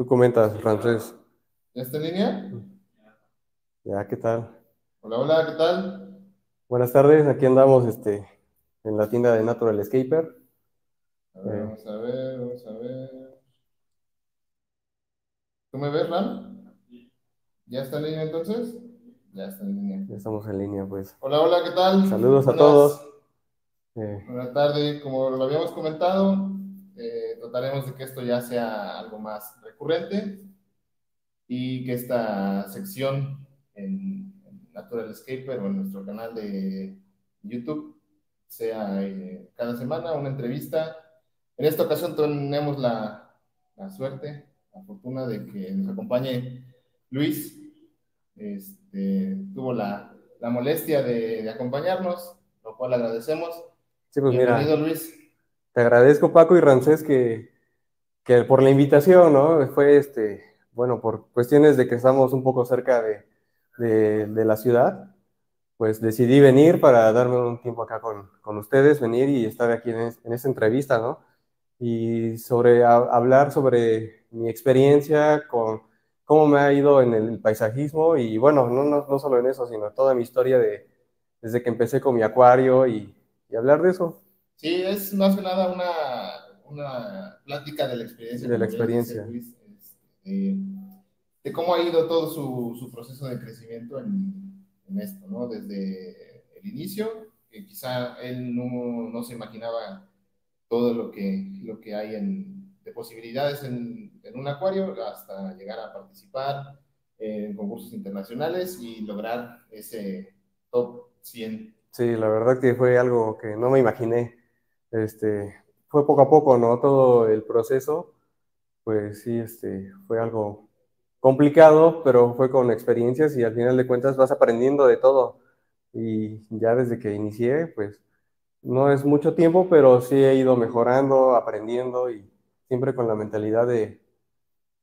Tú comentas, Ramsés. ¿Ya está en línea? Ya, ¿qué tal? Hola, hola, ¿qué tal? Buenas tardes, aquí andamos este, en la tienda de Natural Escaper. A ver, Eh. vamos a ver, vamos a ver. ¿Tú me ves, Ram? ¿Ya está en línea entonces? Ya está en línea. Ya estamos en línea, pues. Hola, hola, ¿qué tal? Saludos a todos. Eh, Buenas tardes, como lo habíamos comentado, eh, trataremos de que esto ya sea algo más recurrente y que esta sección en, en Natural Escaper o en nuestro canal de YouTube sea eh, cada semana una entrevista. En esta ocasión tenemos la, la suerte, la fortuna de que nos acompañe Luis. Este, tuvo la, la molestia de, de acompañarnos, lo cual agradecemos. sí, pues mira, Bienvenido, Luis. Te agradezco Paco y Ramsés que, que por la invitación, ¿no? Fue este, bueno, por cuestiones de que estamos un poco cerca de, de, de la ciudad, pues decidí venir para darme un tiempo acá con, con ustedes, venir y estar aquí en, es- en esta entrevista, ¿no? Y sobre a- hablar sobre mi experiencia con cómo me ha ido en el paisajismo y bueno, no, no, no solo en eso, sino toda mi historia de, desde que empecé con mi acuario y, y hablar de eso. Sí, es más que nada una, una plática de la experiencia. De la experiencia. Luis, este, de cómo ha ido todo su, su proceso de crecimiento en, en esto, ¿no? Desde el inicio, que quizá él no, no se imaginaba todo lo que, lo que hay en, de posibilidades en, en un acuario, hasta llegar a participar en concursos internacionales y lograr ese top 100 Sí, la verdad que fue algo que no me imaginé. Este, fue poco a poco, ¿no? Todo el proceso, pues sí, este, fue algo complicado, pero fue con experiencias y al final de cuentas vas aprendiendo de todo. Y ya desde que inicié, pues no es mucho tiempo, pero sí he ido mejorando, aprendiendo y siempre con la mentalidad de,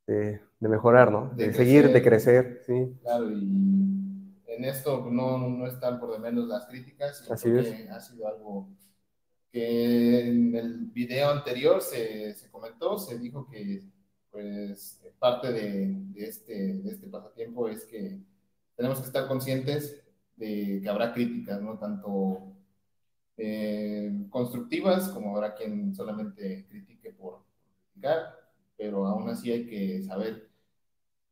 de, de mejorar, ¿no? De De, seguir, de crecer. sí. Claro, y en esto no, no están por de menos las críticas. Así es. que Ha sido algo que en el video anterior se, se comentó, se dijo que pues parte de, de este, de este pasatiempo es que tenemos que estar conscientes de que habrá críticas, ¿no? Tanto eh, constructivas como habrá quien solamente critique por criticar, pero aún así hay que saber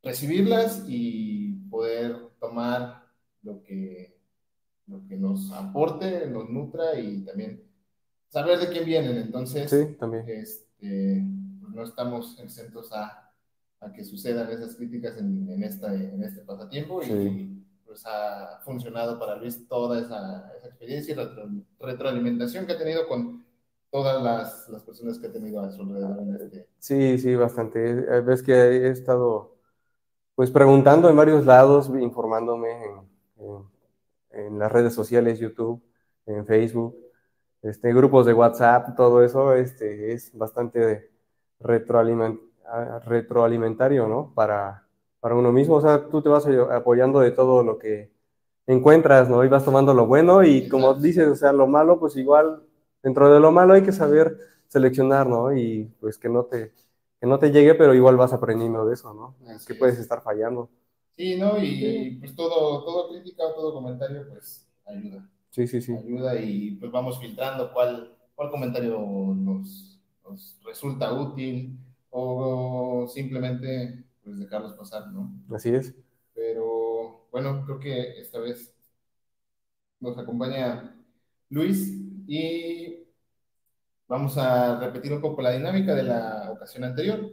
recibirlas y poder tomar lo que, lo que nos aporte, nos nutra y también saber de quién vienen. Entonces, Sí, también. este, pues no estamos exentos a, a que sucedan esas críticas en, en, esta, en este pasatiempo y Sí. pues ha funcionado para Luis toda esa, esa experiencia y retro, retroalimentación que ha tenido con todas las, las personas que ha tenido a su alrededor en este. Sí, sí, bastante. Eh, Ves que he estado pues preguntando en varios lados, informándome en, en- en las redes sociales, YouTube, en Facebook, este, grupos de WhatsApp, todo eso este, es bastante retroaliment- ah, retroalimentario, ¿no? Para, para uno mismo. O sea, tú te vas apoyando de todo lo que encuentras, ¿no? Y vas tomando lo bueno y como dices, o sea, lo malo, pues igual, dentro de lo malo hay que saber seleccionar, ¿no? Y pues que no te, que no te llegue, pero igual vas aprendiendo de eso, ¿no? Así Que es. puedes estar fallando. Sí, ¿no? Y pues todo, todo crítica todo comentario, pues ayuda. Sí, sí, sí. Ayuda y pues vamos filtrando cuál, cuál comentario nos, nos resulta útil o simplemente pues dejarlos pasar, ¿no? Así es. Pero bueno, creo que esta vez nos acompaña Luis y vamos a repetir un poco la dinámica de la ocasión anterior.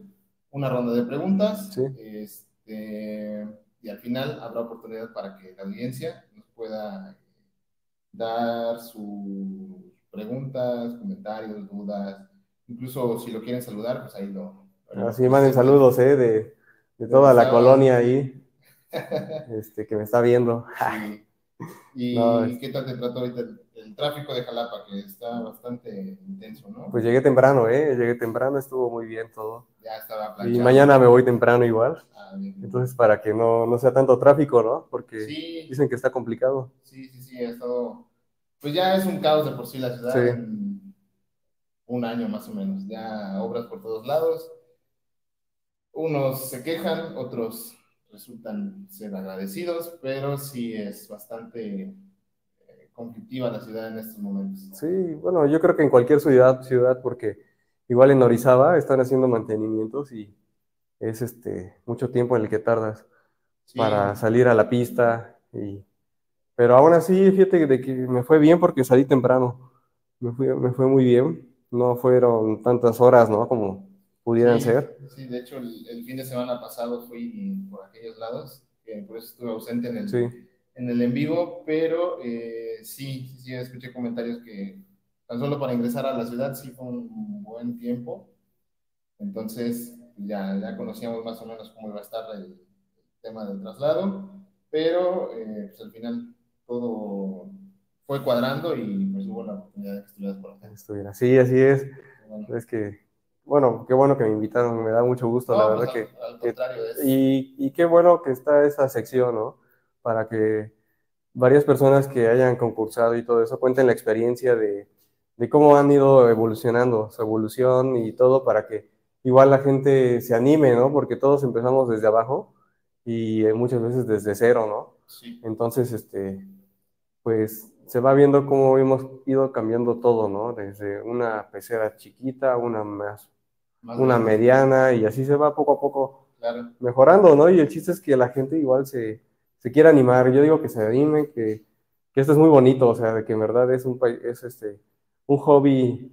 Una ronda de preguntas. Sí. Este, y al final habrá oportunidad para que la audiencia nos pueda dar sus preguntas, comentarios, dudas. Incluso si lo quieren saludar, pues ahí lo. Así manden saludos, ¿eh? De, de toda la colonia ahí, este, que me está viendo. Sí. ¿Y No, qué tal te trató ahorita el, tráfico de Jalapa, que está bastante intenso, ¿no? Pues llegué temprano, ¿eh? Llegué temprano, estuvo muy bien todo. ya estaba Y planchado. mañana me voy temprano igual. Ah, bien. Entonces, para que no, no sea tanto tráfico, ¿no? Porque sí, dicen que está complicado. sí, sí, sí, ha estado. Pues ya es un caos de por sí la ciudad Sí. en un año más o menos. Ya obras por todos lados. unos se quejan, otros resultan ser agradecidos, pero sí es bastante conflictiva la ciudad en estos momentos. Sí, bueno, yo creo que en cualquier ciudad, ciudad, porque igual en Orizaba están haciendo mantenimientos y es este mucho tiempo en el que tardas Sí. para salir a la pista y pero aún así, fíjate de que me fue bien porque salí temprano. Me fue, me fue muy bien. No fueron tantas horas, ¿no? Como pudieran Sí, ser. Sí, de hecho, el, el fin de semana pasado fui por aquellos lados, que por eso estuve ausente en el, Sí. En el en vivo, pero eh, sí, sí, escuché comentarios que tan solo para ingresar a la ciudad sí fue un buen tiempo. Entonces, ya, ya conocíamos más o menos cómo iba a estar el, tema del traslado, pero eh, pues al final todo fue cuadrando y pues hubo la oportunidad de que estuvieras por acá. Estuviera. Sí, así es. Bueno, Es que, bueno, qué bueno que me invitaron. Me da mucho gusto, la no, verdad pues, que. al, al contrario, es, Y, y qué bueno que está esa sección, ¿no? Para que varias personas que hayan concursado y todo eso cuenten la experiencia de, de cómo han ido evolucionando, su evolución y todo para que igual la gente se anime, ¿no? Porque todos empezamos desde abajo y eh, muchas veces desde cero, ¿no? sí. Entonces, este, pues se va viendo cómo hemos ido cambiando todo, ¿no? Desde una pecera chiquita, una más, Más una grande, mediana y así se va poco a poco Claro. mejorando, ¿no? Y el chiste es que la gente igual se, se quiera animar. Yo digo que se anime, que, que esto es muy bonito, o sea, de que en verdad es un, es este, un hobby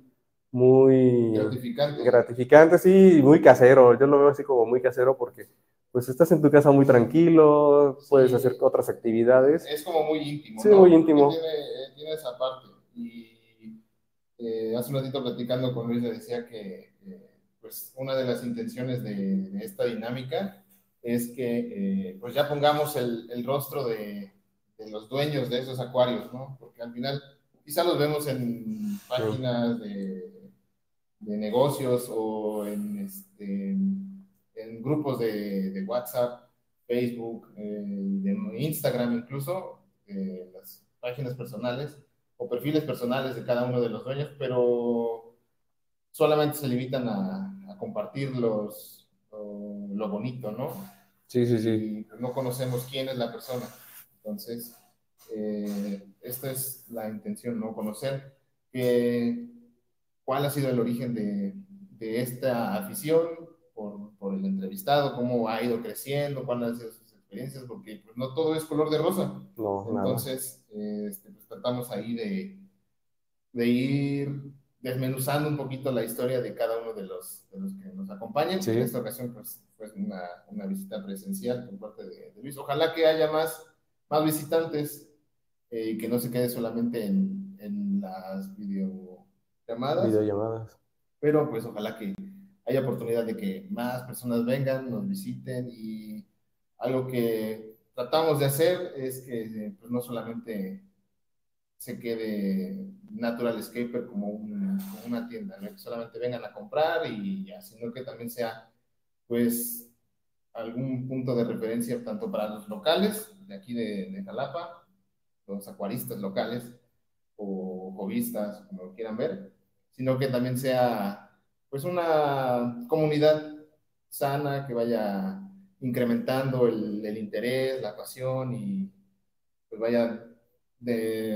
muy Gratificante. gratificante, sí, muy casero. Yo lo veo así como muy casero porque pues estás en tu casa muy tranquilo, puedes Sí. hacer otras actividades. Es como muy íntimo, Sí, ¿no? muy íntimo. Tiene, tiene esa parte. Y eh, hace un ratito platicando con Luis le decía que eh, pues una de las intenciones de, de esta dinámica es que eh, pues ya pongamos el, el rostro de, de los dueños de esos acuarios, ¿no? Porque al final quizá los vemos en páginas de, de negocios o en, este, en grupos de, de WhatsApp, Facebook, eh, de Instagram incluso, eh, las páginas personales o perfiles personales de cada uno de los dueños, pero solamente se limitan a, a compartir los, lo, bonito, ¿no? Sí, sí, sí. y pues, no conocemos quién es la persona. Entonces, eh, esta es la intención, ¿no? Conocer que, cuál ha sido el origen de, de esta afición por, por, el entrevistado, cómo ha ido creciendo, cuáles han sido sus experiencias, porque pues, no todo es color de rosa. No. Entonces, eh, este, pues, tratamos ahí de, de ir desmenuzando un poquito la historia de cada uno de los, de los que nos acompañan. Sí. En esta ocasión, pues, fue una, una visita presencial por parte de, de Luis. Ojalá que haya más, más visitantes eh, y que no se quede solamente en, en las videollamadas. Videollamadas. Pero, pues, ojalá que haya oportunidad de que más personas vengan, nos visiten y algo que tratamos de hacer es que pues, no solamente se quede Natural Escaper como, un, como una tienda, ¿no? que solamente vengan a comprar y ya, sino que también sea pues algún punto de referencia tanto para los locales de aquí de, Jalapa, los acuaristas locales o hobbyistas, como lo quieran ver, sino que también sea pues una comunidad sana que vaya incrementando el, interés, la pasión y pues vaya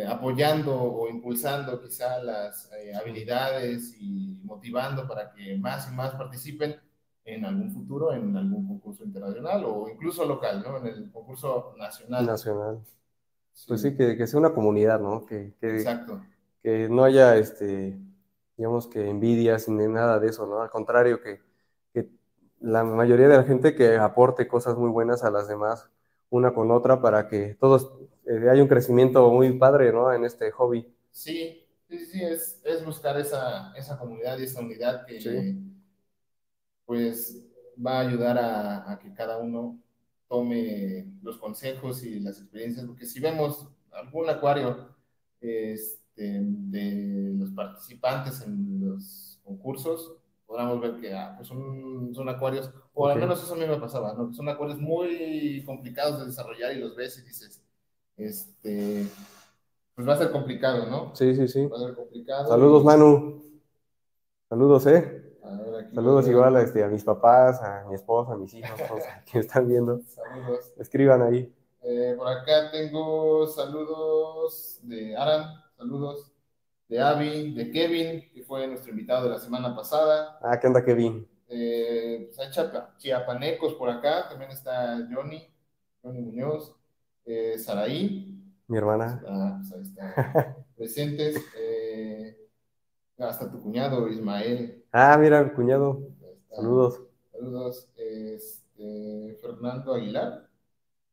apoyando o impulsando quizá las eh, habilidades y motivando para que más y más participen en algún futuro, en algún concurso internacional o incluso local, ¿no? En el concurso nacional. Nacional. Sí. Pues sí, que, que, sea una comunidad, ¿no? Que, que, Exacto. Que no haya, este, digamos que envidias ni nada de eso, ¿no? Al contrario, que, que la mayoría de la gente que aporte cosas muy buenas a las demás, una con otra, para que todos eh, haya un crecimiento muy padre, ¿no? En este hobby. Sí, sí, sí, es, es buscar esa, esa comunidad y esa unidad que, Sí. Pues, va a ayudar a, a que cada uno tome los consejos y las experiencias, porque si vemos algún acuario este, de los participantes en los concursos, podamos ver que ah, pues son, son, acuarios, o al Ok. menos eso a mí me pasaba, ¿no? Son acuarios muy complicados de desarrollar y los ves y dices, este, pues va a ser complicado, ¿no? Sí, sí, sí. Va a ser complicado. Saludos, Manu. Saludos, ¿eh? Saludos igual este, a mis papás, a mi esposa, a mis hijos, todos que están viendo. Saludos. Escriban ahí. Eh, por acá tengo saludos de Aran, saludos de Avi, de Kevin, que fue nuestro invitado de la semana pasada. Ah, ¿qué onda, Kevin? Eh, pues hay chiapanecos por acá, también está Johnny, Johnny Muñoz, eh, Saraí. Mi hermana. Ah, pues ahí está. Presentes. Hasta tu cuñado, Ismael. Ah, mira, mi cuñado. Saludos. Saludos. Este, Fernando Aguilar.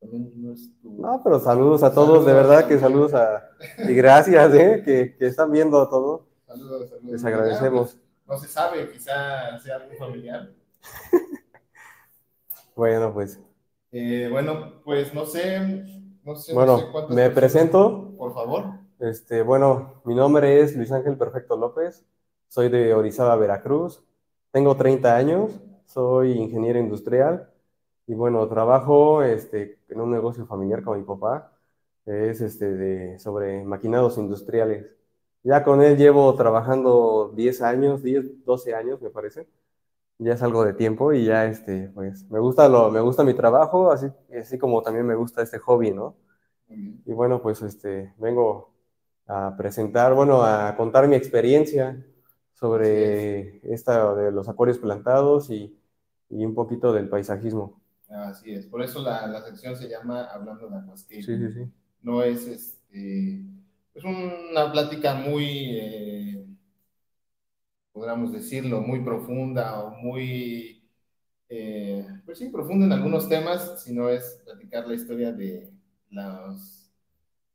También no, es tu... no, pero saludos a todos, de verdad que saludos a... Y gracias, ¿eh? que, que están viendo todo. Saludos, saludos. Les agradecemos. No se sabe, quizá sea algún familiar. bueno, pues. Eh, bueno, pues no sé, no sé, bueno, no sé me presento. Por favor. Este, bueno, mi nombre es Luis Ángel Perfecto López, soy de Orizaba, Veracruz, tengo 30 años, soy ingeniero industrial y bueno, trabajo este, en un negocio familiar con mi papá, es este, de, sobre maquinados industriales. Ya con él llevo trabajando 10 años, 10, 12 años me parece. Ya es algo de tiempo y ya este, pues me gusta, lo, me gusta mi trabajo, así, así como también me gusta este hobby, ¿no? Y bueno, pues este, vengo a presentar, bueno, a contar mi experiencia sobre esta de los acuarios plantados y, y, un poquito del paisajismo. Así es, por eso la, la sección se llama Hablando de Aquascape. Sí, sí, sí. No es este es una plática muy, eh, podríamos decirlo, muy profunda o muy, eh, pues sí, profunda en algunos temas, sino es platicar la historia de las,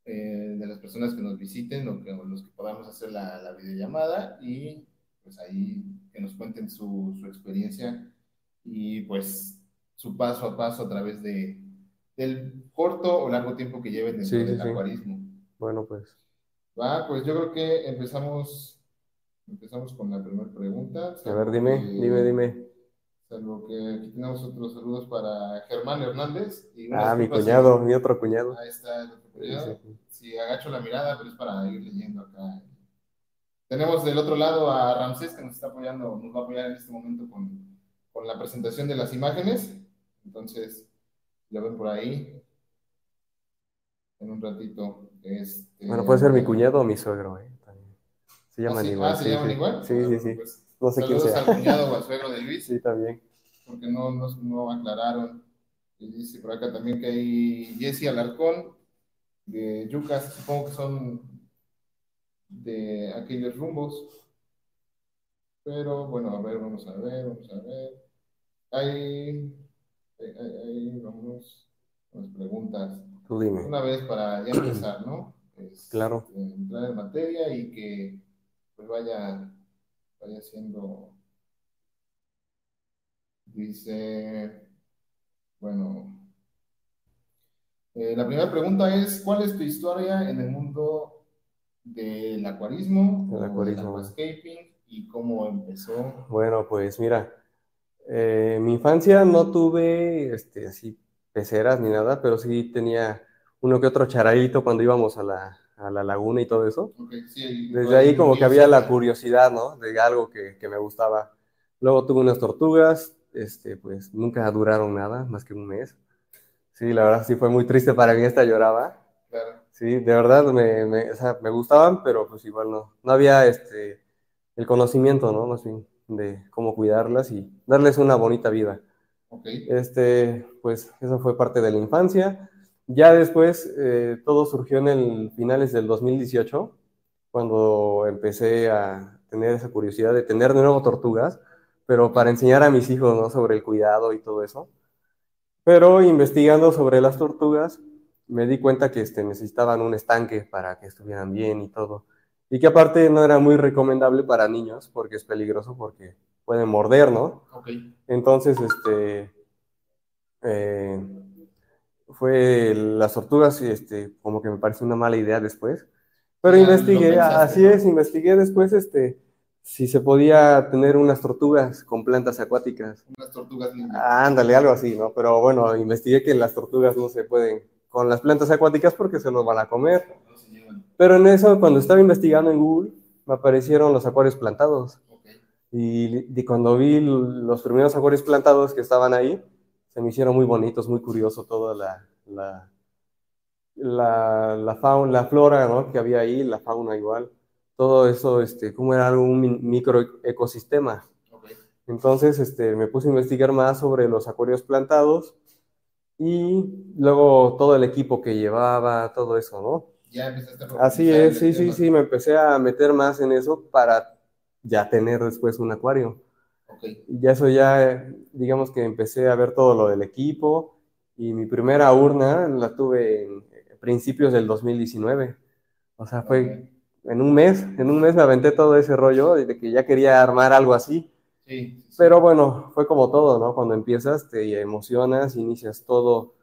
eh, de las personas que nos visiten o, que, los que podamos hacer la, la, videollamada y pues ahí que nos cuenten su, su experiencia y pues su paso a paso a través de, del corto o largo tiempo que lleven dentro del acuarismo. Bueno, pues Va, pues yo creo que empezamos, empezamos con la primera pregunta. A ver, dime, dime, dime. Salvo que aquí tenemos otros saludos para Germán Hernández. ah, mi cuñado, mi otro cuñado. Ahí está el otro cuñado. Sí, agacho la mirada, pero es para ir leyendo acá. Tenemos del otro lado a Ramsés que nos está apoyando, nos va a apoyar en este momento con, con la presentación de las imágenes. Entonces, lo ven por ahí. En un ratito este, bueno, puede ser mi cuñado o mi suegro, ¿eh? Se llaman igual. Ah, ¿se llaman igual? Sí, sí, sí. Pues, no sé quién sea. al cuñado o al suegro de Luis. Sí, también. Porque no, no, no aclararon. Y dice por acá también que hay Jesse Alarcón, de Yucas, supongo que son de aquellos rumbos. Pero bueno, a ver, vamos a ver, vamos a ver. Hay, hay, hay vamos, las preguntas. Tú dime. Una vez para ya empezar, ¿no? claro. Entrar en materia y que pues vaya, vaya siendo. Dice, bueno, eh, la primera pregunta es, ¿cuál es tu historia en el mundo del acuarismo, el acuarismo. del y cómo empezó? Bueno, pues mira, eh, mi infancia no tuve este, así peceras ni nada, pero sí tenía uno que otro charalito cuando íbamos a la, a la laguna y todo eso. Desde ahí como que había la curiosidad, ¿no? De algo que, que, me gustaba. Luego tuve unas tortugas, este, pues nunca duraron nada, más que un mes. Sí, la verdad sí fue muy triste para mí, esta lloraba. Claro. Sí, de verdad me, me, o sea, me gustaban, pero pues igual no, no había este, el conocimiento, ¿no? Más bien, de cómo cuidarlas y darles una bonita vida. Este, pues eso fue parte de la infancia. Ya después eh, todo surgió en el finales del 2018, cuando empecé a tener esa curiosidad de tener de nuevo tortugas, pero para enseñar a mis hijos ¿no? sobre el cuidado y todo eso. Pero investigando sobre las tortugas, me di cuenta que este, necesitaban un estanque para que estuvieran bien y todo. Y que aparte no era muy recomendable para niños porque es peligroso porque pueden morder, ¿no? Entonces, este, eh, fue las tortugas, este, como que me pareció una mala idea después. Pero investigué, así es, investigué después, este, si se podía tener unas tortugas con plantas acuáticas. Unas tortugas ándale, algo así, ¿no? Pero bueno, investigué que las tortugas no se pueden con las plantas acuáticas porque se los van a comer. Pero en eso, cuando estaba investigando en Google, me aparecieron los acuarios plantados. Y, cuando vi los primeros acuarios plantados que estaban ahí, se me hicieron muy bonitos, muy curioso toda la, la, la, la fauna, la flora ¿no? que había ahí, la fauna igual. Todo eso, este, como era un microecosistema. Entonces, este, me puse a investigar más sobre los acuarios plantados y luego todo el equipo que llevaba, todo eso, ¿no? Ya empezaste a Así es, sí, sí, sí, me empecé a meter más en eso para ya tener después un acuario. Okay. Y ya eso ya, digamos que empecé a ver todo lo del equipo y mi primera urna la tuve en principios del 2019. O sea, fue en un mes, en un mes me aventé todo ese rollo de que ya quería armar algo así. Sí, Pero bueno, fue como todo, ¿no? Cuando empiezas, te emocionas, inicias todo,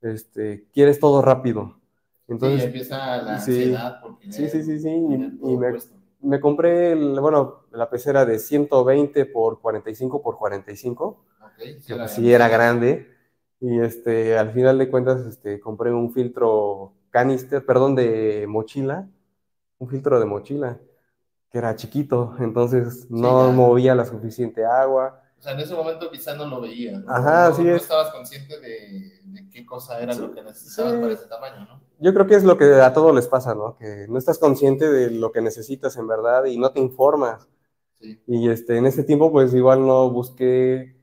este, quieres todo rápido. Entonces, sí, empieza la ansiedad. Porque sí, sí, sí, sí. Y, me, me, compré, el, bueno, la pecera de 120 por 45 por 45. Okay, que pues, sí era grande. Y este, al final de cuentas, este, compré un filtro canister, perdón, de mochila. Un filtro de mochila que era chiquito, entonces no movía la suficiente agua. O sea, en ese momento quizás no lo veía. Ajá, sí no, es. estabas consciente de, de, qué cosa era lo que necesitabas para ese tamaño, ¿no? Yo creo que es lo que a todos les pasa, ¿no? Que no estás consciente de lo que necesitas en verdad y no te informas. Sí. Y este, en ese tiempo, pues igual no busqué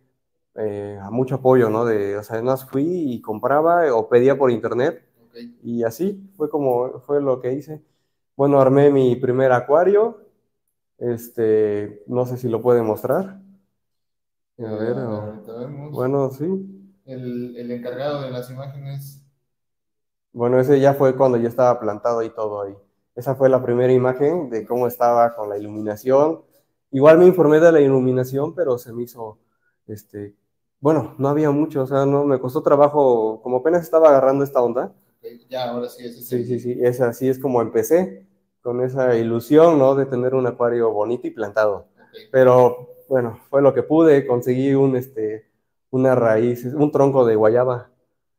eh, mucho apoyo, ¿no? De, o sea, no fui y compraba o pedía por internet. Okay. Y así fue como fue lo que hice. Bueno, armé mi primer acuario, este, no sé si lo puede mostrar. A ver, bueno, sí. El, el, encargado de las imágenes. Bueno, ese ya fue cuando ya estaba plantado y todo ahí. Esa fue la primera imagen de cómo estaba con la iluminación. Igual me informé de la iluminación, pero se me hizo, este, bueno, no había mucho, o sea, no, me costó trabajo, como apenas estaba agarrando esta onda. ya, ahora sí es Sí, sí, sí, es así es como empecé con esa ilusión, ¿no? De tener un acuario bonito y plantado. Okay. Pero bueno, fue lo que pude, conseguí un, este, una raíz, un tronco de guayaba,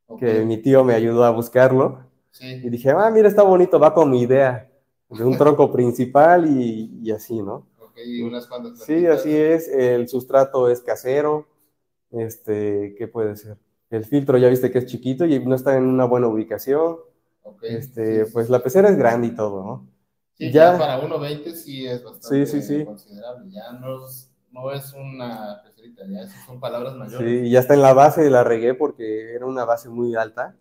okay. que mi tío me ayudó a buscarlo. Sí. Y dije, ah, mira, está bonito, va con mi idea, de un tronco principal y, y, así, ¿no? Ok, y unas cuantas. Sí, así es, el sustrato es casero, este, ¿qué puede ser? El filtro ya viste que es chiquito y no está en una buena ubicación. Okay. Este, sí, pues sí. la pecera es grande y todo, ¿no? Sí, ya, ya para 1.20 sí es bastante sí, sí, considerable. Ya no es, no es una pecerita, ya esas son palabras mayores. Sí, ya está en la base la regué porque era una base muy alta.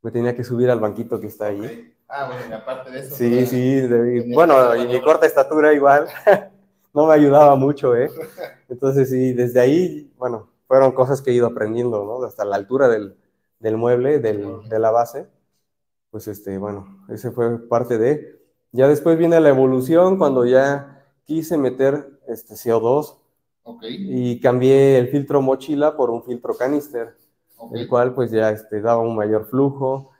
Me tenía que subir al banquito que está ahí. Okay. Ah, bueno, y aparte de eso. Sí, pues, sí, de, bueno, y mi corta estatura igual no me ayudaba mucho, ¿eh? Entonces, sí, desde ahí, bueno, fueron cosas que he ido aprendiendo, ¿no? Hasta la altura del, del mueble, del, de la base. Pues, este, bueno, ese fue parte de... Ya después viene la evolución cuando ya quise meter este CO2 okay. y cambié el filtro mochila por un filtro canister, okay. el cual pues ya este, daba un mayor flujo.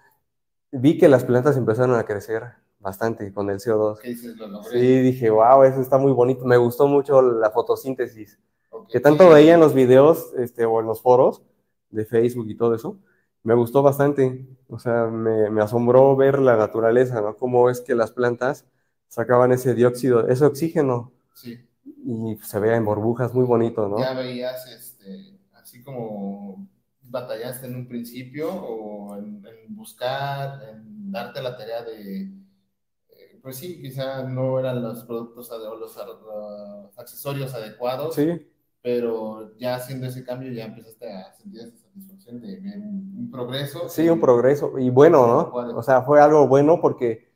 Vi que las plantas empezaron a crecer bastante con el CO2. ¿Qué dices, lo sí, dije, wow, eso está muy bonito. Me gustó mucho la fotosíntesis, okay. que tanto veía en los videos este, o en los foros de Facebook y todo eso me gustó bastante, o sea, me, me, asombró ver la naturaleza, ¿no? Cómo es que las plantas sacaban ese dióxido, ese oxígeno. Sí. Y se veía en burbujas muy bonito, ¿no? Ya veías, este, así como batallaste en un principio o en, en buscar, en darte la tarea de, eh, pues sí, quizá no eran los productos o los, los accesorios adecuados. Sí. Pero ya haciendo ese cambio ya empezaste a sentir esa satisfacción de ver un, un progreso. Sí, un progreso. Y bueno, ¿no? O sea, fue algo bueno porque,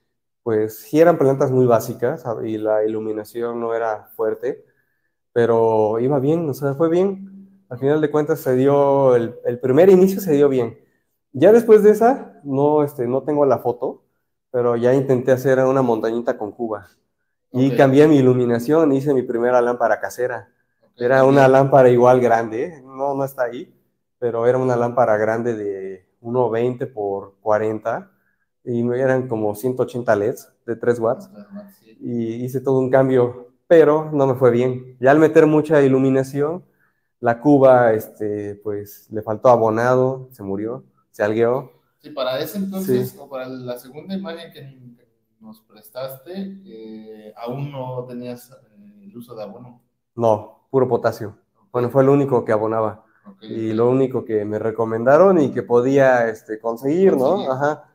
pues, sí eran plantas muy básicas y la iluminación no era fuerte, pero iba bien, o sea, fue bien. Al final de cuentas se dio, el, el primer inicio se dio bien. Ya después de esa, no, este, no tengo la foto, pero ya intenté hacer una montañita con Cuba. Y cambié mi iluminación, hice mi primera lámpara casera. Era una lámpara igual grande, ¿eh? no, no está ahí, pero era una lámpara grande de 1,20 por 40 y eran como 180 LEDs de 3 watts y hice todo un cambio, pero no me fue bien. Ya al meter mucha iluminación, la cuba, este, pues le faltó abonado, se murió, se algueó. Sí, para ese entonces, Sí. o para la segunda imagen que nos prestaste, eh, aún no tenías eh, el uso de abono. No, puro potasio. Bueno, fue lo único que abonaba. Okay, y lo único que me recomendaron y que podía este, conseguir, Conseguir. ¿no? Ajá.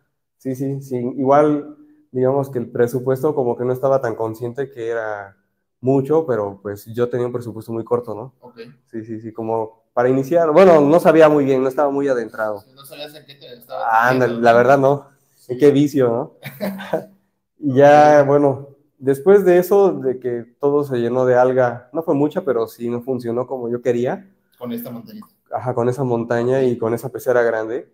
Sí, sí, sí. Igual, digamos que el presupuesto como que no estaba tan consciente que era mucho, pero pues yo tenía un presupuesto muy corto, ¿no? Ok. Sí, sí, sí, como para iniciar. Bueno, no sabía muy bien, no estaba muy adentrado. No sabías en qué te estaba Ah, Anda, la verdad no. Sí. Qué vicio, ¿no? y ya, bueno, después de eso, de que todo se llenó de alga, no fue mucha, pero sí no funcionó como yo quería, Con esta montañita. ajá, con esa montaña y con esa pecera grande,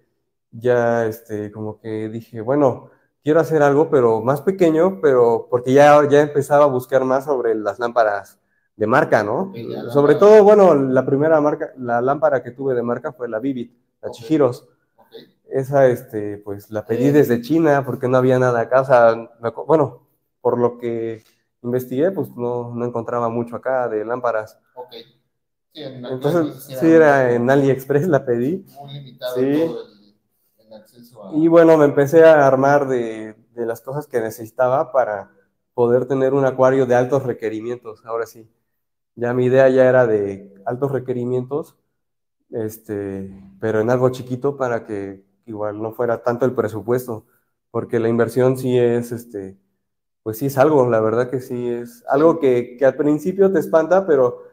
ya, este, como que dije, bueno, quiero hacer algo, pero más pequeño, pero porque ya, ya empezaba a buscar más sobre las lámparas de marca, ¿no? Sobre todo, bueno, la primera marca, la lámpara que tuve de marca fue la Vivid, la Ok. Chihiros. Ok. Esa, este, pues la pedí Eh. desde China porque no había nada acá. O sea, me bueno, por lo que investigué, pues no, no encontraba mucho acá de lámparas. Ok. Sí, en Entonces, sí, era en AliExpress la pedí. muy limitado Sí. todo el acceso a. Y bueno, me empecé a armar de, de las cosas que necesitaba para poder tener un acuario de altos requerimientos. Ahora sí, ya mi idea ya era de altos requerimientos, este, pero en algo chiquito para que igual no fuera tanto el presupuesto, porque la inversión sí es, este, pues sí es algo, la verdad que sí es algo que, que al principio te espanta, pero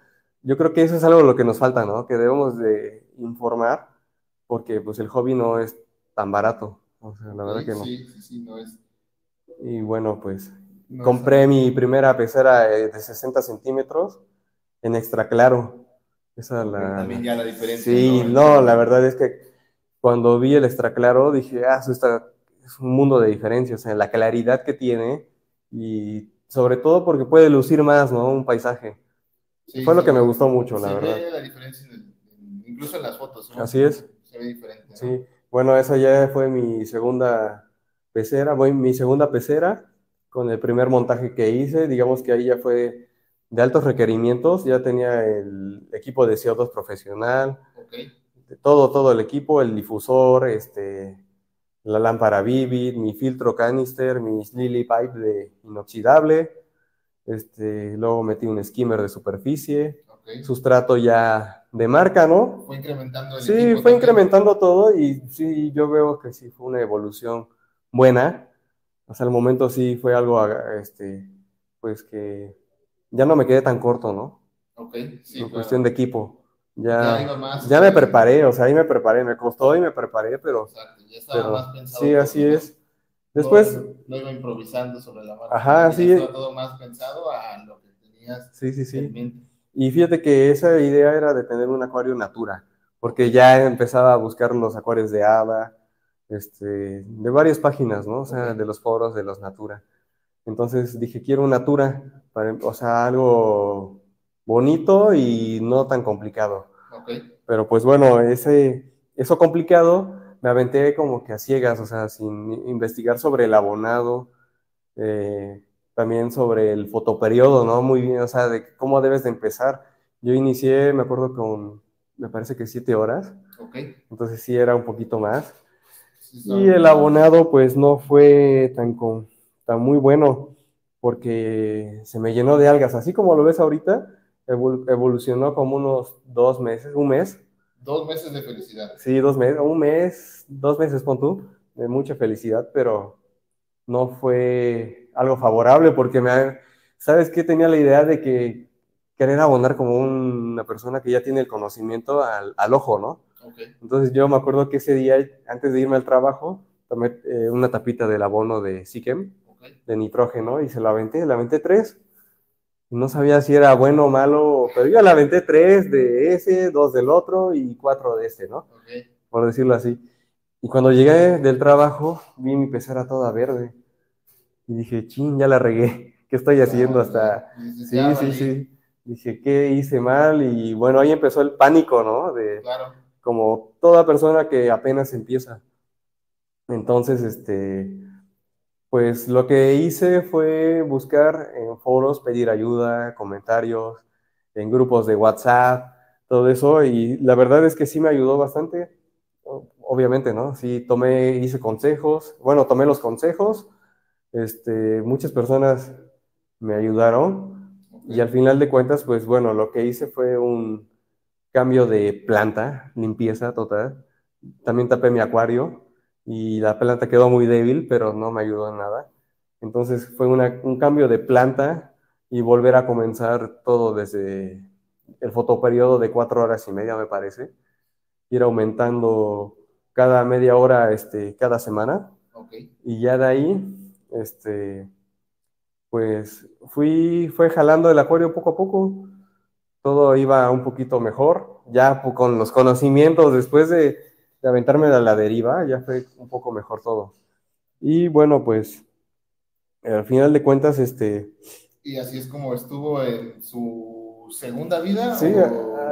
yo creo que eso es algo lo que nos falta, ¿no? Que debemos de informar, porque pues el hobby no es tan barato, o sea, la verdad Ok, que no. Sí, sí, sí, no es. Y bueno, pues no compré mi primera pecera eh, de 60 centímetros en extra claro. Esa la, También ya la diferencia. Sí, no, la verdad es que cuando vi el extra claro dije, ah, eso está, es un mundo de diferencia, o sea, la claridad que tiene y sobre todo porque puede lucir más, ¿no? Un paisaje. Sí, Fue lo sí, que me gustó mucho, la verdad. ve la diferencia, en el- en- incluso en las fotos. ¿no? Así es. Se ve diferente. ¿no? Sí, bueno, esa ya fue mi segunda pecera, voy mi segunda pecera con el primer montaje que hice, digamos que ahí ya fue de altos requerimientos, ya tenía el equipo de CO2 profesional, todo, todo el equipo, el difusor, este, la lámpara Vivid, mi filtro canister, mi Lily Pipe de inoxidable, este, luego metí un skimmer de superficie, ok. sustrato ya de marca, ¿no? Fue incrementando el Sí, fue también. incrementando todo y sí, yo veo que sí fue una evolución buena. Hasta el momento sí fue algo, este, pues que ya no me quedé tan corto, ¿no? Ok, sí. en claro. cuestión de equipo. Ya Ya, más, ya me preparé, o sea, ahí me preparé, me costó y me preparé, pero, Exacto, ya estaba pero más pensado. sí, todo, así es. Después, No, no iba improvisando sobre la marcha. Ajá, sí. Todo más pensado a lo que tenías sí, sí, en sí. mente. Y fíjate que esa idea era de tener un acuario natura, porque ya empezaba a buscar los acuarios de Ada, este, de varias páginas, ¿no? O sea, de los foros de los natura. Entonces dije, quiero un natura, para, o sea, algo bonito y no tan complicado. Ok, Pero pues bueno, ese, eso complicado me aventé como que a ciegas, o sea, sin investigar sobre el abonado, eh, también sobre el fotoperiodo, ¿no? Muy bien, o sea, de cómo debes de empezar. Yo inicié, me acuerdo con, me parece que siete horas, ok. entonces sí era un poquito más. Y el abonado pues no fue tan, con- tan muy bueno porque se me llenó de algas, así como lo ves ahorita, evol- evolucionó como unos dos meses, un mes, Dos meses de felicidad. sí, dos meses, un mes, dos meses, pon tú, de mucha felicidad, pero no fue algo favorable porque me, ¿sabes qué? Tenía la idea de que querer abonar como una persona que ya tiene el conocimiento al, al ojo, ¿no? Ok, Entonces yo me acuerdo que ese día, antes de irme al trabajo, tomé eh, una tapita del abono de Siquem, ok. de nitrógeno, y se la aventé, la aventé tres. No sabía si era bueno o malo, pero yo la aventé tres de ese, dos del otro y cuatro de este, ¿no? Ok, Por decirlo así. Y cuando llegué del trabajo, vi mi pecera toda verde. Y dije, chin, ya la regué. ¿Qué estoy haciendo Ya, hasta...? Sí, sí, sí. Dije, ¿qué hice mal? Y bueno, ahí empezó el pánico, ¿no? De, Claro, como toda persona que apenas empieza. Entonces, este, pues lo que hice fue buscar en foros, pedir ayuda, comentarios, en grupos de WhatsApp, todo eso, y la verdad es que sí me ayudó bastante, obviamente, ¿no? Sí, tomé, hice consejos, bueno, tomé los consejos, este, muchas personas me ayudaron. Y al final de cuentas, pues bueno, lo que hice fue un cambio de planta, limpieza total. También tapé mi acuario y la planta quedó muy débil, pero no me ayudó en nada. Entonces fue un cambio de planta y volver a comenzar todo desde el fotoperiodo de cuatro horas y media, me parece. Ir aumentando cada media hora, este, cada semana. Y ya de ahí, este, pues fui, fue jalando el acuario poco a poco. Todo iba un poquito mejor. Ya con los conocimientos, después de, de aventarme a la deriva, ya fue un poco mejor todo. Y bueno, pues al final de cuentas, este... Y así es como estuvo en su segunda vida. Sí,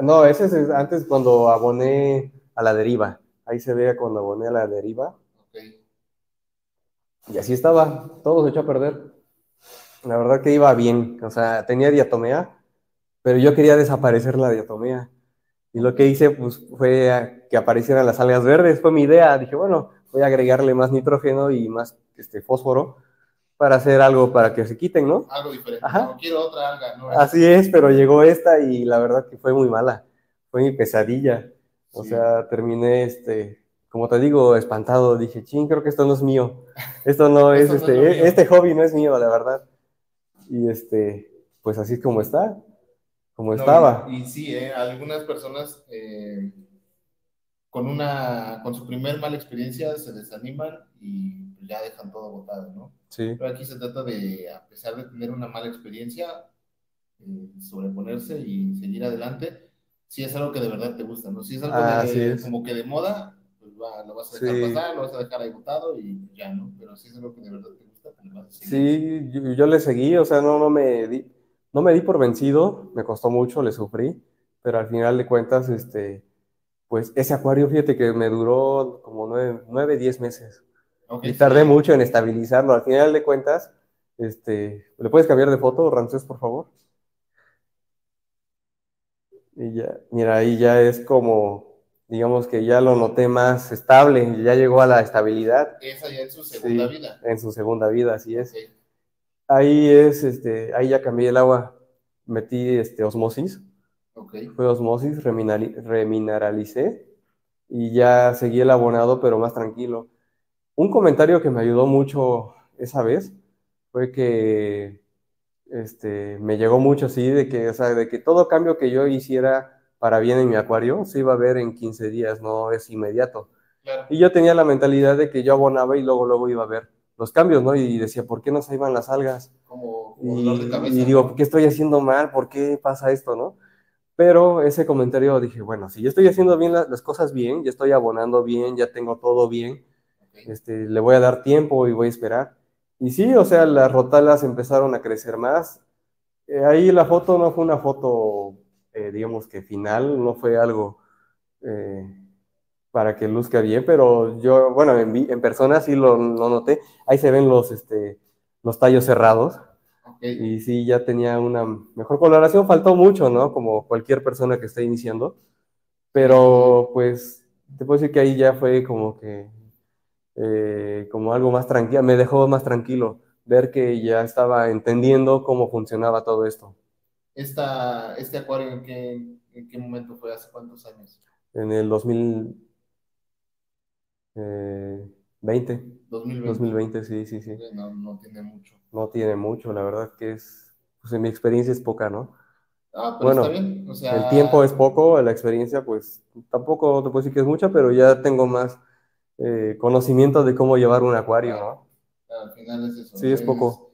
no, ese es antes cuando aboné a la deriva. Ahí se ve cuando aboné a la deriva. Y así estaba, todo se echó a perder. La verdad que iba bien, o sea, tenía diatomea, pero yo quería desaparecer la diatomea. Y lo que hice pues, fue que aparecieran las algas verdes, fue mi idea. Dije, bueno, voy a agregarle más nitrógeno y más este, fósforo para hacer algo para que se quiten, ¿no? Algo diferente. No quiero otra alga, ¿no? Así es, pero llegó esta y la verdad que fue muy mala. Fue mi pesadilla. O sea, terminé, este, como te digo, espantado. Dije, ching, creo que esto no es mío. Esto no es, este, este hobby no es mío, la verdad. Y este, pues así es como está, como estaba. Y, sí, ¿eh? algunas personas eh, con una, con su primer mala experiencia se desaniman y ya dejan todo botado, ¿no? Sí. Pero aquí se trata de, a pesar de tener una mala experiencia, eh, sobreponerse y seguir adelante. Si es algo que de verdad te gusta, ¿no? Si es algo como que de moda, va, lo vas a dejar pasar, lo vas a dejar ahí botado y ya, ¿no? Pero si es algo que de verdad te gusta, pues lo vas a seguir. Sí, yo, le seguí, o sea, no, no me di, no me di por vencido, me costó mucho, le sufrí, pero al final de cuentas, este, pues ese acuario, fíjate que me duró como nueve, nueve diez meses y tardé mucho en estabilizarlo. Al final de cuentas, este, ¿le puedes cambiar de foto, Ramsés, por favor? Y ya, mira, ahí ya es como, digamos que ya lo noté más estable, ya llegó a la estabilidad. Esa ya en su segunda vida. En su segunda vida, así es. Ahí es, este, ahí ya cambié el agua, metí este, osmosis. Fue osmosis, remineralicé y ya seguí el abonado, pero más tranquilo. Un comentario que me ayudó mucho esa vez fue que este, me llegó mucho así de que, o sea, de que todo cambio que yo hiciera para bien en mi acuario se iba a ver en 15 días, no es inmediato. Y yo tenía la mentalidad de que yo abonaba y luego, luego iba a ver los cambios, ¿no? Y decía, ¿por qué no se iban las algas? Como, y, y, digo, ¿qué estoy haciendo mal? ¿Por qué pasa esto, no? Pero ese comentario dije, bueno, si yo estoy haciendo bien las cosas bien, ya estoy abonando bien, ya tengo todo bien, este, le voy a dar tiempo y voy a esperar. Y sí, o sea, las rotalas empezaron a crecer más. Eh, ahí la foto no fue una foto, eh, digamos que final, no fue algo eh, para que luzca bien, pero yo, bueno, en, en persona sí lo, noté. Ahí se ven los, este, los tallos cerrados. Y sí, ya tenía una mejor coloración. Faltó mucho, ¿no? Como cualquier persona que esté iniciando. Pero pues te puedo decir que ahí ya fue como que eh, como algo más tranquilo, me dejó más tranquilo ver que ya estaba entendiendo cómo funcionaba todo esto. Esta, ¿Este acuario en qué, en qué momento fue? ¿Hace cuántos años? En el 2020. 2020. 2020, sí, sí, sí. No, no, tiene mucho. No tiene mucho, la verdad que es, pues en mi experiencia es poca, ¿no? Ah, pero bueno, está bien. O sea... El tiempo es poco, la experiencia pues tampoco te puedo decir que es mucha, pero ya tengo más eh, conocimiento de cómo llevar un acuario, ¿no? Al final es eso. Sí, es, poco.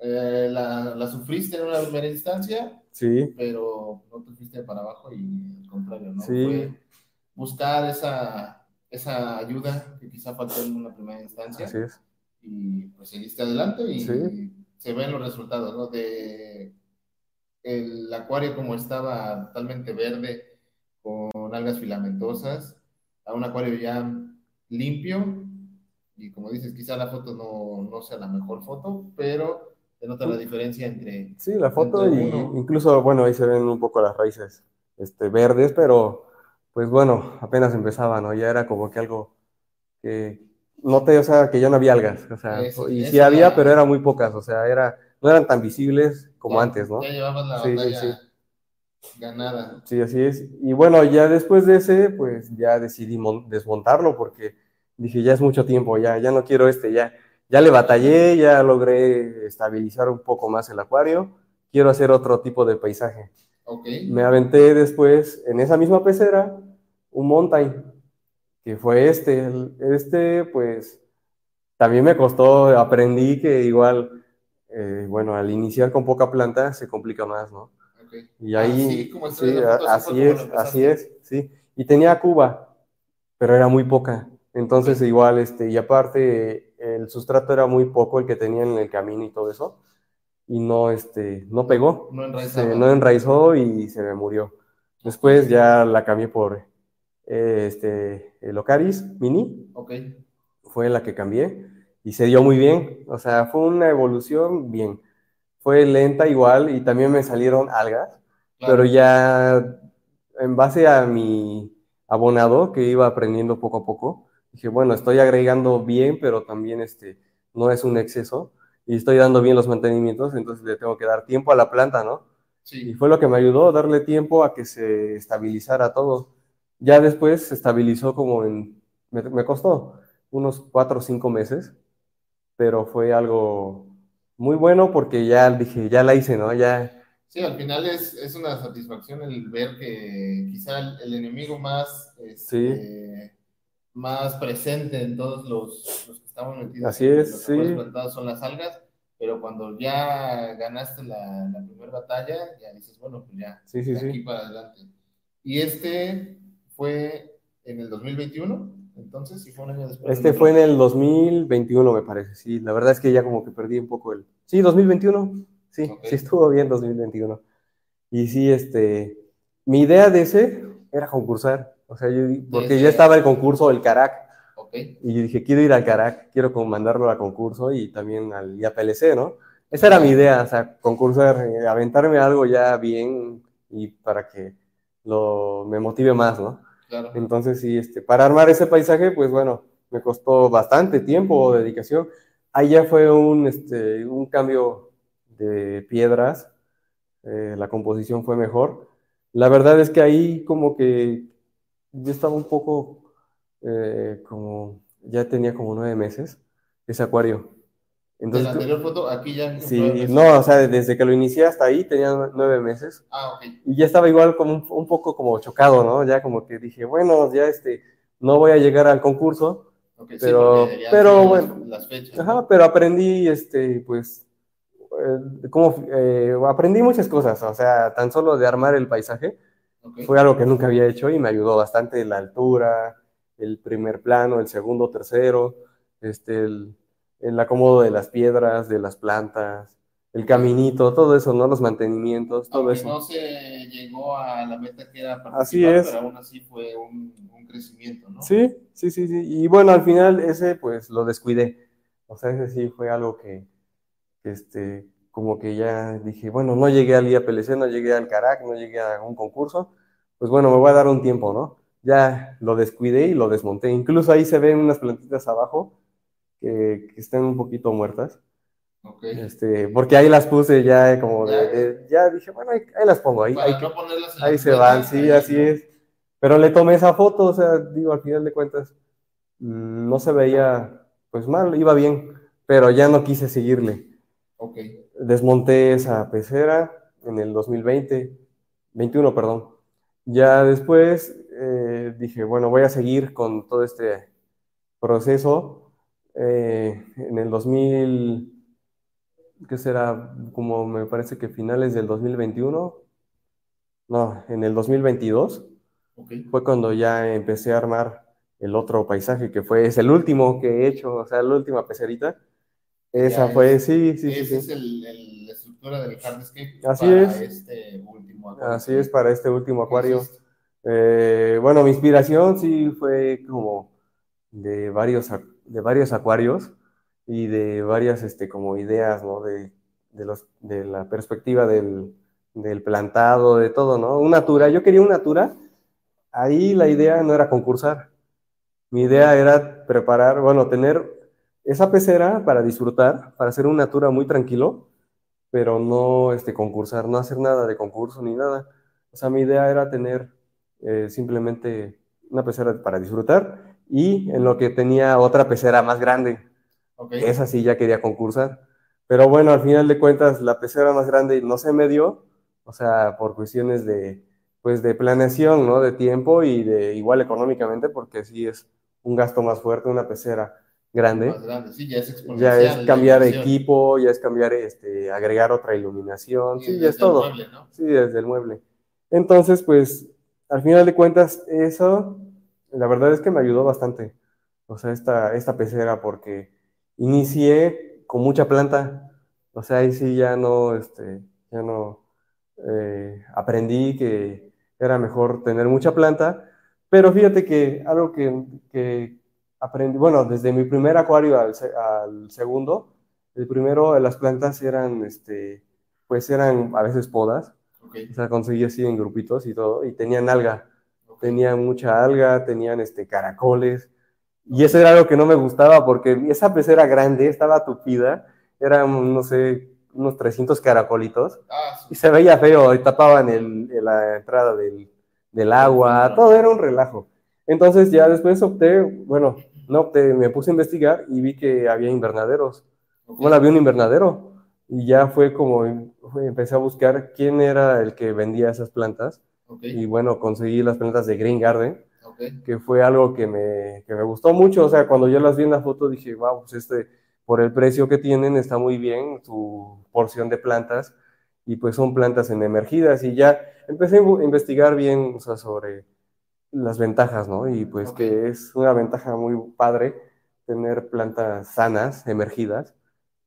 Eh, la, la, sufriste en una primera instancia, sí. pero no te fuiste para abajo y al contrario, ¿no? Sí. Fue buscar esa, esa ayuda que quizá faltó en una primera instancia. Así es. Y pues seguiste adelante y se ven los resultados, ¿no? De el acuario como estaba totalmente verde, con algas filamentosas, a un acuario ya limpio. Y como dices, quizá la foto no, no sea la mejor foto, pero se nota la diferencia entre. Sí, la foto y incluso, bueno, ahí se ven un poco las raíces este, verdes, pero pues bueno, apenas empezaba, ¿no? Ya era como que algo que noté, o sea, que ya no había algas, o sea, y sí había, pero era muy pocas, o sea, era no eran tan visibles como Ya- antes, ¿no? Ya llevabas la Sí, sí, batalla ganada. Sí, así es. Y bueno, ya después de ese, pues ya decidí mon- desmontarlo porque dije, ya es mucho tiempo, ya, ya no quiero este, ya, ya le batallé, ya logré estabilizar un poco más el acuario, quiero hacer otro tipo de paisaje. Me aventé después en esa misma pecera un mountain, que fue este. Este, pues, también me costó, aprendí que igual, eh, bueno, al iniciar con poca planta se complica más, ¿no? Y ahí, como estoy sí, a- así es, así es, sí. Y tenía cuba, pero era muy poca. Entonces, igual, este, y aparte, el sustrato era muy poco el que tenía en el camino y todo eso. Y no, este, no pegó. No Se, enraizaba. no enraizó y se me murió. Después ya la cambié por eh, este, el Ocaris Mini, Ok. fue la que cambié y se dio muy bien. O sea, fue una evolución bien. Fue lenta igual y también me salieron algas, Claro. pero ya en base a mi abonado que iba aprendiendo poco a poco, dije, bueno, estoy agregando bien, pero también este, no es un exceso y estoy dando bien los mantenimientos, entonces le tengo que dar tiempo a la planta, ¿no? Y Sí. fue lo que me ayudó, darle tiempo a que se estabilizara todo. Ya después se estabilizó como en, me, me costó unos cuatro o cinco meses, pero fue algo muy bueno porque ya dije, ya la hice, ¿no? Ya, Sí, al final es, es una satisfacción el ver que quizá el, el enemigo más, este, más presente en todos los, los que estamos metidos Así es, los sí. plantados son las algas, pero cuando ya ganaste la, la primera batalla, ya dices, bueno, pues ya, sí, sí, de aquí sí. para adelante. Y este fue en el 2021, entonces, sí fue un año después. Este fue en el 2021, me parece, sí. La verdad es que ya como que perdí un poco el... Sí, 2021, sí, Ok. sí estuvo bien 2021. Y sí, este, mi idea de ese era concursar, o sea, yo, porque Desde- ya estaba el concurso del Carac, y yo dije, quiero ir al Carac, quiero mandarlo a concurso y también al IAPLC, ¿no? Esa era mi idea, o sea, concursar, eh, aventarme algo ya bien y para que lo, me motive más, ¿no? claro. Entonces, sí, este, para armar ese paisaje, pues bueno, me costó bastante tiempo o dedicación. Ahí ya fue un, este, un cambio de piedras, eh, la composición fue mejor. La verdad es que ahí como que yo estaba un poco, eh, como, ya tenía como nueve meses ese acuario. De Entonces, la anterior foto, aquí ya. sí, no, o sea, desde que lo inicié hasta ahí tenía nueve meses. Ah, ok. Y ya estaba igual como un, un poco como chocado, ¿no? Ya como que dije, bueno, ya este, no voy a llegar al concurso, Ok, sí, Pero- bueno. Las, las fechas. Ajá, pero aprendí, este, pues, eh, como, eh, aprendí muchas cosas, o sea, tan solo de armar el paisaje, Fue algo que nunca había hecho y me ayudó bastante la altura, el primer plano, el segundo, tercero, este, el, el acomodo de las piedras, de las plantas, el caminito, todo eso, ¿no? Los mantenimientos, todo Aunque eso. no se llegó a la meta que era participar, Así es. pero aún así fue un, un crecimiento, ¿no? Sí, sí, sí, sí. Y bueno, al final ese pues lo descuidé. O sea, ese sí fue algo que, que, este, como que ya dije, bueno, no llegué al IAPLC, no llegué al Carac, no llegué a un concurso, pues bueno, me voy a dar un tiempo, ¿no? Ya lo descuidé y lo desmonté. Incluso ahí se ven unas plantitas abajo que, que están un poquito muertas. Este, porque ahí las puse ya como de, Ya. de- ya dije, bueno, ahí, ahí las pongo, ahí, ahí, no en Ahí se van, sí, ahí, así ¿no? es. Pero le tomé esa foto, o sea, digo, al final de cuentas, mm, no se veía, pues mal, iba bien, pero ya no quise seguirle. Ok. Desmonté esa pecera en el 2020, 21, perdón. Ya después eh, dije, bueno, voy a seguir con todo este proceso. Eh, en el 2000, ¿qué será? Como me parece que finales del 2021, no, en el 2022 Ok. fue cuando ya empecé a armar el otro paisaje, que fue, es el último que he hecho, o sea, la última pecerita. Esa fue, es- sí, sí, sí, Esa sí. es el, el- la estructura del hardscape Así para es. este último acuario. Así es para este último acuario. Eh, bueno, mi inspiración sí fue como de varios, de varios acuarios y de varias este, como ideas, ¿no? De, de, los, de la perspectiva del, del plantado, de todo, ¿no? Una tura, yo quería una tura, ahí la idea no era concursar, mi idea era preparar, bueno, tener esa pecera para disfrutar, para hacer una tura muy tranquilo pero no este, concursar, no hacer nada de concurso ni nada. O sea, mi idea era tener eh, simplemente una pecera para disfrutar y en lo que tenía otra pecera más grande. Okay. Esa sí ya quería concursar. Pero bueno, al final de cuentas, la pecera más grande no se me dio, o sea, por cuestiones de, pues, de planeación, ¿no? De tiempo y de igual económicamente, porque sí es un gasto más fuerte una pecera grande. Sí, ya es Ya exponencial. es la cambiar equipo, ya es cambiar, este, agregar otra iluminación, sí, ya es el todo. mueble, ¿no? Sí, desde el mueble. Entonces, pues, al final de cuentas, eso, la verdad es que me ayudó bastante. O sea, esta, esta pecera, porque inicié con mucha planta. O sea, ahí sí ya no, este, ya no eh, aprendí que era mejor tener mucha planta. Pero fíjate que algo que, que aprendí, bueno, desde mi primer acuario al, se- al segundo, el primero, las plantas eran, este, pues eran a veces podas. Ok, O sea, conseguí así en grupitos y todo, y tenían alga, ok. tenían mucha alga, tenían este, caracoles, y eso era algo que no me gustaba porque esa pecera grande, estaba tupida, eran, no sé, unos 300 caracolitos, Ah, y se veía feo, y tapaban el, el- la entrada del, del agua, todo era un relajo. Entonces ya después opté, bueno, no opté, me puse a investigar y vi que había invernaderos. Bueno, había un invernadero. Y ya fue como fue- empecé a buscar quién era el que vendía esas plantas. Y bueno, conseguí las plantas de Green Garden, que fue algo que me, que me gustó mucho, o sea, cuando yo las vi en la foto dije, wow, pues este, por el precio que tienen está muy bien su porción de plantas y pues son plantas en emergidas. Y ya empecé a investigar bien, o sea, sobre las ventajas, ¿no? Y pues que es una ventaja muy padre tener plantas sanas, emergidas,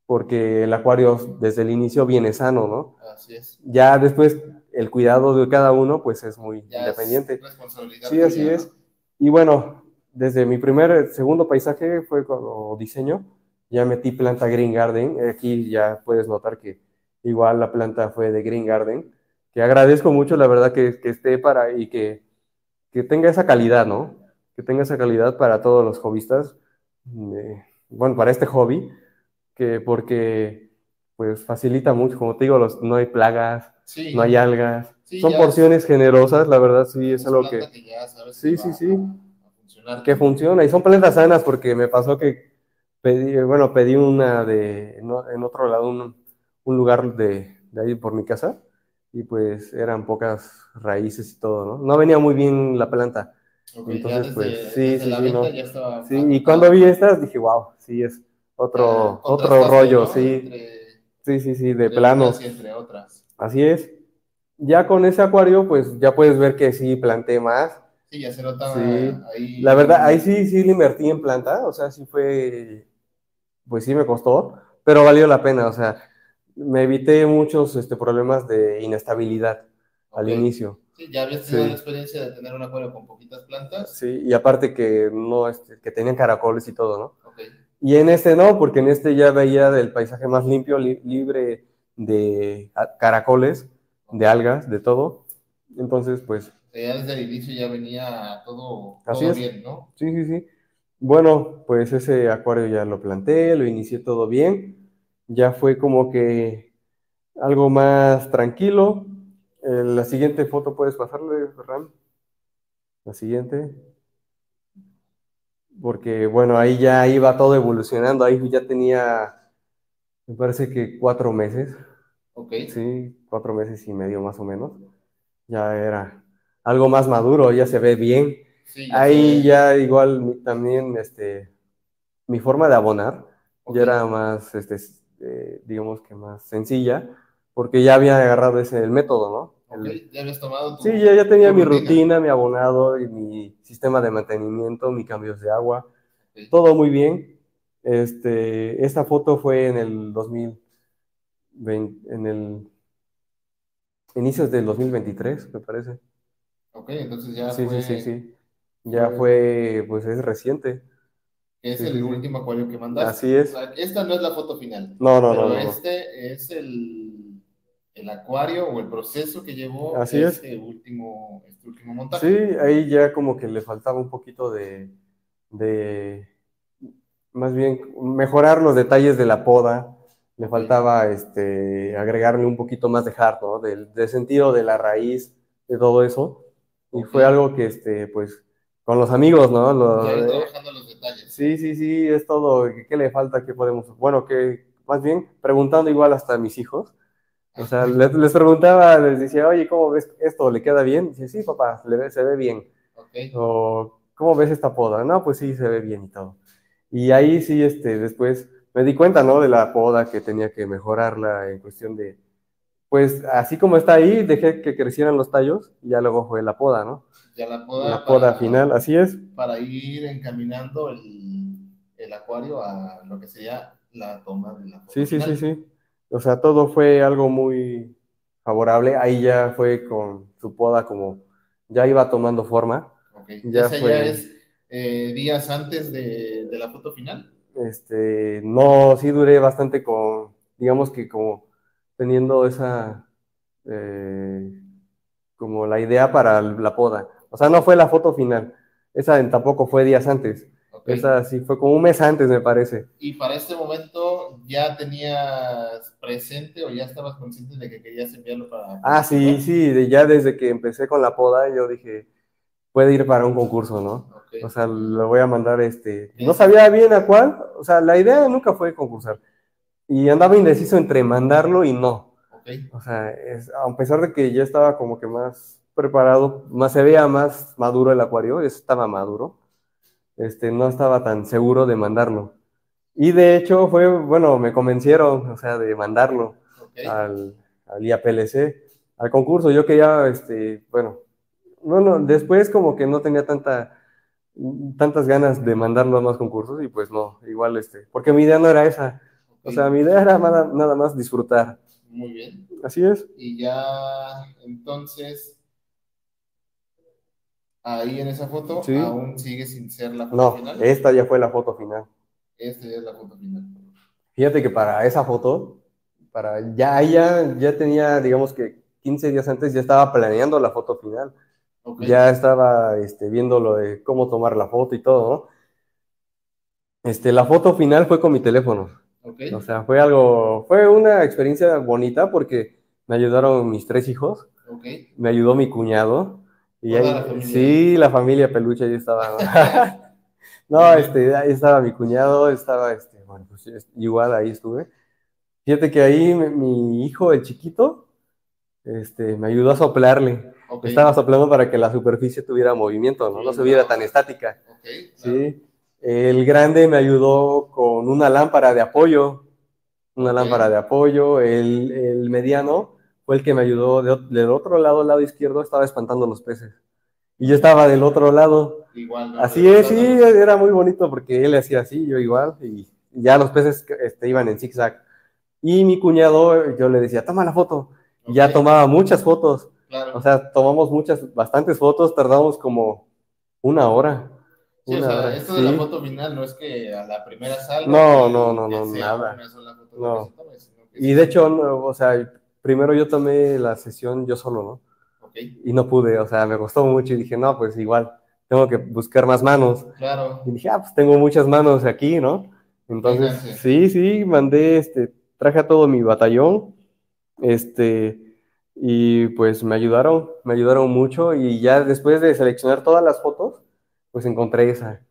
porque el acuario desde el inicio viene sano, ¿no? Así es. Ya después el cuidado de cada uno pues es muy Ya independiente. es responsabilidad Sí, así es. ¿no? Y bueno, desde mi primer, segundo paisaje fue como diseño, ya metí planta Green Garden, aquí ya puedes notar que igual la planta fue de Green Garden, que agradezco mucho la verdad que, que esté para y que, que tenga esa calidad, ¿no? Que tenga esa calidad para todos los hobbyistas, eh, bueno, para este hobby, que porque pues facilita mucho, como te digo, los, no hay plagas, Sí. no hay algas, Sí, son porciones generosas, la verdad sí es algo que... planta que ya sabes Sí, sí, sí. que funciona y son plantas sanas porque me pasó que pedí, bueno, pedí una de, en otro lado, un, un lugar de, de ahí por mi casa y pues eran pocas raíces y todo, ¿no? No venía muy bien la planta. Ok, ya Entonces, desde, pues, sí, sí, sí, no. estaba. Sí, y cuando vi estas dije, wow, sí, es otro, Ya otro rollo, ¿no? sí, Entre- sí, sí, sí, de entre plano. unas y entre otras. Así es. Ya con ese acuario, pues ya puedes ver que sí planté más. Sí, ya se nota Sí. ahí. La verdad, ahí sí, sí le invertí en planta, o sea, sí fue, pues sí me costó, pero valió la pena, o sea, me evité muchos este, problemas de inestabilidad al Ok. inicio. Sí, ya habías tenido Sí. la experiencia de tener un acuario con poquitas plantas. Sí, y aparte que no, este, que tenían caracoles y todo, ¿no? Ok. Y en este no, porque en este ya veía del paisaje más limpio, li- libre de a- caracoles, de algas, de todo. Entonces, pues ya desde el inicio ya venía todo, Así todo bien, ¿no? Sí, sí, sí. Bueno, pues ese acuario ya lo planté, lo inicié todo bien. Ya fue como que algo más tranquilo. Eh, la siguiente foto puedes pasarle, Ferran. La siguiente. Porque, bueno, ahí ya iba todo evolucionando. Ahí ya tenía, me parece que cuatro meses. Ok. Sí, cuatro meses y medio más o menos. Ya era algo más maduro, ya se ve bien. Sí, Ahí ya igual también este, mi forma de abonar ya era más, este, eh, digamos que más sencilla, porque ya había agarrado ese el método, ¿no? Ok, El- ya habías tomado tu. sí, ya, ya tenía mi rutina. rutina, mi abonado y mi sistema de mantenimiento, mis cambios de agua, todo muy bien. Este, esta foto fue en el 2020, en el inicios del 2023, me parece. Ok, entonces ya Sí, fue. sí, sí, sí. Ya fue, pues es reciente. Es Sí, el sí, último acuario que mandaste. Así es. O sea, esta no es la foto final. No, no, pero no, no, este es el, el acuario o el proceso que llevó Así es. este último, este último montaje. Sí, ahí ya como que le faltaba un poquito de, de, más bien, mejorar los detalles de la poda, Le faltaba este, agregarle un poquito más de hard, ¿no? Del, del sentido de la raíz, de todo eso. Y fue algo que, este, pues, con los amigos, ¿no? Lo, Ya Sí, sí, sí, es todo. ¿Qué, qué le falta? ¿Qué podemos? Bueno, que más bien preguntando igual hasta a mis hijos. O sea, les, les preguntaba, les decía, oye, ¿cómo ves esto? ¿Le queda bien? Dice, sí, papá, le ve- se ve bien. Ok. O, ¿cómo ves esta poda? No, pues sí, se ve bien y todo. Y ahí sí, este, después me di cuenta, ¿no? De la poda que tenía que mejorarla en cuestión de, pues así como está ahí, dejé que crecieran los tallos y ya luego fue la poda, ¿no? Ya la poda. La poda para- final, así es. Para ir encaminando el, el acuario a lo que sería la toma de la foto Sí, sí, final. sí, sí. O sea, todo fue algo muy favorable. Ahí ya fue con su poda como ya iba tomando forma. Ok. Ya Esa fue- ya es eh, días antes de, de la foto final. Este, no, sí duré bastante con, digamos que como teniendo esa, eh, como la idea para la poda. O sea, no fue la foto final. Esa tampoco fue días antes. Ok. Esa sí fue como un mes antes, me parece. Y para este momento ya tenías presente o ya estabas consciente de que querías enviarlo para... Ah, sí, sí, de- ya desde que empecé con la poda, yo dije, puede ir para un concurso, ¿no? Ok. O sea, lo voy a mandar, este, no sabía bien a cuál, o sea, la idea nunca fue concursar. Y andaba indeciso entre mandarlo y no. Ok. O sea, es- a pesar de que ya estaba como que más preparado, más se veía más maduro el acuario, estaba maduro, este, no estaba tan seguro de mandarlo. Y de hecho fue, bueno, me convencieron, o sea, de mandarlo Ok. al, al IAPLC, al concurso. Yo quería, este, bueno, bueno, después como que no tenía tanta, tantas ganas de mandarlo a más concursos y pues no, igual, este, porque mi idea no era esa. O Ok. sea, mi idea era nada, nada más disfrutar. Muy bien. Así es. Y ya entonces, ahí en esa foto Sí. aún sigue sin ser la foto No, final. esta ya fue la foto final. Esta ya es la foto final. Fíjate que para esa foto, para ya ya, ya tenía, digamos que 15 días antes ya estaba planeando la foto final. Ya estaba este, viendo lo de cómo tomar la foto y todo, ¿no? Este, la foto final fue con mi teléfono. O sea, fue algo, fue una experiencia bonita porque me ayudaron mis tres hijos, me ayudó mi cuñado. Y ahí- la familia. sí, la familia peluche ahí estaba. no, este, ahí estaba mi cuñado, estaba, este, bueno, pues es- igual ahí estuve. Fíjate que ahí mi, mi hijo, el chiquito, este, me ayudó a soplarle. Ok. Estaba soplando para que la superficie tuviera movimiento, ¿no? No se viera tan estática. Ok. claro. Sí. El grande me ayudó con una lámpara de apoyo, una lámpara de apoyo. El, el mediano fue el que me ayudó de del otro lado, lado izquierdo, estaba espantando los peces. Y yo estaba del otro lado. Igual. ¿no? Así es, sí, era muy bonito porque él hacía así, yo igual, y ya los peces este, iban en zigzag. Y mi cuñado, yo le decía, toma la foto. Y ya tomaba muchas fotos. Claro. O sea, tomamos muchas, bastantes fotos, tardamos como una hora. Sí, o Una sea, hora, esto de la foto final no es que a la primera salga. No, no, no, no, nada. foto No. que se tome, sino que Y de hecho, no, o sea, primero yo tomé la sesión yo solo, ¿no? Ok, Y no pude, o sea, me costó mucho y dije, no, pues igual, tengo que buscar más manos. claro. Y dije, ah, pues tengo muchas manos aquí, ¿no? Entonces, sí, sí, mandé, este, traje a todo mi batallón, este, y pues me ayudaron, me ayudaron mucho y ya después de seleccionar todas las fotos, pues encontré esa,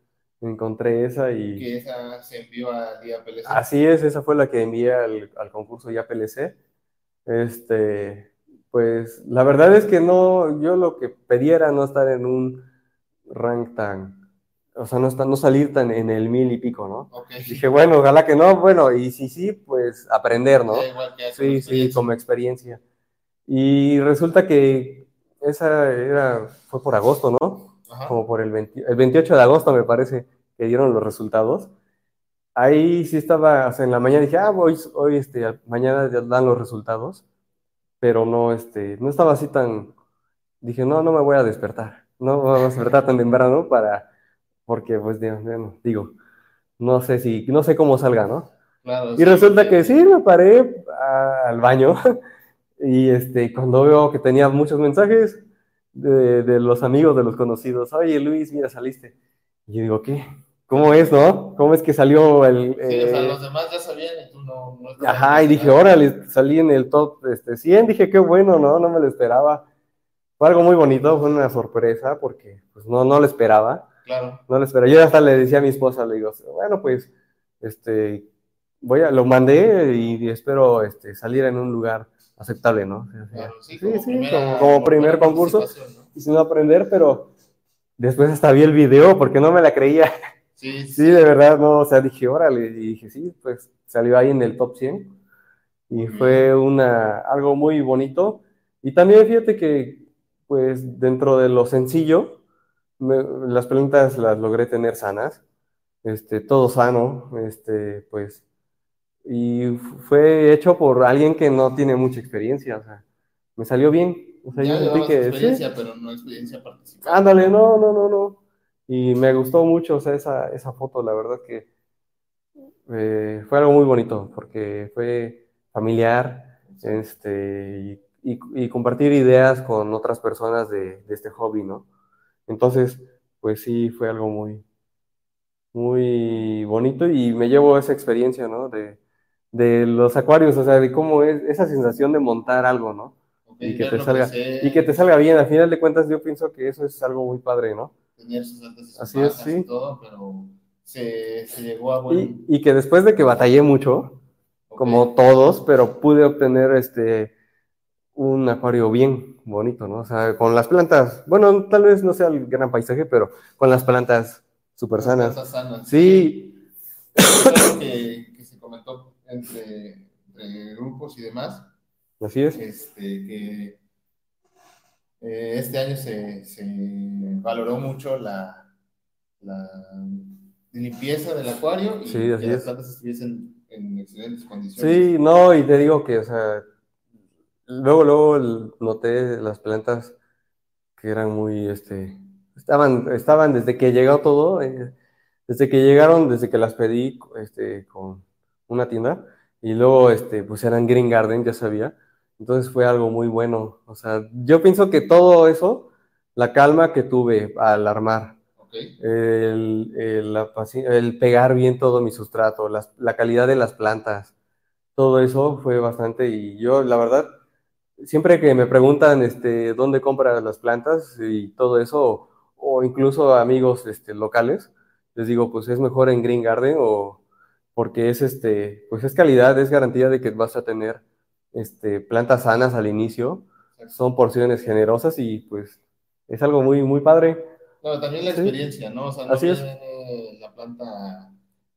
encontré esa y Que esa se envió al día PLC. así es, esa fue la que envié al, al concurso ya PLC. Este, pues la verdad es que no, yo lo que pedí era no estar en un rank tan, o sea, no, estar, no salir tan en el mil y pico, ¿no? Ok. Dije, bueno, ojalá que no, bueno, y si sí, pues aprender, ¿no? Igual que Sí, sí, como experiencia. Y resulta que esa era, fue por agosto, ¿no? Ajá. Como por el, 20 el 28 de agosto, me parece, que dieron los resultados. Ahí sí estaba, o sea, en la mañana dije, ah, hoy, hoy este, mañana ya dan los resultados, pero no, este, no estaba así tan, dije, no, no me voy a despertar, no me voy a despertar tan temprano para, porque, pues, digo, digo, no sé si, no sé cómo salga, ¿no? Claro, Y sí, resulta porque- que sí, me paré a- al baño y este, cuando veo que tenía muchos mensajes de, de los amigos, de los conocidos, oye Luis, mira, saliste. Y yo digo, ¿qué? ¿Cómo es, no? ¿Cómo es que salió el... Sí, o sea, eh, los demás ya sabían y tú no... Ajá, y dije, órale, salí en el top este, 100, dije, qué bueno, ¿no? No me lo esperaba. Fue algo muy bonito, fue una sorpresa porque pues, no, no lo esperaba, Claro, no lo esperaba. Yo hasta le decía a mi esposa, le digo, bueno, pues, este, voy a, lo mandé y, espero este, salir en un lugar aceptable, ¿no? claro. Sí, Sí, como, sí, primera- como, como primer concurso, ¿no? y sin aprender, pero después hasta vi el video porque no me la creía. Sí, Sí, de verdad, no, o sea, dije, órale, y dije, sí, pues salió ahí en el top 100 y fue una, algo muy bonito. Y también fíjate que, pues, dentro de lo sencillo, me- las plantas las logré tener sanas, este, todo sano, este, pues, y fue hecho por alguien que no tiene mucha experiencia, o sea, me salió bien, o sea, ya yo sentí que, sí, experiencia, pero no experiencia participada. ándale, no, no, no, no. Y me gustó mucho, o sea, esa, esa foto, la verdad que eh, fue algo muy bonito, porque fue familiar, este, y, y- y compartir ideas con otras personas de, de este hobby, ¿no? Entonces, pues sí, fue algo muy, muy bonito y me llevo esa experiencia, ¿no? De, de los acuarios, o sea, de cómo es esa sensación de montar algo, ¿no? Y que te salga, y que te salga bien. Al final de cuentas, yo pienso que eso es algo muy padre, ¿no? Tener sus altas y sus Así es, sí. y todo, pero se, se llegó a buen... Y, y que después de que batallé mucho, ok, como todos, pero pude obtener este un acuario bien bonito, ¿no? O sea, con las plantas, bueno, tal vez no sea el gran paisaje, pero con las plantas súper sanas. plantas sanas. Sí, Es algo que, que se comentó entre, entre grupos y demás, así es. este, que eh, este año se, se valoró mucho la, la limpieza del acuario y Sí, que así las plantas estuviesen en excelentes condiciones. Sí, no, y te digo que, o sea, luego, luego noté las plantas que eran muy, este, estaban, estaban desde que llegó todo, eh, desde que llegaron, desde que las pedí, este, con una tienda, y luego, este, pues eran Green Garden, ya sabía, entonces fue algo muy bueno, o sea, yo pienso que todo eso, la calma que tuve al armar, Ok, el, el, la paci- el pegar bien todo mi sustrato, las- la calidad de las plantas, todo eso fue bastante y yo la verdad, siempre que me preguntan este, dónde compras las plantas y todo eso, o incluso amigos este, locales, les digo, pues es mejor en Green Garden o porque es este, pues es calidad, es garantía de que vas a tener este, plantas sanas al inicio, son porciones generosas y pues es algo muy, muy padre. Claro, también la experiencia, ¿no? O sea, no Así es. viene la planta,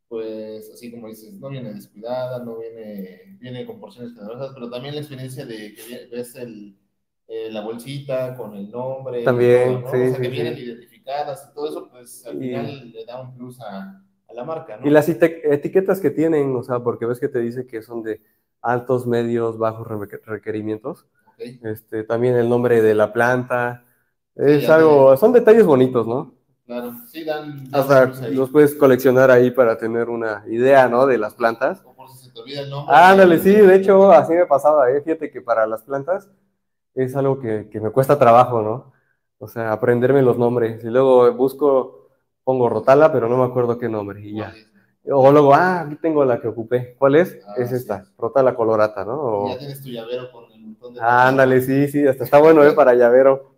pues, así como dices, no viene descuidada, no viene, viene con porciones generosas, pero también la experiencia de que ves el, eh, la bolsita con el nombre, También, ¿no? sí, o sea, que sí. vienen identificadas y todo eso, pues, al Y- final le da un plus a, a la marca, ¿no? Y las etiquetas que tienen, o sea, porque ves que te dice que son de altos, medios, bajos re- requerimientos. Este, también el nombre de la planta. Es algo, son detalles bonitos, ¿no? claro, sí, dan, dan Hasta los puedes coleccionar ahí para tener una idea, ¿no? De las plantas. O por si se te olvida el nombre. Ándale, sí, de hecho, así me pasaba, ¿eh? Fíjate que para las plantas es algo que, que me cuesta trabajo, ¿no? O sea, aprenderme los nombres. Y luego busco, pongo Rotala, pero no me acuerdo qué nombre, y ya. O luego, ah, aquí tengo la que ocupé. ¿Cuál es? Ah, es sí. esta, Rotala colorata, ¿no? O- Ya tienes tu llavero con el montón de... Ándale, sí, sí, hasta está bueno, ¿eh? Para llavero.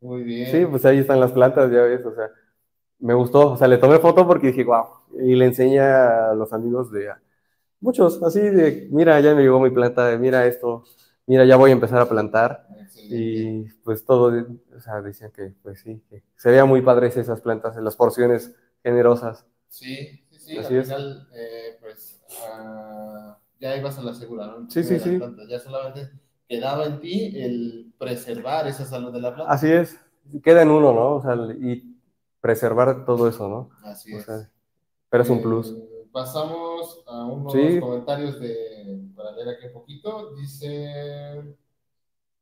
Muy bien. Sí, pues ahí están las plantas, ya ves, o sea, me gustó, o sea, le tomé foto porque dije, wow, y le enseñé a los amigos de, muchos, así de, mira, ya me llegó mi planta, mira esto, mira, ya voy a empezar a plantar, Excelente. y pues todo, o sea, decían que, pues sí, que se veían muy padres esas plantas, en las porciones generosas. Sí, sí, sí, Así al es. final, eh, pues, ah, ya ibas a la segura, ¿no? Sí, sí, sí. Ya solamente quedaba en ti el preservar esa salud de la planta. Así es, queda en uno, ¿no? O sea, y preservar todo eso, ¿no? Así O es. sea, pero es un Eh, plus. Pasamos a unos Sí. comentarios de, para leer aquí un poquito. Dice,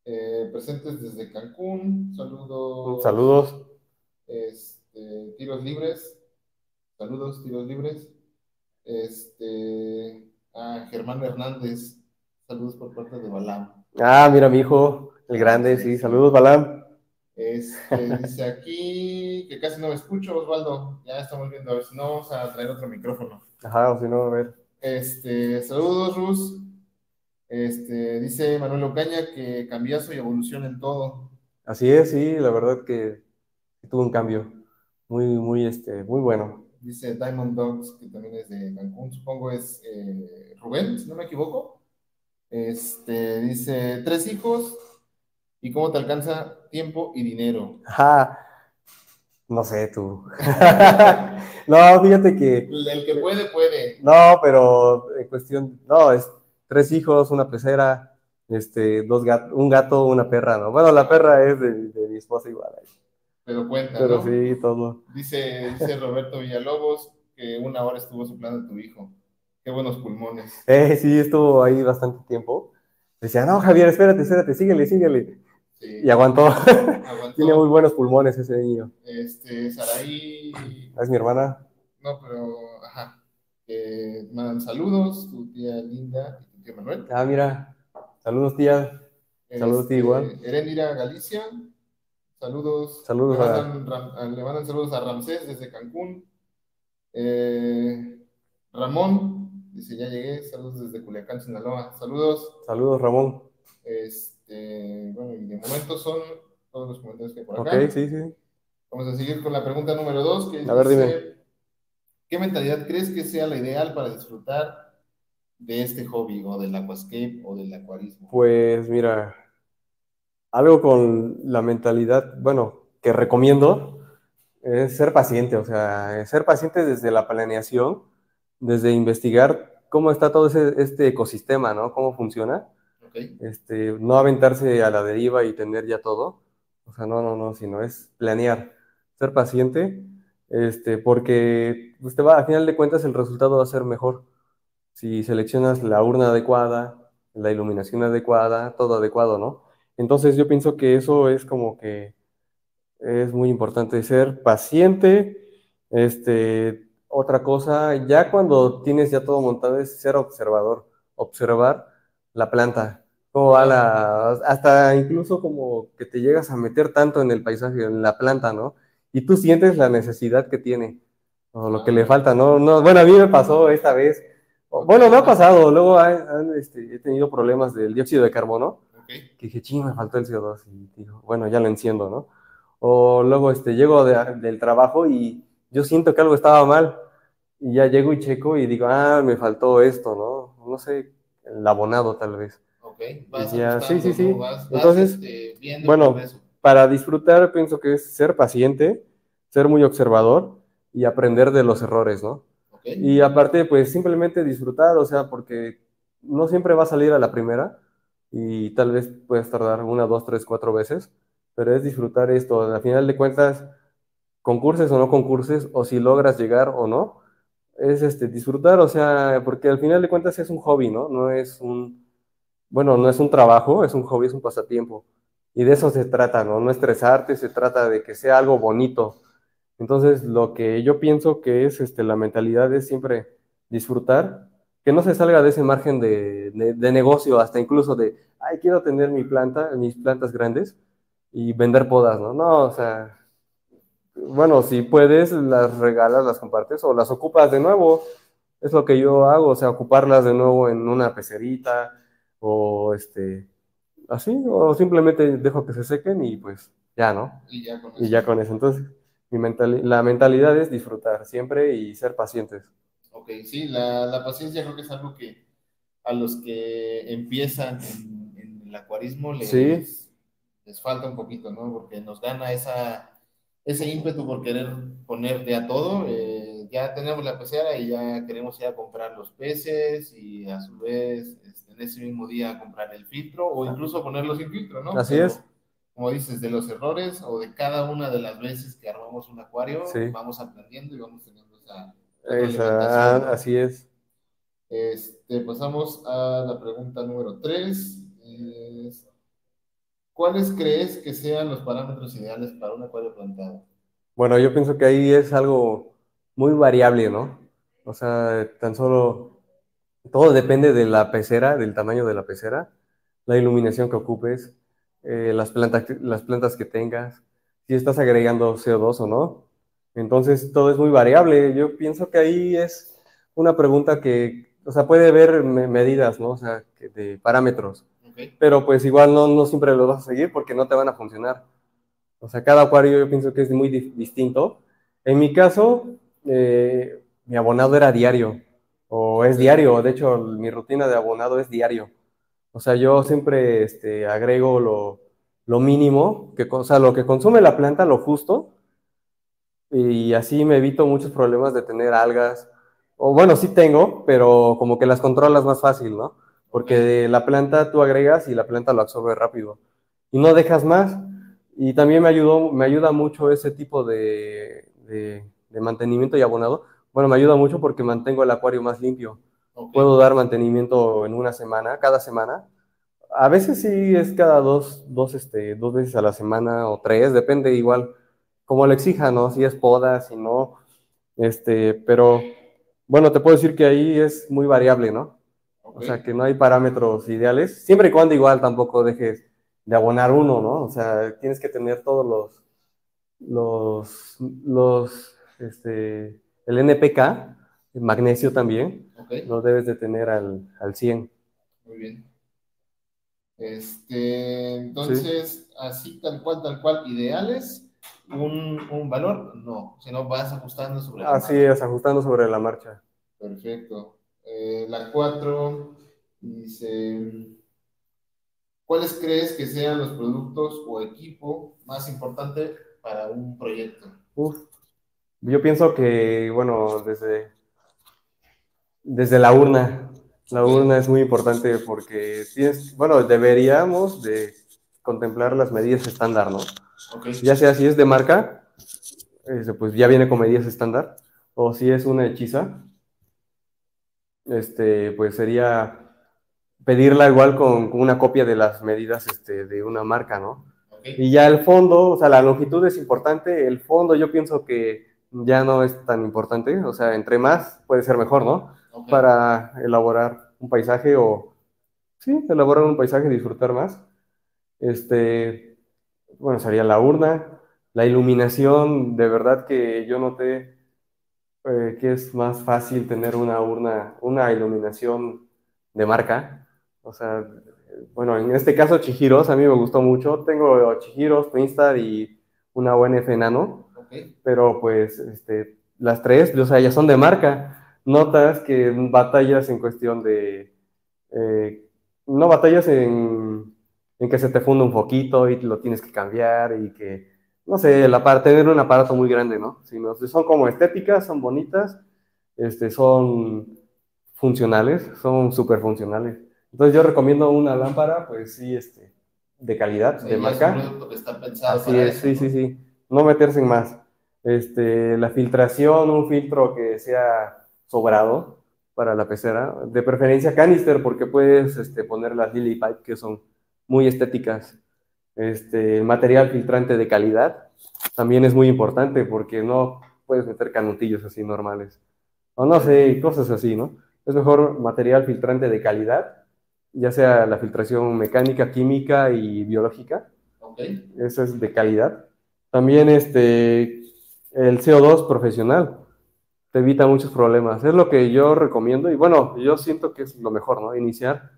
eh, presentes desde Cancún, saludos. Saludos. Este, tiros libres. Saludos, tiros libres. Este, a Germán Hernández. Saludos por parte de Balam. Ah, mira, mi hijo, el grande, sí, saludos, Balam. Este, dice aquí que casi no me escucho, Osvaldo. Ya estamos viendo, a ver si no vamos a traer otro micrófono. Ajá, o si no, a ver. Este, saludos, Rus. Este, dice Manuel Ocaña que cambiazo y evolución en todo. Así es, sí, la verdad que tuvo un cambio muy, muy, este, muy bueno. Dice Diamond Dogs, que también es de Cancún, supongo es eh, Rubén, si no me equivoco. Este, dice, tres hijos, ¿y cómo te alcanza tiempo y dinero? Ajá, no sé tú. no, fíjate que... El que puede, puede. No, pero en cuestión, no, es tres hijos, una pecera, este, dos gatos, un gato, una perra, ¿no? Bueno, la perra es de, de mi esposa igual. Pero cuenta, Pero ¿no? sí, todo. Dice, dice Roberto Villalobos que una hora estuvo soplando a tu hijo. Qué buenos pulmones. Eh, sí, estuvo ahí bastante tiempo. Decía, no, Javier, espérate, espérate, síguele, síguele. Sí, Y aguantó. aguantó. Tiene muy buenos pulmones ese niño. Este, Saraí, Es mi hermana. no, pero, ajá. Que mandan saludos, tu tía Linda y tu tía Manuel. Ah, mira. Saludos, tía. Saludos, tía, igual. Erendira Galicia, saludos. Saludos le a- mandan, Ram- le mandan saludos a Ramsés desde Cancún. Eh, Ramón, dice, ya llegué, saludos desde Culiacán, Sinaloa. Saludos. Saludos, Ramón. Este, bueno, y de momento son todos los comentarios que hay por Ok, acá. sí, sí. Vamos a seguir con la pregunta número dos, que A ver, dice, dime. ¿qué mentalidad crees que sea la ideal para disfrutar de este hobby o del aquascape o del acuarismo? Pues mira, algo con la mentalidad, bueno, que recomiendo es ser paciente, o sea, ser paciente desde la planeación, desde investigar cómo está todo ese, este ecosistema, ¿no? Cómo funciona. Este, no aventarse a la deriva y tener ya todo. O sea, no, no, no, sino es planear, ser paciente, este, porque pues, te va, al final de cuentas el resultado va a ser mejor. Si seleccionas la urna adecuada, la iluminación adecuada, todo adecuado, ¿no? Entonces yo pienso que eso es como que es muy importante, ser paciente. Este, otra cosa, ya cuando tienes ya todo montado es ser observador, observar la planta, cómo va la, hasta incluso como que te llegas a meter tanto en el paisaje, en la planta, ¿no? Y tú sientes la necesidad que tiene, o lo que le falta, ¿no? No, bueno, a mí me pasó esta vez, bueno, me ha pasado, luego este, he tenido problemas del dióxido de carbono, ¿Ok? que dije, ching, me faltó el CO2, y digo, bueno, ya lo enciendo, ¿no? O luego este, llego de- del trabajo y yo siento que algo estaba mal, y ya llego y checo y digo, ah, me faltó esto, ¿no? No sé, el abonado tal vez. Ok, vas Ya, sí, sí, sí. Vas, vas, Entonces, este, viendo bueno. Para disfrutar pienso que es ser paciente, ser muy observador y aprender de los errores, ¿no? ¿Ok? Y aparte, pues simplemente disfrutar, o sea, porque no siempre va a salir a la primera y tal vez puedes tardar una, dos, tres, cuatro veces, pero es disfrutar esto. Al final de cuentas, concurses o no concurses, o si logras llegar o no, es este, disfrutar, o sea, porque al final de cuentas es un hobby, ¿no? No es un, bueno, no es un trabajo, es un hobby, es un pasatiempo. Y de eso se trata, ¿no? No estresarte, se trata de que sea algo bonito. Entonces, lo que yo pienso que es este, la mentalidad es siempre disfrutar, que no se salga de ese margen de, de- de negocio, hasta incluso de, ay, quiero tener mi planta, mis plantas grandes y vender podas, ¿no? No, o sea, bueno, si puedes, las regalas, las compartes o las ocupas de nuevo. Es lo que yo hago, o sea, ocuparlas de nuevo en una pecerita o este, así, o simplemente dejo que se sequen y pues ya, ¿no? Y ya con Y eso. ya con eso. Entonces, mi la mentalidad es disfrutar siempre y ser pacientes. Ok, sí, la, la paciencia creo que es algo que a los que empiezan en, en el acuarismo les, Sí. les falta un poquito, ¿no? Porque nos gana esa, ese ímpetu por querer poner de a todo. eh, ya tenemos la pecera y ya queremos ir a comprar los peces y a su vez este, en ese mismo día comprar el filtro o incluso ponerlo sin filtro, ¿no? Así Pero, es. Como dices, de los errores o de cada una de las veces que armamos un acuario, Sí. vamos aprendiendo y vamos teniendo esa... Esa- ¿no? así es. Este, pasamos a la pregunta número 3. ¿Cuáles crees que sean los parámetros ideales para un acuario plantado? Bueno, yo pienso que ahí es algo muy variable, ¿no? O sea, tan solo todo depende de la pecera, del tamaño de la pecera, la iluminación que ocupes, eh, las plantas, las plantas que tengas, si estás agregando CO2 o no. Entonces, todo es muy variable. Yo pienso que ahí es una pregunta que, o sea, puede haber medidas, ¿no? O sea, de parámetros. Pero pues igual no, no siempre lo vas a seguir porque no te van a funcionar. O sea, cada acuario yo pienso que es muy distinto. En mi caso, eh, mi abonado era diario, o es diario, de hecho mi rutina de abonado es diario. O sea, yo siempre este, agrego lo, lo mínimo, que, o sea, lo que consume la planta, lo justo, y así me evito muchos problemas de tener algas. O bueno, sí tengo, pero como que las controlas más fácil, ¿no? Porque la planta tú agregas y la planta lo absorbe rápido. Y no dejas más. Y también me, ayudó, me ayuda mucho ese tipo de, de, mantenimiento y abonado. Bueno, me ayuda mucho porque mantengo el acuario más limpio. Puedo dar mantenimiento en una semana, cada semana. A veces sí es cada dos, dos, este, dos veces a la semana o tres, depende igual como lo exija, ¿no? Si es poda, si no. Este, pero bueno, te puedo decir que ahí es muy variable, ¿no? O sea, que no hay parámetros ideales, siempre y cuando igual tampoco dejes de abonar uno, ¿no? O sea, tienes que tener todos los, los, los, este, el NPK, el magnesio también, lo debes de tener al, al 100. Muy bien. Este, entonces, así tal cual, tal cual, ideales, un, un valor, no, sino vas ajustando sobre la Así es, ajustando sobre la marcha. Perfecto. Eh, la 4 dice, ¿Cuáles crees que sean los productos o equipo más importante para un proyecto? yo pienso que, bueno, desde, desde la urna, la urna es muy importante porque tienes, bueno, deberíamos de contemplar las medidas estándar, ¿no? Ya sea si es de marca, pues ya viene con medidas estándar, o si es una hechiza, este, pues sería pedirla igual con, una copia de las medidas este, de una marca, ¿no? Y ya el fondo, o sea, la longitud es importante, el fondo yo pienso que ya no es tan importante, o sea, entre más puede ser mejor, ¿no? Para elaborar un paisaje o, sí, elaborar un paisaje y disfrutar más. Este, bueno, sería la urna, la iluminación, de verdad que yo noté eh, que es más fácil tener una urna, una iluminación de marca, o sea, bueno, en este caso Chihiros, a mí me gustó mucho. Tengo Chihiros, Twinstar y una ONF Nano. Pero pues este, las tres, o sea, ya son de marca. Notas que batallas en cuestión de... Eh, no batallas en, en, que se te funda un foquito y lo tienes que cambiar y que, no sé, la, para tener un aparato muy grande, ¿no? Sino, son como estéticas, son bonitas, este, son funcionales, son súper funcionales. Entonces yo recomiendo una lámpara, pues sí, este, de calidad, de marca. está pensado Así es, sí, sí, sí. No meterse en más. Este, la filtración, un filtro que sea sobrado para la pecera, de preferencia canister, porque puedes este, poner las lily pipe que son muy estéticas. Este, material filtrante de calidad también es muy importante porque no puedes meter canutillos así normales. O no sé, cosas así, ¿no? Es mejor material filtrante de calidad ya sea la filtración mecánica, química y biológica. Okay. Eso es de calidad. También este, el CO2 profesional te evita muchos problemas. Es lo que yo recomiendo y bueno, yo siento que es lo mejor, ¿no? Iniciar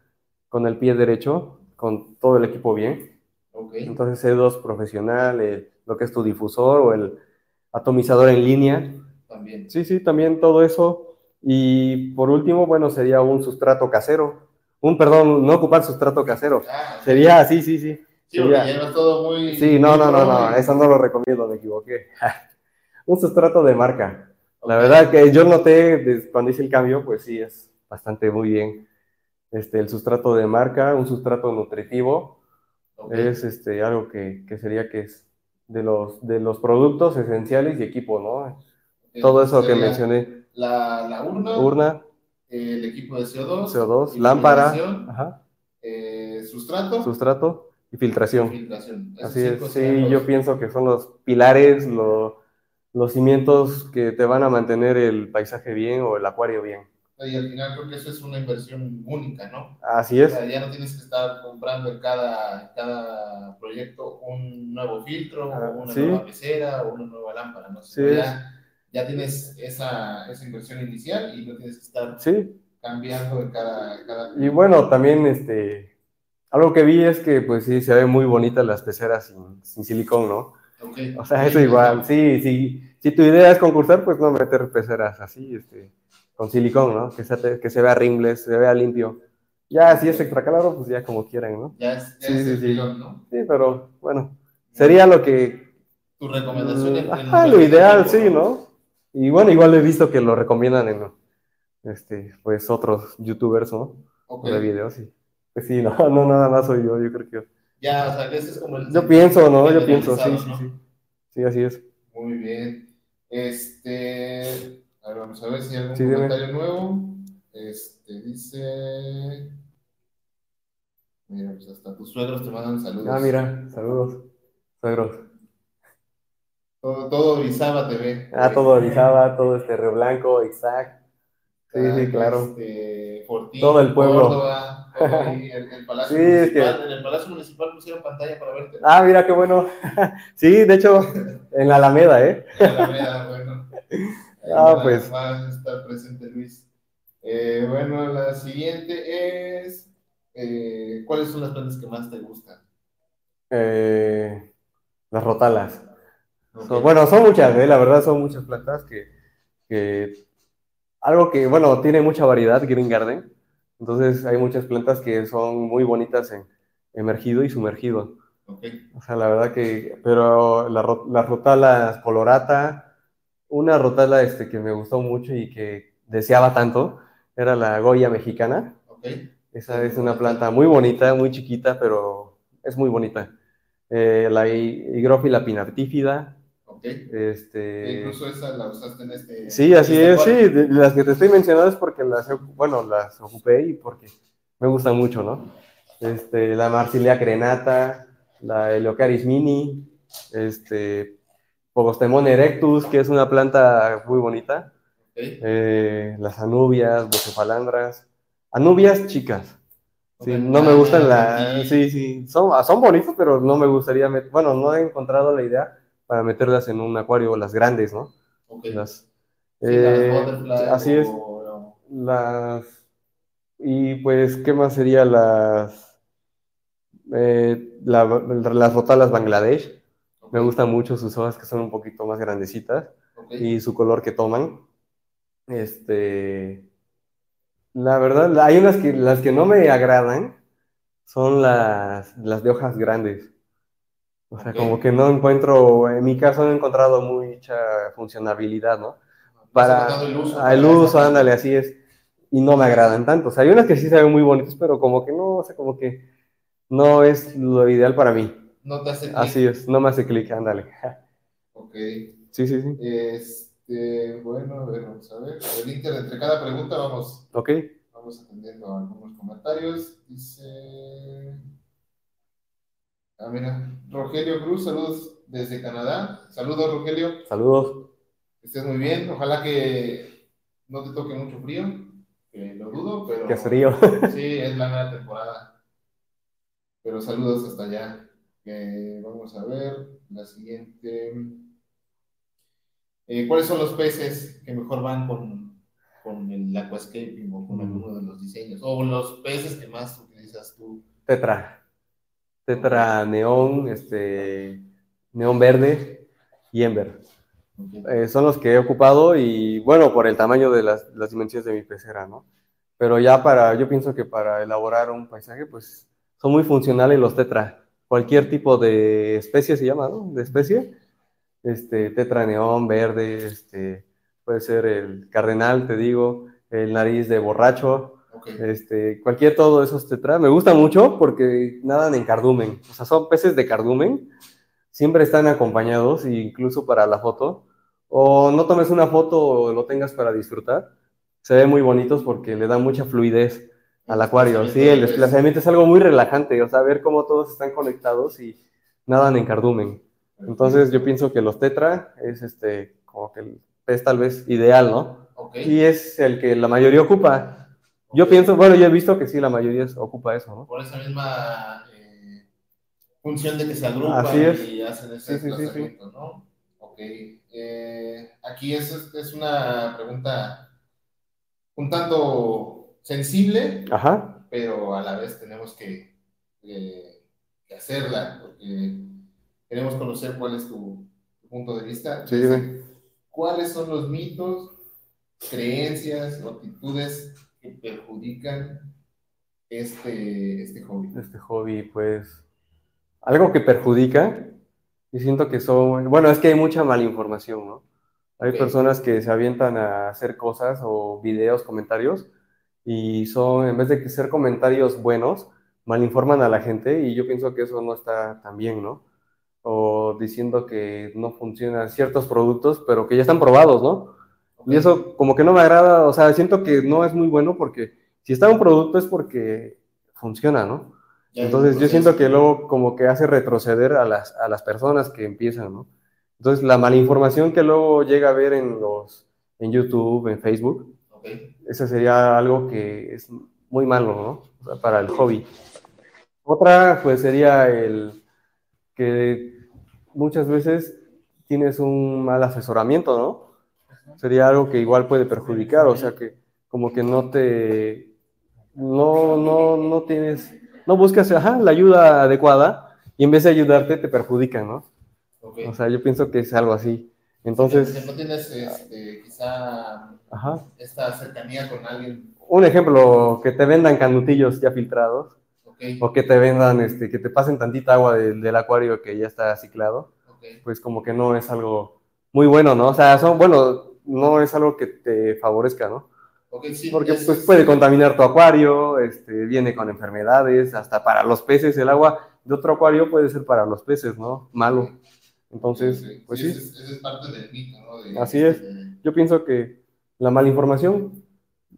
con el pie derecho, con todo el equipo bien. Okay. Entonces CO2 profesional, lo que es tu difusor o el atomizador en línea. También. Sí, sí, también todo eso. Y por último, bueno, sería un sustrato casero un, perdón, no ocupar sustrato casero. Ah, Sería, sí, sí, sí. Sí, Sería, todo muy... Sí, no, no, no, no, eso no lo recomiendo, me equivoqué. un sustrato de marca. La verdad que yo noté cuando hice el cambio, pues sí, es bastante muy bien. Este, el sustrato de marca, un sustrato nutritivo, es este, algo que, que, sería que es de los, de los productos esenciales y equipo, ¿no? Todo eso que mencioné. La, la urna. Urna el equipo de CO2, CO2 lámpara, eh, sustrato, sustrato y filtración. filtración. Así es, sí, yo pienso que son los pilares, los cimientos que te van a mantener el paisaje bien o el acuario bien. Y al final creo que eso es una inversión única, ¿no? Así es. O sea, ya no tienes que estar comprando en cada, cada proyecto un nuevo filtro, Ah, o una sí. nueva pecera, o una nueva lámpara, ¿no? Sí, ya, ya tienes esa, esa inversión inicial y no tienes que estar Sí, cambiando en cada... cada... y bueno, también este, algo que vi es que pues sí, se ven muy bonitas las peceras sin, sin silicón, ¿no? Ok. O sea, eso igual, sí, sí. Si tu idea es concursar, pues no meter peceras así, este, con silicón, ¿no? Que se, que se vea ringles, se vea limpio. Ya, si es extra calado, pues ya como quieran, ¿no? Ya es, ya Sí, es sí, el sí. ¿no? Sí, pero bueno, sería lo que... Tu recomendación en- en Ajá, un lo ideal, sí, ¿no? Y bueno, igual he visto que lo recomiendan en, este, pues, otros youtubers, ¿no? Ok. De videos, sí. Pues sí, no, no nada más soy yo, yo creo que... Ya, o sea, que ese es como el... Yo pienso, ¿no? Yo pienso, sí, sí, generalizado, sí. ¿no? Sí, así es. Muy bien. Este, a ver, vamos a ver si hay algún Sí, dime. comentario nuevo. Este, dice, mira, pues hasta tus suegros te mandan saludos. Ah, mira, saludos, suegros. Todo, todo Orizaba te ve. Ah, todo Orizaba, todo este Río Blanco, Isaac. Sí, sí, claro. Este, Fortín, Todo el pueblo. Córdoba, ahí, el, el Palacio Sí, es que- Municipal. En el Palacio Municipal pusieron pantalla para verte. Ah, mira qué bueno. Sí, de hecho, en la Alameda, ¿eh? En la Alameda, bueno. Ah, va- pues. Va a estar presente Luis. Eh, bueno, la siguiente es, eh, ¿cuáles son las plantas que más te gustan? Eh, las rotalas. Bueno, son muchas. La verdad son muchas plantas que, que- Algo que, bueno, tiene mucha variedad, Green Garden. Entonces hay muchas plantas que son muy bonitas en emergido y sumergido. O sea, la verdad que, pero la, las rotalas colorata, una rotala este, que me gustó mucho y que deseaba tanto, era la Goya mexicana. Ok. Esa es una planta muy bonita, muy chiquita, pero es muy bonita. Eh, la hi- higrófila pinnatífida, Ok. este... Incluso esa la usaste en este. Sí, así en es, este sí, de- las que te estoy mencionando es porque las, bueno, las ocupé y porque me gustan mucho, ¿no? Este, la Marsilia crenata, la Heliocaris mini, este, Pogostemon erectus, que es una planta muy bonita, eh, las anubias, bocefalandras, anubias chicas. Sí, no me ah, gustan las, aquí. sí, sí, son, son bonitas, pero no me gustaría, met- bueno, no he encontrado la idea para meterlas en un acuario, las grandes, ¿no? Ok. Las, Sí, eh, las butterfly así es. o- Las. Y pues, ¿qué más sería las. eh, la- las rotalas Bangladesh? Me gustan mucho sus hojas que son un poquito más grandecitas ok. y su color que toman. Este. La verdad, hay unas que las que no me agradan son las, las de hojas grandes. O sea, Ok. como que no encuentro, en mi caso no he encontrado mucha funcionabilidad, ¿no? para el uso el uso, ándale, así es. Y no me agradan tanto. O sea, hay unas que sí se ven muy bonitas, pero como que no, o sea, como que no es lo ideal para mí. No te hace clic. Así es, no me hace clic, ándale. Ok. Sí, sí, sí. Este, bueno, a ver, vamos a ver. El Inter, entre cada pregunta vamos, Ok. vamos atendiendo algunos comentarios. Dice. Ah, mira, Rogelio Cruz, saludos desde Canadá. Saludos, Rogelio. Saludos. Que estés muy bien. Ojalá que no te toque mucho frío, que lo dudo, pero. Qué frío. Sí, es la nueva temporada. Pero saludos hasta allá. Eh, vamos a ver la siguiente. Eh, ¿cuáles son los peces que mejor van con, con el aquascaping o con Mm. alguno de los diseños? O los peces que más utilizas tú. Tetra. Tetra neón, este, neón verde y ember. Eh, son los que he ocupado y bueno, por el tamaño de las, las dimensiones de mi pecera, ¿no? Pero ya para, yo pienso que para elaborar un paisaje, pues son muy funcionales los tetra. Cualquier tipo de especie se llama, ¿no? De especie. Este, tetra neón, verde, este, puede ser el cardenal, te digo, el nariz de borracho, este, cualquier todo esos tetra. Me gusta mucho porque nadan en cardumen. O sea, son peces de cardumen. Siempre están acompañados, incluso para la foto. O no tomes una foto o lo tengas para disfrutar. Se ven muy bonitos porque le dan mucha fluidez al acuario. Sí, el desplazamiento es algo muy relajante. O sea, ver cómo todos están conectados y nadan en cardumen. Entonces yo pienso que los tetra es este, como que el pez tal vez ideal, ¿no? Y es el que la mayoría ocupa. Yo pienso, bueno, yo he visto que sí, la mayoría ocupa eso, ¿no? Por esa misma eh, función de que se agrupan Así es. y hacen ese Sí, ¿no? Ok. Eh, aquí es, es una pregunta un tanto sensible, Ajá, pero a la vez tenemos que, eh, que hacerla, porque queremos conocer cuál es tu, tu punto de vista. Sí. ¿Cuáles son los mitos, creencias o actitudes que perjudican este, este hobby? este hobby, pues, algo que perjudica, y siento que son, bueno, es que hay mucha malinformación, ¿no? Hay personas que se avientan a hacer cosas o videos, comentarios, y son, en vez de que ser comentarios buenos, malinforman a la gente, y yo pienso que eso no está tan bien, ¿no? O diciendo que no funcionan ciertos productos, pero que ya están probados, ¿no? Ok. Y eso como que no me agrada, o sea, siento que no es muy bueno porque si está un producto es porque funciona, ¿no? Ya Entonces yo siento que luego como que hace retroceder a las, a las personas que empiezan, ¿no? Entonces la malinformación que luego llega a ver en los, en YouTube, en Facebook, Ok. Eso sería algo que es muy malo, ¿no? O sea, para el hobby. Otra, pues sería el que muchas veces tienes un mal asesoramiento, ¿no? Sería algo que igual puede perjudicar, o sea que como que no te, no, no, no tienes, no buscas, ajá, la ayuda adecuada y en vez de ayudarte te perjudican, ¿no? O sea, yo pienso que es algo así. Entonces, no tienes este, quizá ajá. esta cercanía con alguien. Un ejemplo, que te vendan canutillos ya filtrados. O que te vendan, este, que te pasen tantita agua del, del acuario que ya está ciclado, pues como que no es algo muy bueno, ¿no? O sea, son, bueno, no es algo que te favorezca, ¿no? Ok, sí, Porque es- pues puede contaminar tu acuario, este, viene con enfermedades, hasta para los peces, el agua de otro acuario puede ser para los peces, ¿no? Malo. Entonces, Sí, sí. pues Sí, Ese es, ese es parte del mito, ¿no? De- Así es. de- yo pienso que la malinformación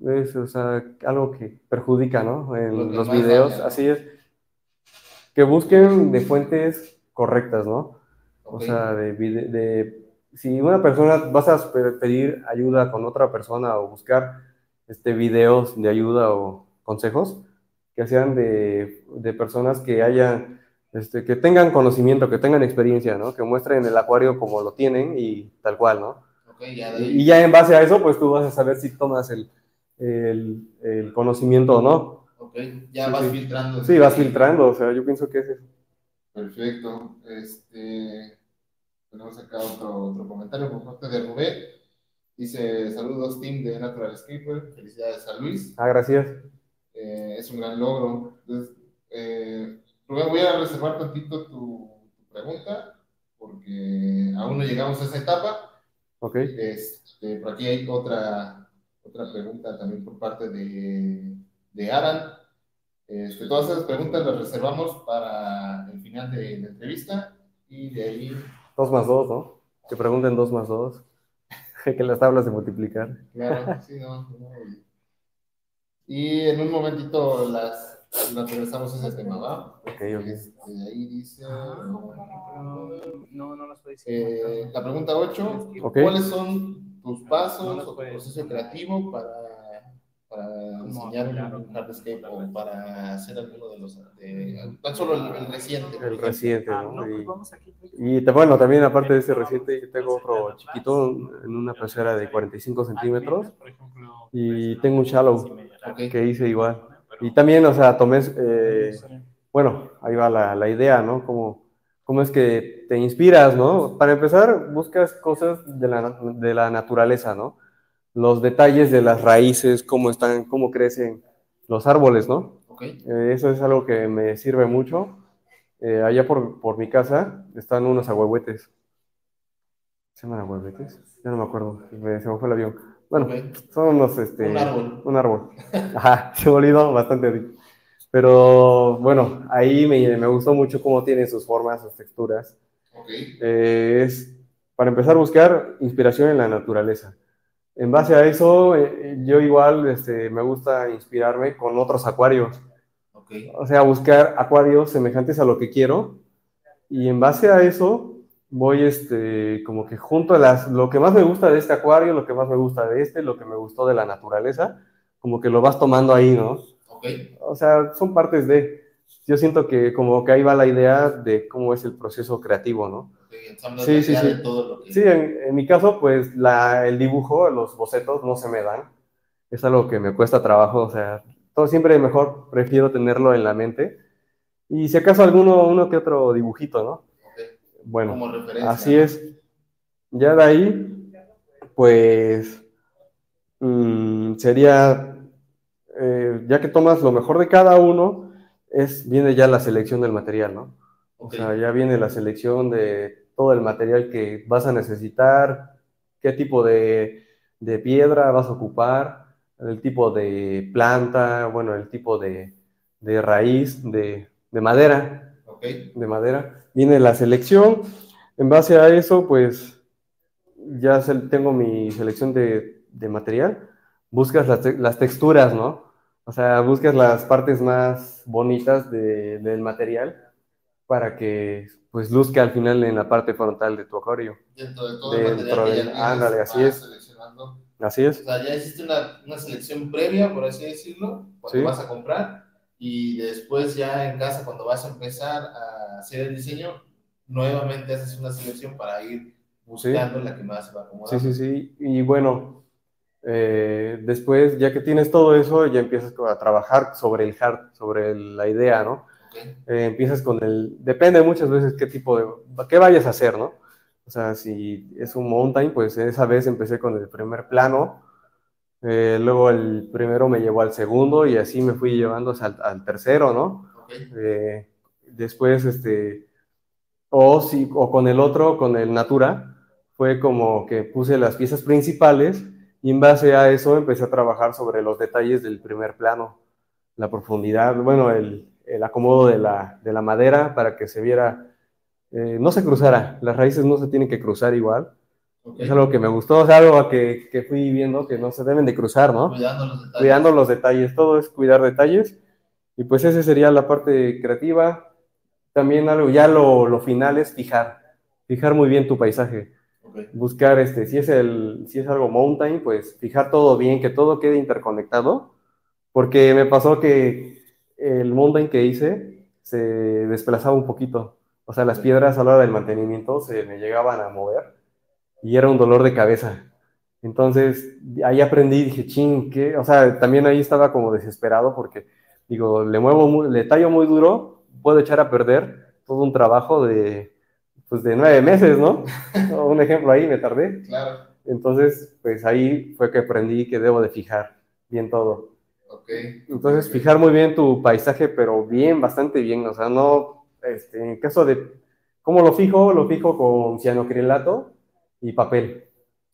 es, o sea, algo que perjudica, ¿no? En los videos, daña, ¿no? así es. Que busquen de fuentes correctas, ¿no? O sea, de, si una persona vas a pe- pedir ayuda con otra persona o buscar este, videos de ayuda o consejos, que sean de, de personas que hayan, este, que tengan conocimiento, que tengan experiencia, ¿no? Que muestren el acuario como lo tienen y tal cual, ¿no? Ya. Y ya en base a eso, pues tú vas a saber si tomas el, el, el conocimiento o no. Ok, ya Sí, vas sí. filtrando. Sí, vas filtrando, o sea, yo pienso que es eso. Perfecto. Este, tenemos acá otro, otro comentario por parte de Rubén. Dice, saludos team de Natural Escaper, felicidades a Luis. Ah, gracias. Eh, es un gran logro. Entonces, eh, Rubén, voy a reservar tantito tu, tu pregunta, porque aún no llegamos a esa etapa. Ok. Este, por aquí hay otra, otra pregunta también por parte de, de Aran. Este, todas esas preguntas las reservamos para el final de la entrevista y de ahí, Dos más dos, ¿no? Que pregunten dos más dos. que las tablas de multiplicar. claro, sí, no, no. Y en un momentito las, las regresamos a ese tema, ¿va? Ok, ok. Este, ahí dice... No, no nos puede Eh, la pregunta 8, Ok. ¿cuáles son tus pasos No nos o tu puedes- proceso creativo para, para diseñar un hardscape o para hacer alguno de los, de, tan solo el, el reciente? El reciente, Ah, ¿no? no, pues Y, vamos aquí. y te- bueno, también aparte de ese reciente, yo tengo otro chiquito en una pecera de 45 centímetros y tengo un shallow que hice igual. Y también, o sea, tomé, eh, bueno, ahí va la, la idea, ¿no? Como, cómo es que te inspiras, ¿no? Para empezar, buscas cosas de la, de la naturaleza, ¿no? Los detalles de las raíces, cómo están, cómo crecen los árboles, ¿no? Eh, eso es algo que me sirve mucho. Eh, allá por, por mi casa están unos ahuehuetes. ¿Se llaman ahuehuetes? Ya no me acuerdo, me- se me fue el avión. Bueno, ok. son unos, este... Un árbol. Un árbol. Ajá, se olvidó bastante. rico. Pero bueno, ahí me, me gustó mucho cómo tiene sus formas, sus texturas. ok, Eh, es, para empezar, buscar inspiración en la naturaleza. En base a eso, eh, yo igual este, me gusta inspirarme con otros acuarios. ok, O sea, buscar acuarios semejantes a lo que quiero. Y en base a eso, voy este, como que junto a las, lo que más me gusta de este acuario, lo que más me gusta de este, lo que me gustó de la naturaleza, como que lo vas tomando ahí, ¿no? Ok. O sea, son partes de, yo siento que como que ahí va la idea de cómo es el proceso creativo, ¿no? Sí, sí, sí. de todo lo que... Sí, en, en mi caso, pues la, el dibujo, los bocetos no se me dan. Es algo que me cuesta trabajo, o sea, todo siempre mejor prefiero tenerlo en la mente. Y si acaso alguno, uno que otro dibujito, ¿no? Bueno, Como referencia. así es. Ya de ahí, pues, mm, sería, eh, ya que tomas lo mejor de cada uno, es, viene ya la selección del material, ¿no? O sea, ya viene la selección de todo el material que vas a necesitar, qué tipo de, de piedra vas a ocupar, el tipo de planta, bueno, el tipo de, de raíz, de, de madera, ok, de madera. Viene la selección. En base a eso, pues ya tengo mi selección de, de material. Buscas las, te- las texturas, ¿no? O sea, buscas las partes más bonitas de- del material para que pues luzca al final en la parte frontal de tu acuario. dentro de todo el Dentro material que ya del- tienes, ándale, así es. Así O es. sea, ya hiciste una, una selección previa, por así decirlo, cuando Sí. vas a comprar, y después ya en casa, cuando vas a empezar a hacer el diseño, nuevamente haces una selección para ir buscando la que más se va a acomodar. Sí, sí, sí. Y bueno, eh, después, ya que tienes todo eso, ya empiezas a trabajar sobre el hard, sobre la idea, ¿no? Eh, empiezas con el, depende muchas veces qué tipo de, qué vayas a hacer, ¿no? O sea, si es un mountain, pues esa vez empecé con el primer plano, eh, luego el primero me llevó al segundo y así me fui llevando al, al tercero, ¿no? Después, este, o, si, o con el otro, con el Natura, fue como que puse las piezas principales y en base a eso empecé a trabajar sobre los detalles del primer plano, la profundidad, bueno, el, el acomodo de la, de la madera para que se viera, eh, no se cruzara, las raíces no se tienen que cruzar igual. Es algo que me gustó, es algo que, que fui viendo que no se deben de cruzar, ¿no? Cuidando los detalles. cuidando los detalles, todo es cuidar detalles. Y pues esa sería la parte creativa. También algo, ya lo, lo final es fijar, fijar muy bien tu paisaje. Buscar, este, si es, el, si es algo mountain, pues fijar todo bien, que todo quede interconectado. Porque me pasó que el mountain que hice se desplazaba un poquito. O sea, las piedras a la hora del mantenimiento se me llegaban a mover y era un dolor de cabeza. Entonces, ahí aprendí, dije, ching, ¿qué? O sea, también ahí estaba como desesperado porque, digo, le muevo, muy- le tallo muy duro, puedo echar a perder todo un trabajo de, pues, de nueve meses, ¿no? un ejemplo ahí, me tardé. claro, Entonces, pues ahí fue que aprendí que debo de fijar bien todo. ok. Entonces, fijar muy bien tu paisaje, pero bien, bastante bien. O sea, no, este, en caso de, ¿cómo lo fijo? Lo fijo con cianocrilato y papel.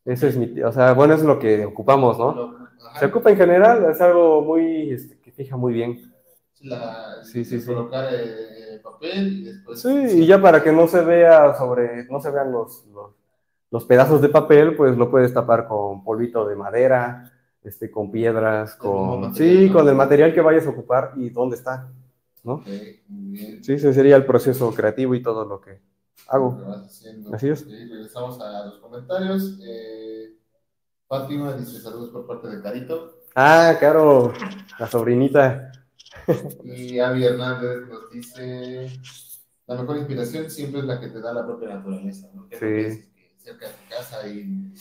Ese es mi, o sea, bueno, es lo que ocupamos, ¿no? Se ocupa en general, es algo muy, este, que fija muy bien. La- Sí, sí, sí. Colocar eh, papel y después. Sí, y ya para que no se vea sobre, no se vean los, los, los pedazos de papel, pues lo puedes tapar con polvito de madera, este, con piedras, con, material, sí, ¿no? con el material que vayas a ocupar y dónde está, ¿no? Ok, muy bien. Sí, ese sería el proceso creativo y todo lo que Lo que hago. Así es. Regresamos a los comentarios. Eh, Fátima dice saludos por parte de Carito. Ah, claro, la sobrinita. Y Avi Hernández nos dice: La mejor inspiración siempre es la que te da la propia naturaleza. ¿no? Que Sí. cerca de tu casa hay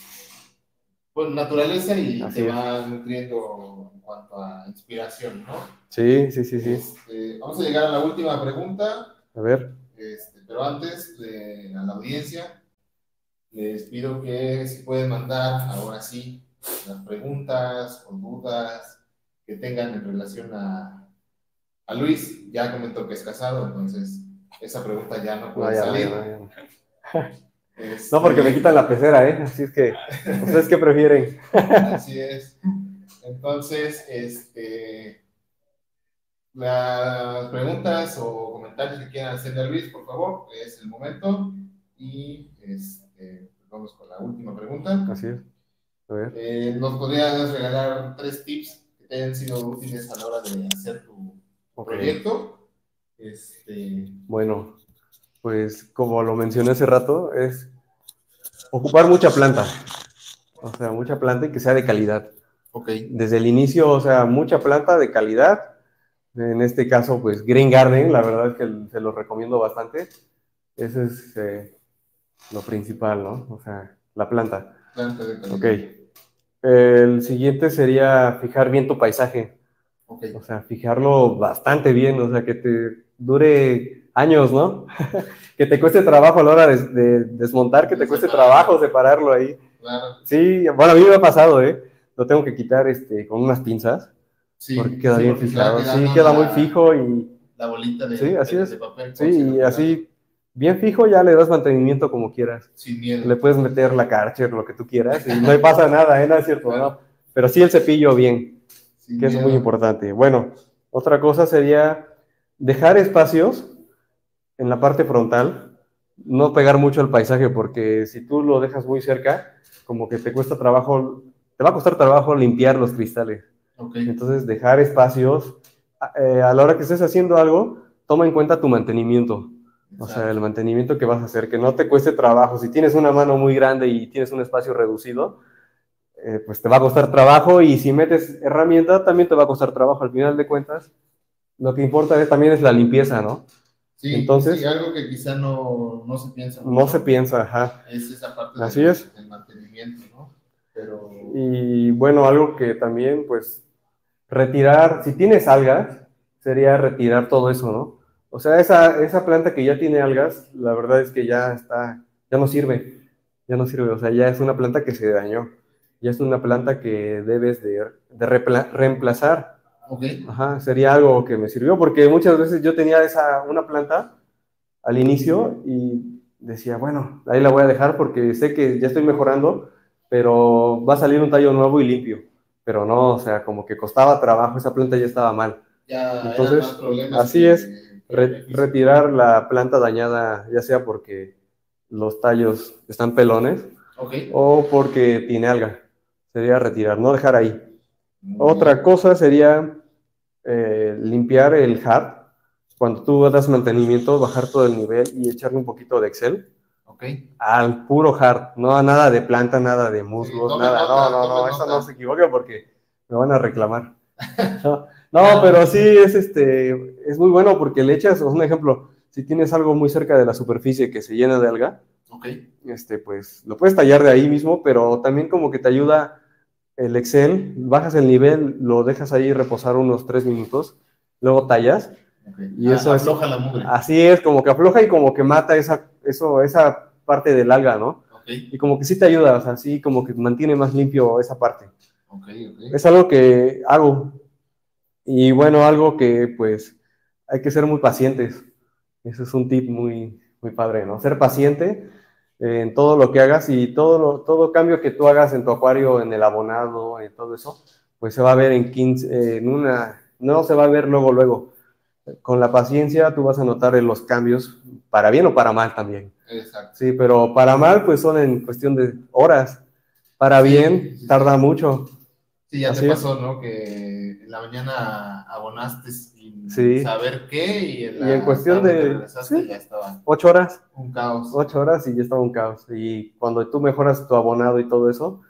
bueno, naturaleza y Así te es. va nutriendo en cuanto a inspiración, ¿no? Sí, sí, sí, sí. Este, vamos a llegar a la última pregunta. A ver, Este, pero antes de a la audiencia, les pido que si pueden mandar ahora sí las preguntas o dudas que tengan en relación a, a Luis. Ya comentó que es casado, entonces esa pregunta ya no puede salir. vaya. Este, No, porque me quitan la pecera, ¿eh? Así es que, ¿ustedes qué prefieren? Así es. Entonces, este, las preguntas o comentarios que quieran hacerle a Luis, por favor, es el momento. Y este, vamos con la última pregunta. Así es. A ver. Eh, ¿Nos podrías regalar tres tips que te hayan sido útiles a la hora de hacer tu proyecto? Este, Bueno, pues como lo mencioné hace rato, es ocupar mucha planta. O sea, mucha planta y que sea de calidad. Ok. Desde el inicio, o sea, mucha planta de calidad. En este caso, pues Green Garden, la verdad es que se lo recomiendo bastante. Ese es eh, lo principal, ¿no? O sea, la planta. Planta de calidad. Ok. El siguiente sería fijar bien tu paisaje. Ok. O sea, fijarlo bastante bien, o sea, que te dure años, ¿no? que te cueste trabajo a la hora de, de desmontar, que te cueste trabajo separarlo ahí. Claro. Sí, bueno, a mí me ha pasado, ¿eh? Lo tengo que quitar este, con unas pinzas, Sí. porque queda sí, bien porque fijado. queda Sí, queda la- muy fijo y La bolita de, Sí, así de- es. de papel. sí, y así bien fijo ya le das mantenimiento como quieras. Sin miedo. Le puedes meter la Karcher, lo que tú quieras, y no pasa nada, ¿eh? No es cierto, Claro. ¿no? Pero sí el cepillo bien. Sin que es muy importante. Bueno, otra cosa sería dejar espacios en la parte frontal, no pegar mucho al paisaje, porque si tú lo dejas muy cerca, como que te cuesta trabajo, te va a costar trabajo limpiar los cristales. Entonces, dejar espacios, eh, a la hora que estés haciendo algo, toma en cuenta tu mantenimiento. O sea, el mantenimiento que vas a hacer, que no te cueste trabajo. Si tienes una mano muy grande y tienes un espacio reducido, eh, pues te va a costar trabajo y si metes herramienta también te va a costar trabajo. Al final de cuentas, lo que importa es, también es la limpieza, ¿no? Sí, Entonces- sí, algo que quizá no, no se piensa. No mucho, se piensa, ajá. Es esa parte Así del, es. del mantenimiento, ¿no? Pero. Y bueno, algo que también, pues, retirar, si tienes algas, sería retirar todo eso, ¿no? O sea, esa, esa planta que ya tiene algas, la verdad es que ya está, ya no sirve, ya no sirve, o sea, ya es una planta que se dañó, ya es una planta que debes de, reemplazar. Ok. Ajá, sería algo que me sirvió, porque muchas veces yo tenía esa, una planta al inicio y decía, bueno, ahí la voy a dejar porque sé que ya estoy mejorando, pero va a salir un tallo nuevo y limpio. Pero no, o sea, como que costaba trabajo, esa planta ya estaba mal. Ya Entonces, así que- es, Re- retirar la planta dañada, ya sea porque los tallos están pelones o porque tiene alga. Sería retirar, no dejar ahí. Otra cosa sería eh, limpiar el hard. Cuando tú das mantenimiento, bajar todo el nivel y echarle un poquito de Excel Ok. al puro hard. No a nada de planta, nada de musgos, tome nada. nota, no, no, no, eso no se equivoca porque me van a reclamar. No, no, pero sí es este, es muy bueno porque le echas, un ejemplo, si tienes algo muy cerca de la superficie que se llena de alga, Ok. este, pues lo puedes tallar de ahí mismo, pero también como que te ayuda el Excel, bajas el nivel, lo dejas ahí reposar unos tres minutos, luego tallas, ok. Y Ah, eso es- afloja la mugre. así es, como que afloja y como que mata esa, eso, esa parte del alga, ¿no? Y como que sí te ayuda, o sea, sí como que mantiene más limpio esa parte. Es algo que hago. Y bueno, algo que pues hay que ser muy pacientes. Ese es un tip muy, muy padre, ¿no? Ser paciente en todo lo que hagas y todo, lo- todo cambio que tú hagas en tu acuario, en el abonado, en todo eso, pues se va a ver en 15, eh, en una, no se va a ver luego, luego. Con la paciencia tú vas a notar los cambios para bien o para mal también. Exacto. Sí, pero para mal pues son en cuestión de horas. Para bien tarda mucho. Sí, ya Así te es. pasó, ¿no? Que en la mañana abonaste sin Sí. saber qué y en, Y la en cuestión de- sí. ya estaba Ocho horas. un caos. ocho horas y ya estaba un caos. Y cuando tú mejoras tu abonado y todo eso,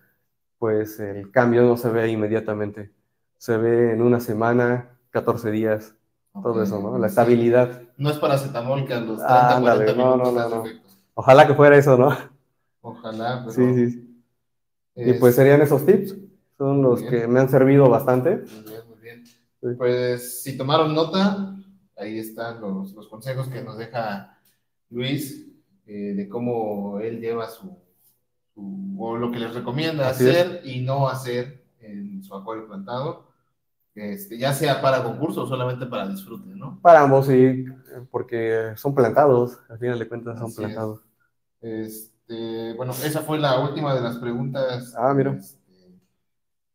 pues el cambio no se ve inmediatamente. Se ve en una semana, 14 días, todo eso, ¿no? La estabilidad. No es paracetamol que a los 30, Ah, ándale, 40 no, minutos no, no. Ojalá que fuera eso, ¿no? Ojalá, pero... Sí, sí. Y es- pues serían esos tips. Son los que me han servido bastante. Muy bien, muy bien. Sí. Pues si tomaron nota, ahí están los, los consejos que nos deja Luis eh, de cómo él lleva su, su- o lo que les recomienda Así hacer y no hacer en su acuario plantado, este, ya sea para concurso o solamente para disfrute, ¿no? Para ambos, sí, porque son plantados. Al final de cuentas son Así es. plantados. Este, bueno, esa fue la última de las preguntas Ah, mira. este,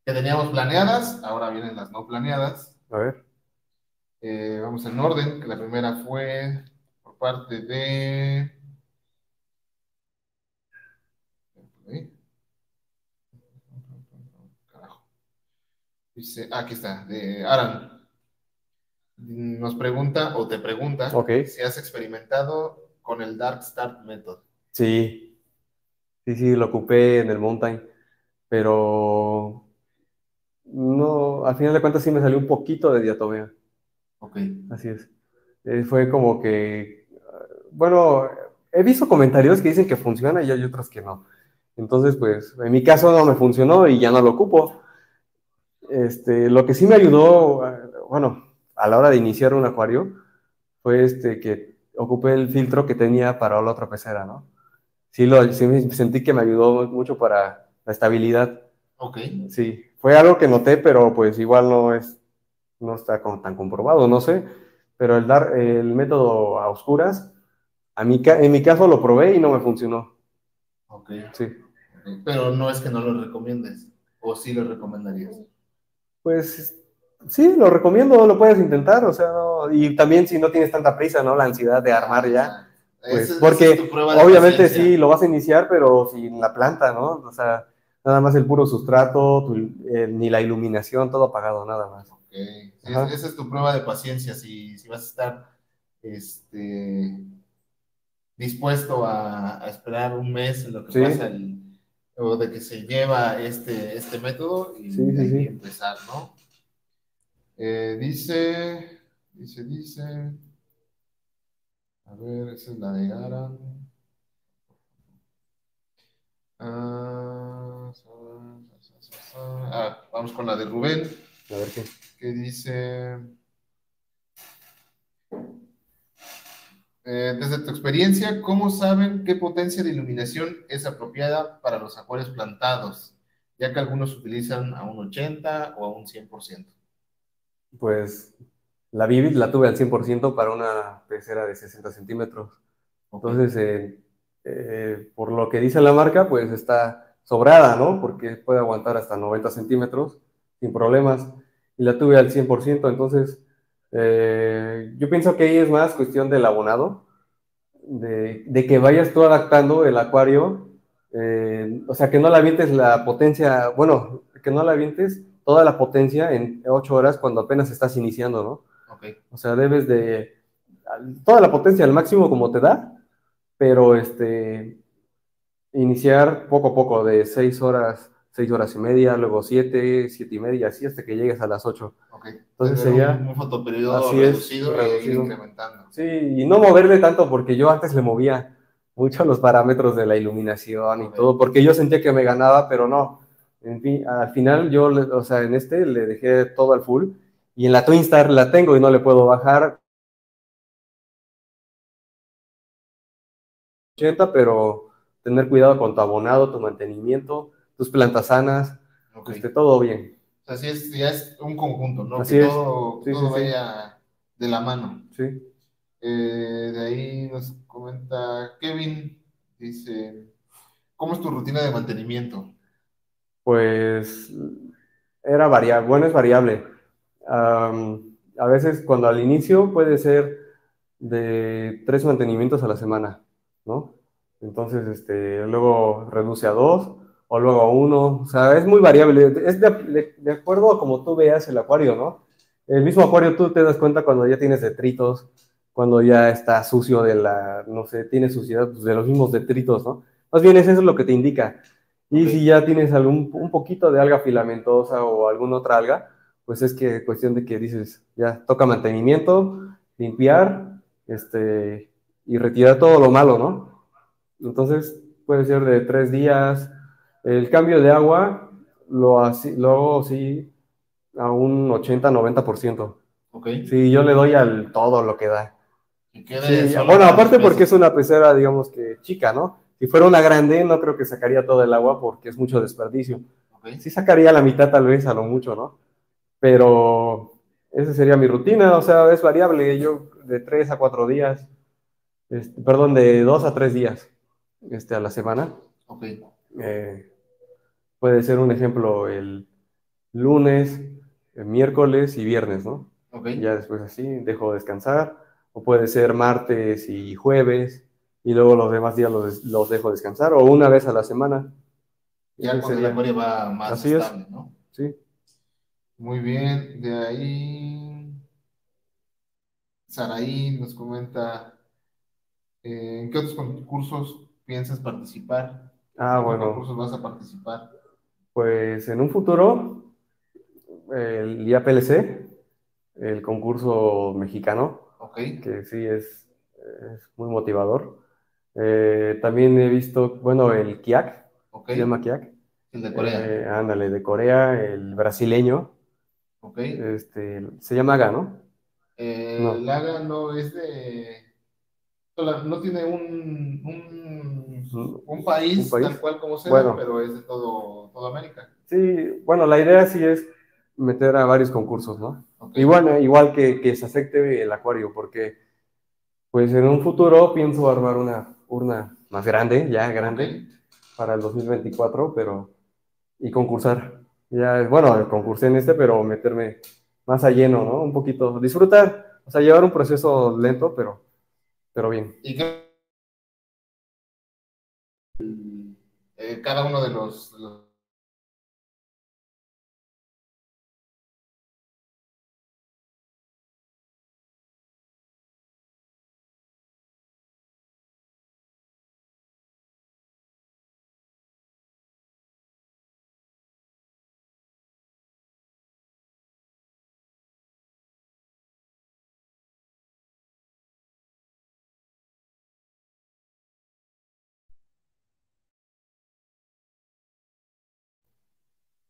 que teníamos planeadas, ahora vienen las no planeadas. A ver. Eh, vamos en orden, que la primera fue por parte de... Carajo. Dice, ah, aquí está, de Aran. Nos pregunta o te pregunta si has experimentado con el Dark Start Method. Sí, sí, sí, lo ocupé en el Mountain, pero no, al final de cuentas sí me salió un poquito de diatomea. Ok. Así es. Eh, fue como que, bueno, he visto comentarios que dicen que funciona y hay otros que no. Entonces, pues, en mi caso no me funcionó y ya no lo ocupo. Este, lo que sí me ayudó, bueno, a la hora de iniciar un acuario, fue este que ocupé el filtro que tenía para la otra pecera, ¿no? Sí, lo, sí sentí que me ayudó mucho para la estabilidad. Ok. Sí, fue algo que noté, pero pues igual no es, no está tan comprobado, no sé. Pero el dar el método a oscuras, a mi, en mi caso lo probé y no me funcionó. Ok. Sí. Pero no es que no lo recomiendes, o sí lo recomendarías. Pues sí, lo recomiendo, lo puedes intentar, o sea, y también si no tienes tanta prisa, ¿no? La ansiedad de armar ya. Pues, porque obviamente sí, lo vas a iniciar, pero sin la planta, ¿no? O sea, nada más el puro sustrato, ni la iluminación, todo apagado, nada más. Ok, esa es tu prueba de paciencia, si, si vas a estar este, dispuesto a, esperar un mes en lo que pasa el, o de que se lleva este, este método y, empezar, ¿no? Eh, dice, dice, dice, a ver, esa es la de Aran. Ah, vamos con la de Rubén. A ver qué. Que dice, eh, desde tu experiencia, ¿cómo saben qué potencia de iluminación es apropiada para los acuarios plantados? Ya que algunos utilizan a un 80 o a un 100%. Pues la Vivid la tuve al 100% para una pecera de 60 centímetros. Entonces, eh, eh, por lo que dice la marca, pues está sobrada, ¿no? Porque puede aguantar hasta 90 centímetros sin problemas. Y la tuve al 100%. Entonces, eh, yo pienso que ahí es más cuestión del abonado, de, de que vayas tú adaptando el acuario. o sea, que no la avientes la potencia, bueno, que no la avientes toda la potencia en ocho horas cuando apenas estás iniciando, ¿no? O sea, debes de toda la potencia al máximo como te da, pero este iniciar poco a poco de seis horas, seis horas y media, luego siete, siete y media, así hasta que llegues a las ocho. Entonces sería un, fotoperiodo reducido, reducido. incrementando. Sí, y no moverle tanto porque yo antes le movía mucho los parámetros de la iluminación y todo, porque yo sentía que me ganaba, pero no. En fin, al final yo, o sea, en este le dejé todo al full y en la Twinstar la tengo y no le puedo bajar 80, pero tener cuidado con tu abonado, tu mantenimiento, tus plantas sanas, que esté todo bien. Sea, es, ya es un conjunto, ¿no? que todo, vaya de la mano. Sí. Eh, de ahí nos comenta Kevin, dice, ¿cómo es tu rutina de mantenimiento? pues era variable, bueno, es variable. a veces cuando al inicio puede ser de tres mantenimientos a la semana, ¿no? Entonces, este, luego reduce a dos o luego a uno, o sea, es muy variable, es de, acuerdo a como tú veas el acuario, ¿no? El mismo acuario tú te das cuenta cuando ya tienes detritos, cuando ya está sucio de la, no sé, tiene suciedad pues, de los mismos detritos, ¿no? Más bien eso es lo que te indica. Y si ya tienes algún, un poquito de alga filamentosa o alguna otra alga, pues es que cuestión de que dices, ya toca mantenimiento, limpiar, este, y retirar todo lo malo, ¿no? Entonces puede ser de tres días. El cambio de agua lo, así, lo hago así a un 80-90%. Ok. Sí, yo le doy al todo lo que da. bueno, aparte porque es una pecera, digamos que chica, ¿no? Si fuera una grande, no creo que sacaría todo el agua porque es mucho desperdicio. Sí sacaría la mitad tal vez, a lo mucho, ¿no? Pero esa sería mi rutina, o sea, es variable. Yo de tres a cuatro días, este, perdón, de dos a tres días este, a la semana. Ok. Eh, puede ser un ejemplo el lunes, el miércoles y viernes, ¿no? Ok. Ya después así dejo descansar. O puede ser martes y jueves y luego los demás días los, dejo descansar o una vez a la semana. Ya cuando la memoria va más estable, ¿no? Sí. Muy bien, de ahí Saraí nos comenta, Eh, ¿En qué otros concursos piensas participar? Ah, ¿En qué bueno. concursos vas a participar? Pues en un futuro, el IAPLC, el concurso mexicano, que sí es, es muy motivador. Eh, también he visto, bueno, el KIAC, ok. se llama KIAC. El de Corea. Eh, ándale, de Corea, el brasileño, ok. este, se llama AGA, ¿no? Eh, no. el AGA no es de. No tiene un, un, un país, ¿Un país? tal cual como sea, Bueno. pero es de todo, toda América. Sí, bueno, la idea sí es meter a varios concursos, ¿no? Y bueno, igual que, que se acepte el acuario, porque pues en un futuro pienso armar una urna más grande, ya grande, para el 2024, pero y concursar. Ya, bueno, concursé en este, pero meterme más a lleno, ¿no? Un poquito, disfrutar, o sea, llevar un proceso lento, pero, pero bien. ¿Y qué? Eh, cada uno de los, de los-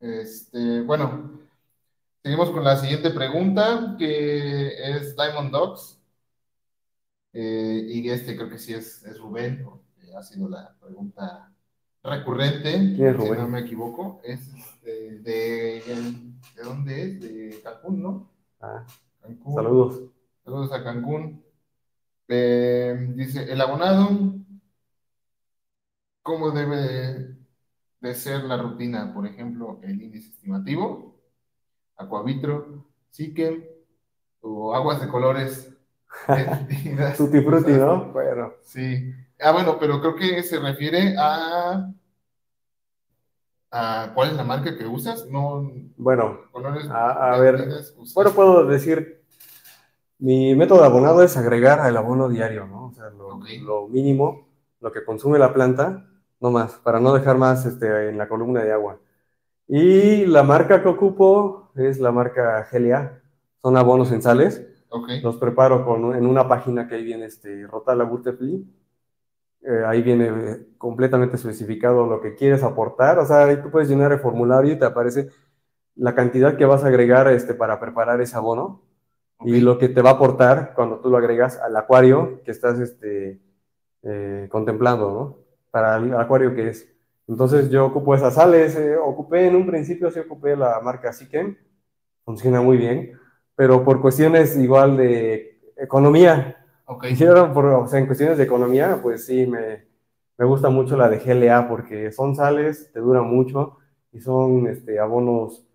Este, bueno, seguimos con la siguiente pregunta, que es Diamond Dogs. Eh, y este creo que sí es, es Rubén, porque ha sido la pregunta recurrente, ¿Quién es si no me equivoco. Es este, de, ¿de dónde es? De Cancún, ¿no? Ah, Cancún. saludos. Saludos a Cancún. Eh, dice, el abonado, ¿cómo debe de ser la rutina? Por ejemplo, el índice estimativo, Aquavitro, Sikem o aguas de colores. Tutti frutti. ¿no? Bueno, Sí. Ah, bueno, pero creo que se refiere a, a cuál es la marca que usas, no bueno, colores A- a ver. Bueno, puedo decir, mi método de abonado es agregar al abono diario, ¿no? O sea, lo mínimo, lo que consume la planta, no más, para no dejar más este, en la columna de agua. Y la marca que ocupo es la marca GLA, son abonos en sales. Ok, Los preparo con, en una página que ahí viene este, Rotala Butterfly. Eh, ahí viene eh, completamente especificado lo que quieres aportar. O sea, ahí tú puedes llenar el formulario y te aparece la cantidad que vas a agregar este, para preparar ese abono y lo que te va a aportar cuando tú lo agregas al acuario que estás este, eh, contemplando, ¿no? Para el acuario que es. Entonces yo ocupo esas sales, eh, ocupé en un principio, sí ocupé la marca Sikem, funciona muy bien, pero por cuestiones igual de economía, Ok. Hicieron, por, o sea, en cuestiones de economía, pues sí, me, me gusta mucho la de GLA porque son sales, te duran mucho y son este, abonos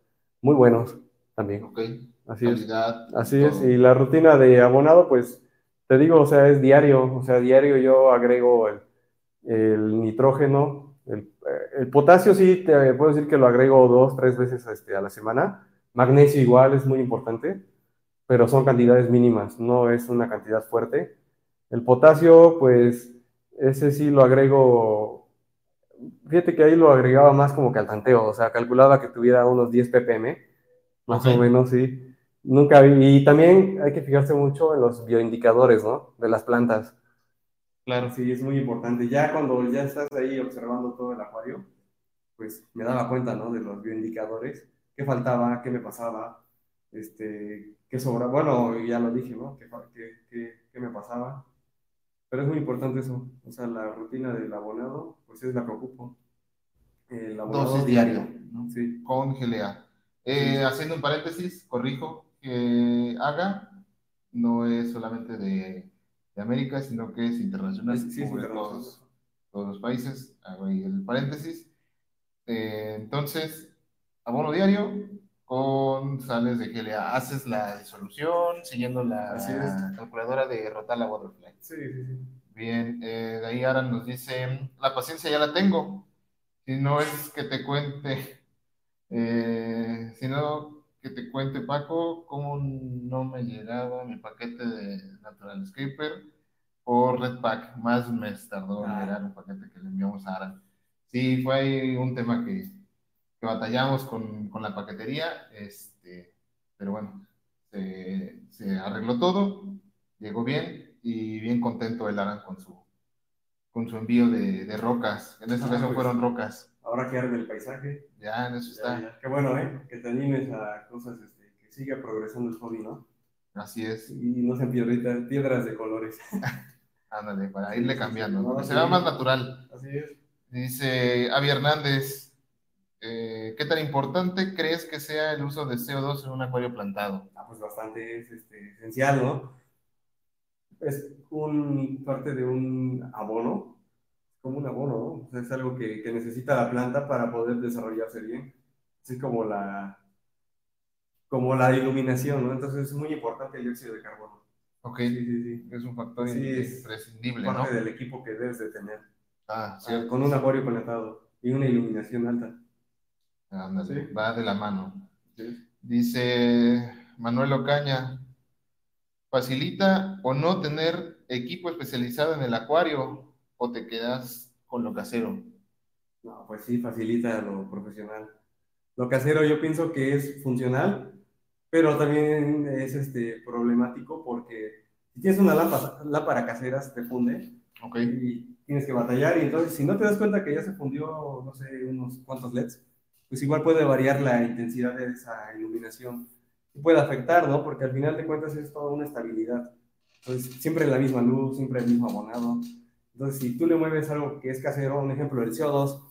muy buenos también. Ok, Así es. calidad, Así es. todo. Y la rutina de abonado, pues te digo, o sea, es diario. O sea, diario yo agrego el, el nitrógeno, el, eh, el potasio sí, te puedo decir que lo agrego dos, tres veces este, a la semana. Magnesio igual es muy importante pero son cantidades mínimas, no es una cantidad fuerte. El potasio, pues, ese sí lo agrego, fíjate que ahí lo agregaba más como que al tanteo, o sea, calculaba que tuviera unos 10 ppm, más o menos, sí. Nunca vi, y también hay que fijarse mucho en los bioindicadores, ¿no? De las plantas. Claro. Sí, es muy importante. Ya cuando ya estás ahí observando todo el acuario, pues me daba cuenta, ¿no? De los bioindicadores, qué faltaba, qué me pasaba, este, qué sobra. Bueno, ya lo dije, ¿no? ¿Qué, qué, qué- qué me pasaba? Pero es muy importante eso. O sea, la rutina del abonado, pues es la que ocupo. El abonado Dosis diario. diaria, ¿no? Sí. Con GLA. Eh, Sí. Haciendo un paréntesis, corrijo, que haga no es solamente de, de América, sino que es internacional, Sí, sí, todos, todos los países. Hago ahí el paréntesis. Eh, entonces, abono diario con sales de GLA. Haces la disolución siguiendo la calculadora de Rotala Waterfly. Sí, sí, sí. Bien, eh, de ahí Aran nos dice, la paciencia ya la tengo. Si no es que te cuente, eh, si no que te cuente Paco, cómo no me llegaba mi paquete de Natural Skipper. por Red Pack. Más un mes tardó en Ah. llegar el paquete que le enviamos a Aran. Sí, fue ahí un tema que, que batallamos con, con la paquetería, este, pero bueno, se, se arregló todo, llegó bien y bien contento el Aran con su, con su envío de, de rocas. En esta Ah, ocasión pues. fueron rocas. Ahora que arde el paisaje. Ya, en eso está. ya. Qué bueno, ¿eh? Que te animes a cosas, este, que siga progresando el hobby, ¿no? Así es. Y no sean piedritas, piedras de colores. Ándale, para irle cambiando, ¿no? Que se vea más natural. Así es. Dice Avi Hernández, eh, ¿qué tan importante crees que sea el uso de CO2 en un acuario plantado? Ah, pues bastante es este, esencial, ¿no? Es un, parte de un abono, como un abono, ¿no? O sea, es algo que, que necesita la planta para poder desarrollarse bien, así como la, como la iluminación, ¿no? Entonces es muy importante el dióxido de carbono. Ok, Sí, sí, sí. es un factor imprescindible, ¿no? Parte del equipo que debes de tener, Ah, ah, cierto. con un acuario conectado y una iluminación alta. Ándale, Sí. va de la mano. Sí. Dice Manuel Ocaña, ¿facilita o no tener equipo especializado en el acuario o te quedas con lo casero? No, pues sí, facilita lo profesional. Lo casero yo pienso que es funcional, pero también es este, problemático porque si tienes una lámpara, lámpara casera, se te funde Ok, y tienes que batallar y entonces si no te das cuenta que ya se fundió, no sé, unos cuantos LEDs, pues igual puede variar la intensidad de esa iluminación y puede afectar, ¿no? Porque al final de cuentas es toda una estabilidad. Entonces siempre la misma luz, siempre el mismo abonado. Entonces si tú le mueves algo que es casero, un ejemplo, el CO2,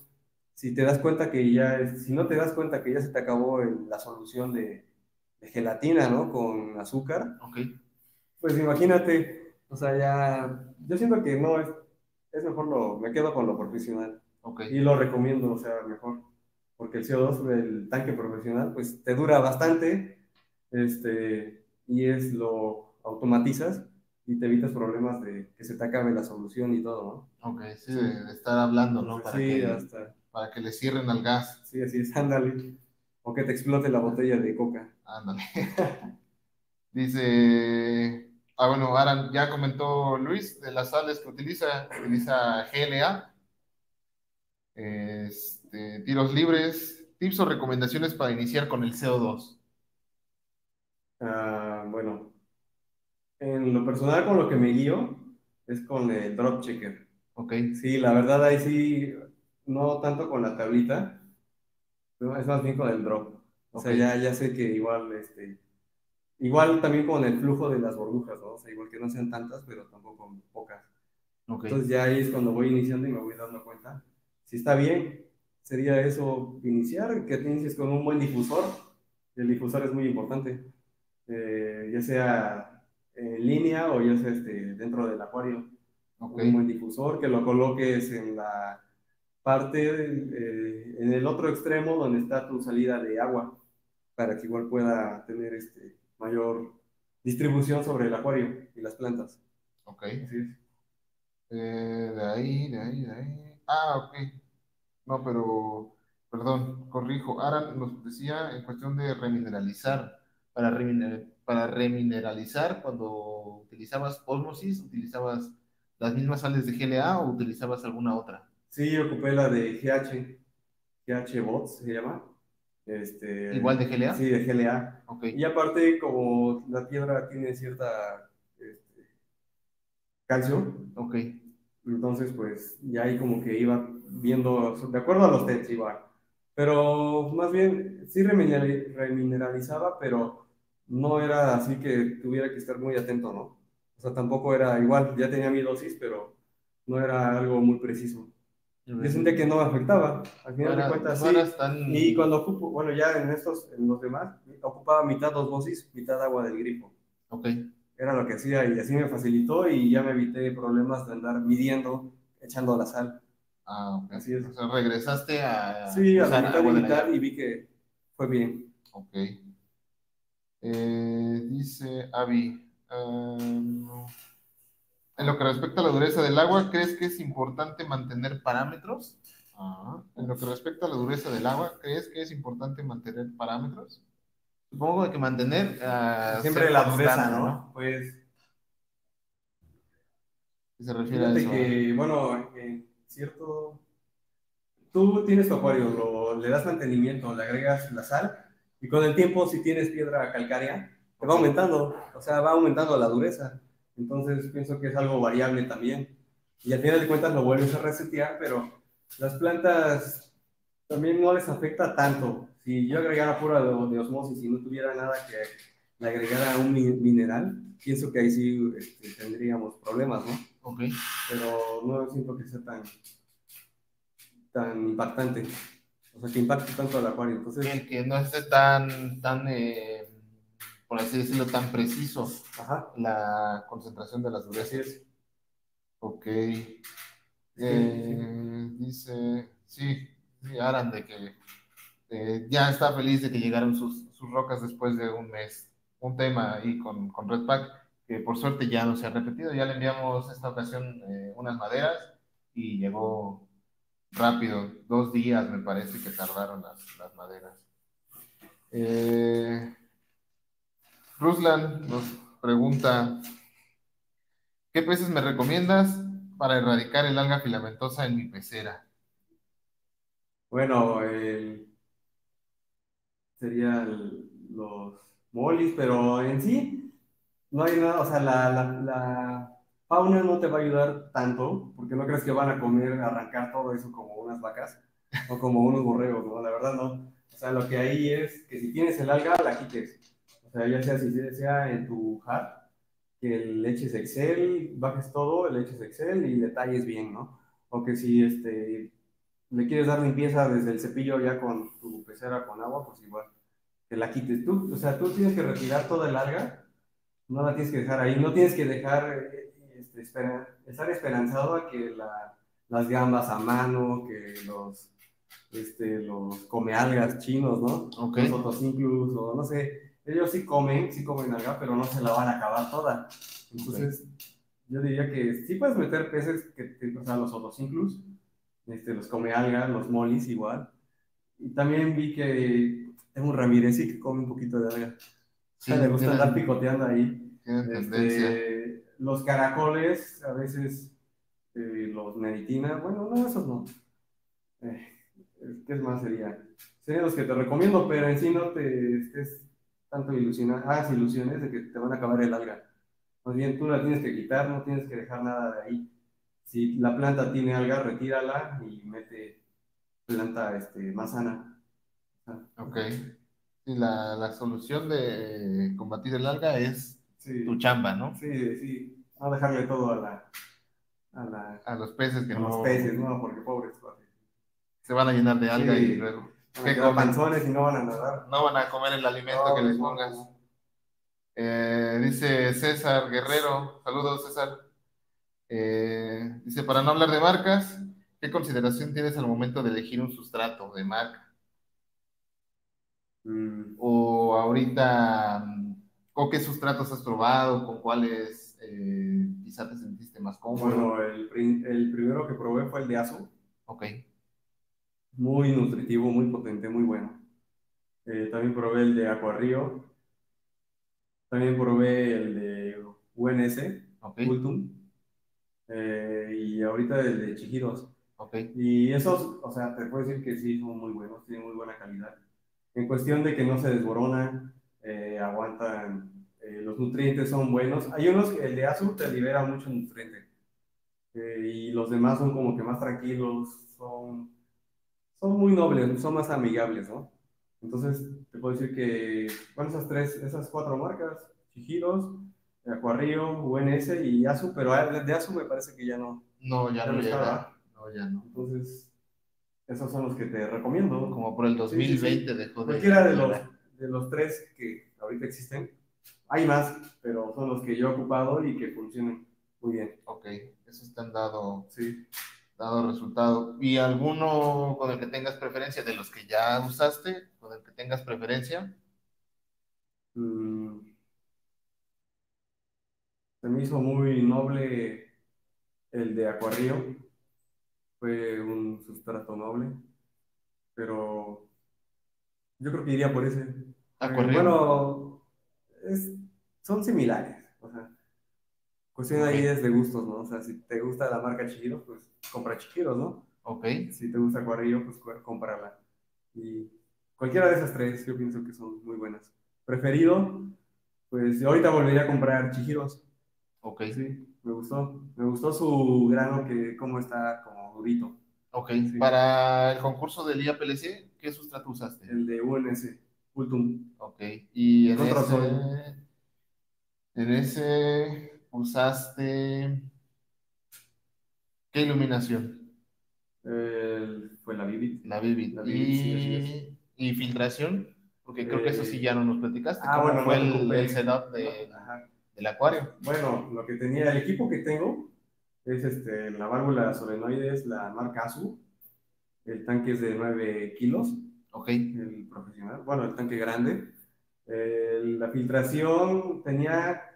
si te das cuenta que ya, si no te das cuenta que ya se te acabó el- la solución de, de gelatina, ¿no? Con azúcar, ok, pues imagínate, o sea, ya, yo siento que no es, es mejor lo, me quedo con lo profesional ok. y lo recomiendo, o sea, mejor, porque el CO2 del tanque profesional, pues te dura bastante, este, y es lo automatizas y te evitas problemas de que se te acabe la solución y todo, Ok, sí, de, estar hablando, ¿no? ¿no? Para, sí, que, hasta, para que le cierren al gas. sí, así es, ándale, o que te explote la botella de coca. Ándale. Dice, ah, bueno, Aran, ya comentó Luis de las sales que utiliza, utiliza GLA, este, tiros libres, tips o recomendaciones para iniciar con el CO2. Ah, bueno, en lo personal con lo que me guío es con el drop checker. Ok, Sí, la verdad ahí sí, no tanto con la tablita, es más bien con el drop. O sea, ya, ya sé que igual, este, igual también con el flujo de las burbujas, ¿no? O sea, igual que no sean tantas, pero tampoco pocas. ok, Entonces ya ahí es cuando voy iniciando y me voy dando cuenta. Si está bien, sería eso iniciar, que te inicies con un buen difusor. El difusor es muy importante, eh, ya sea en línea o ya sea este, dentro del acuario ok, un buen difusor, que lo coloques en la parte, eh, en el otro extremo donde está tu salida de agua, para que igual pueda tener este, mayor distribución sobre el acuario y las plantas. ok. Así es. Eh, de ahí, de ahí, de ahí. Ah, ok. No, pero, perdón, corrijo. Aran nos decía en cuestión de remineralizar. Para, reminer- para remineralizar, cuando utilizabas ósmosis, ¿utilizabas las mismas sales de GLA o utilizabas alguna otra? Sí, ocupé la de GH, GH Bots se llama. Este, ¿Igual de GLA? Sí, de GLA. Ok, Y aparte, como la piedra tiene cierta este, calcio, ok, Entonces, pues ya ahí como que iba viendo, de acuerdo a los TEDs igual. Pero más bien, sí reminerali- remineralizaba, pero no era así que tuviera que estar muy atento, ¿no? O sea, tampoco era igual, ya tenía mi dosis, pero no era algo muy preciso. Yo sentía que no me afectaba, al final de era- cuentas sí. tan... Y cuando ocupo, bueno, ya en estos, en los demás, ocupaba mitad osmosis, mitad agua del grifo Ok, era lo que hacía y así me facilitó y ya me evité problemas de andar midiendo, echando la sal. ah, ok. Así es. O sea, regresaste a Sí, a de la mitad llave. y vi que fue bien. Ok. Eh, dice Avi, em, en lo que respecta a la dureza del agua, ¿crees que es importante mantener parámetros? Ah, En lo que respecta a la dureza del agua, ¿crees que es importante mantener parámetros? Supongo que mantener ah, Siempre la dureza, ¿no? Pues ¿Qué se refiere a eso? que, bueno, en cierto... Tú tienes tu acuario, lo- le das mantenimiento, le agregas la sal y con el tiempo, si tienes piedra calcárea, te va aumentando, o sea, va aumentando la dureza. Entonces pienso que es algo variable también. Y al final de cuentas lo vuelves a resetear, pero las plantas también no les afecta tanto. Si yo agregara pura de, de osmosis y no tuviera nada que le agregara un mi- mineral, pienso que ahí sí este, tendríamos problemas, ¿no? Ok. Pero no siento que sea tan, tan impactante. O sea, que impacte tanto al acuario. Entonces, Que, que no esté tan, tan eh, por así decirlo, tan preciso ajá, la concentración de las es. Ok. Eh, dice, sí, sí, Aran, de que eh, ya está feliz de que llegaron sus, sus rocas después de un mes. Un tema ahí con, con Red Pack, que por suerte ya no se ha repetido. Ya le enviamos esta ocasión eh, unas maderas y llegó rápido. Dos días me parece que tardaron las, las maderas. Eh, Ruslan nos pregunta, ¿qué peces me recomiendas para erradicar el alga filamentosa en mi pecera? Bueno, el- serían los molis, pero en sí no hay nada, o sea, la, la fauna no te va a ayudar tanto, porque no crees que van a comer, arrancar todo eso como unas vacas o como unos borregos, ¿no? La verdad no. O sea, lo que hay es que si tienes el alga, la quites. O sea, ya sea si sea en tu jar, que le eches Excel, bajes todo, le eches Excel y detalles bien, ¿no? O que si este, le quieres dar limpieza desde el cepillo ya con tu pecera con agua, pues igual, que la quites tú. O sea, tú tienes que retirar toda el alga, no la tienes que dejar ahí, no tienes que dejar, eh, este, espera- estar esperanzado a que la- las gambas a mano, que los, este, los comealgas chinos, ¿no? Ok. Los otocinclus, o no sé, ellos sí comen, sí comen alga, pero no se la van a acabar toda. Entonces, yo diría que sí puedes meter peces, que, que- o sea, los otocinclus, este, los come algas, los molis igual. Y también vi que es un Ramírez sí que come un poquito de alga. O sea, le gusta andar picoteando ahí. tienen tendencia. Los caracoles, a veces eh, los meditina, bueno, no, esos no. Eh, ¿Qué más sería? Serían los que te recomiendo, pero en sí no te estés tanto ilusionado, hagas ilusiones de que te van a acabar el alga. Más bien tú la tienes que quitar, no tienes que dejar nada de ahí. Si la planta tiene alga, retírala y mete planta este, más sana. Ok. Sí, la, la solución de combatir el alga es Sí, tu chamba, ¿no? sí, sí. No dejarle todo a la, a la, A los peces que a no los peces, ¿no? Porque pobres, cuates. se van a llenar de alga Sí. y luego Van a panzones y no van a nadar. no van a comer el alimento No, que les pongas. no. Eh, dice César Guerrero, saludos César. Eh, dice, para no hablar de marcas, ¿qué consideración tienes al momento de elegir un sustrato de marca? Mm, O ahorita, ¿con qué sustratos has probado? ¿Con cuáles eh, quizá te sentiste más cómodo? Bueno, el, prim- el primero que probé fue el de Azu. Ok, Muy nutritivo, muy potente, muy bueno. Eh, también probé el de Aquarrío. También probé el de UNS, ok, Ultum. Eh, y ahorita el de Chihiros. ok. Y esos, o sea, te puedo decir que sí son muy buenos, tienen muy buena calidad. En cuestión de que no se desboronan, eh, aguantan, eh, los nutrientes son buenos. Hay unos que el de Azul te libera mucho nutriente. Eh, y los demás son como que más tranquilos, son, son muy nobles, son más amigables, ¿no? Entonces, te puedo decir que, bueno, esas tres, esas cuatro marcas, Chihiros, Aquarrío, UNS y Azu, pero de Azu me parece que ya no. No, ya Ya no no llega. estaba. No, ya no. Entonces, esos son los que te recomiendo. Como por el Sí, sí, sí. 2020 dejó de... Cualquiera de los, de los tres que ahorita existen, hay más, pero son los que yo he ocupado y que funcionan muy bien. Ok, esos te han dado, Sí. dado resultado. ¿Y alguno con el que tengas preferencia de los que ya usaste, con el que tengas preferencia? Mm. Se me hizo muy noble el de Acuarrío. Fue un sustrato noble, pero yo creo que iría por ese. Eh, Acuarrío. Bueno, es- son similares. O sea, Cuestión ahí es de gustos, ¿no? O sea, si te gusta la marca Chihiro, pues compra Chihiro, ¿no? Ok. Si te gusta Cuarrillo, pues cómprala. Y cualquiera de esas tres, yo pienso que son muy buenas. Preferido, pues ahorita volvería a comprar Chihiros. Ok. Sí, me gustó. Me gustó su grano, que cómo está como durito. Ok. Para el concurso del IAPLC, ¿qué sustrato usaste? El de UNS, Ultum. Ok. Y en ese, en ese usaste... ¿Qué iluminación? fue la Vivid. La Vivid. y, y, filtración, porque creo que eso sí ya no nos platicaste. Ah, bueno, fue el, el, setup de, del acuario. Bueno, lo que tenía, el equipo que tengo es este, la válvula solenoides, la marca ASU. El tanque es de 9 kilos. Ok. El profesional. Bueno, el tanque grande. la filtración tenía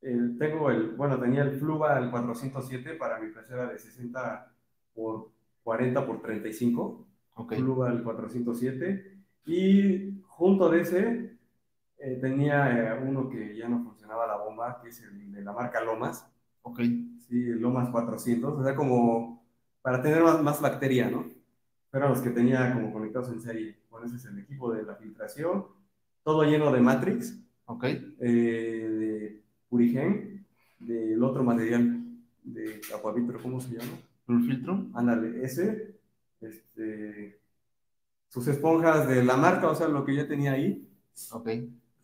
tengo el, bueno, tenía el Fluva al 407 para mi pecera de 60 por 40 por 35. Okay. Fluva al 407. Y junto de ese eh, tenía eh, uno que ya no funcionaba la bomba, que es el de la marca Lomas. Ok. Sí, el Lomas 400. O sea, como para tener más, más bacteria, ¿no? Pero los que tenía como conectados en serie. Bueno, ese es el equipo de la filtración. Todo lleno de Matrix. Ok. Eh, Purigen, del otro material de Aquavitro, ¿cómo se llama? ¿Un filtro? Ándale, ese, este, sus esponjas de la marca, o sea, lo que yo tenía ahí. Ok.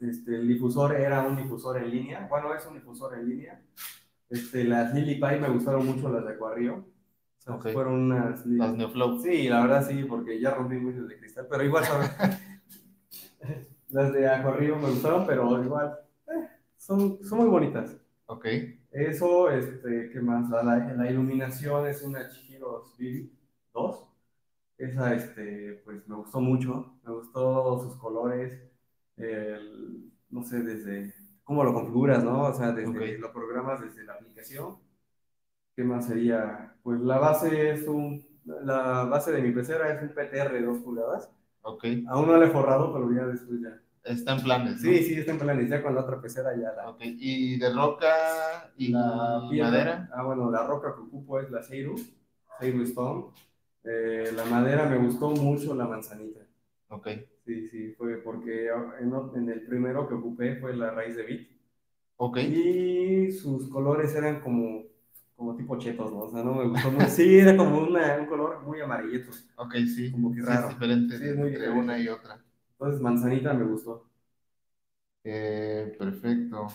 Este, el difusor era un difusor en línea, bueno, es un difusor en línea. Este, las Lily Pie me gustaron mucho las de Aquarrio. Fueron unas... Las Neoflow. Sí, la verdad sí, porque ya rompí muchas de cristal, pero igual, las de Aquarrio me gustaron, pero igual son, son muy bonitas. Ok. Eso, este, ¿qué más? La, la, iluminación es una Chihiro Vivid 2. Esa, este, pues me gustó mucho. Me gustó sus colores. El, no sé, desde cómo lo configuras, ¿no? O sea, desde lo programas desde la aplicación. ¿Qué más sería? Pues la base es un, la base de mi pecera es un PTR de 2 pulgadas. Ok. Aún no la he forrado, pero ya después ya Está en planes. Sí, sí, está en planes. Ya con la otra pecera ya la. Ok, ¿y de roca y la madera? Ah, bueno, la roca que ocupo es la Seiru, Seiru Stone. Eh, la madera me gustó mucho la manzanita. Ok. Sí, sí, fue porque en, el primero que ocupé fue la raíz de bit. Ok. Y sus colores eran como, como tipo chetos, ¿no? O sea, no me gustó mucho. Sí, era como una, un color muy amarillito. Ok, sí. Como que raro. es diferente sí, es muy entre una y otra. Entonces, manzanita me gustó. Eh, perfecto.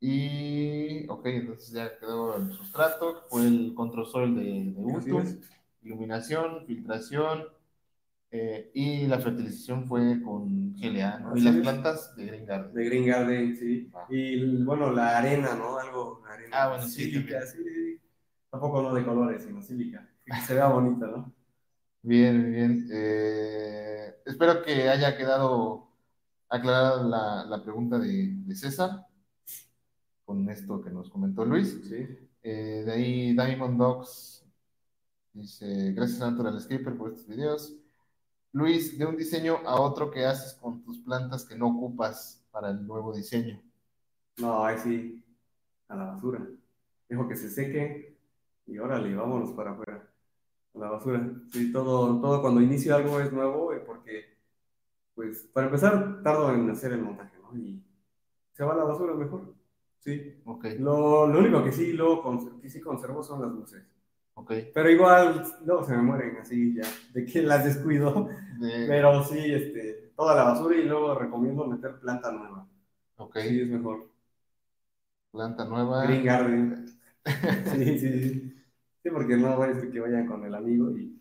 Y, ok, entonces ya quedó el sustrato, fue el control sol de, de iluminación, filtración, eh, y la fertilización fue con GLA, ¿no? y las plantas de Green Garden. De Green Garden, sí. Ah. Y, bueno, la arena, ¿no? Algo, arena. Ah, bueno, sí. Sílica, sí. Tampoco no de colores, sino sílica. Que se vea bonita, ¿no? Bien, bien. Eh, espero que haya quedado aclarada la, la pregunta de, de, César con esto que nos comentó Luis. Sí. Eh, de ahí Diamond Dogs dice, gracias a Natural Escaper por estos videos. Luis, de un diseño a otro que haces con tus plantas que no ocupas para el nuevo diseño. No, ahí sí, a la basura. Dejo que se seque y órale, vámonos para afuera la basura. Sí, todo, todo cuando inicio algo es nuevo, eh, porque, pues, para empezar, tardo en hacer el montaje, ¿no? Y se va a la basura mejor. Sí. Ok. Lo, lo único que sí, luego, que sí conservo son las luces. Pero igual, no, se me mueren así ya, de que las descuido. Pero sí, este, toda la basura y luego recomiendo meter planta nueva. Ok. Sí, es mejor. Planta nueva. Green Garden. sí, sí, sí porque no a ser que vayan con el amigo y.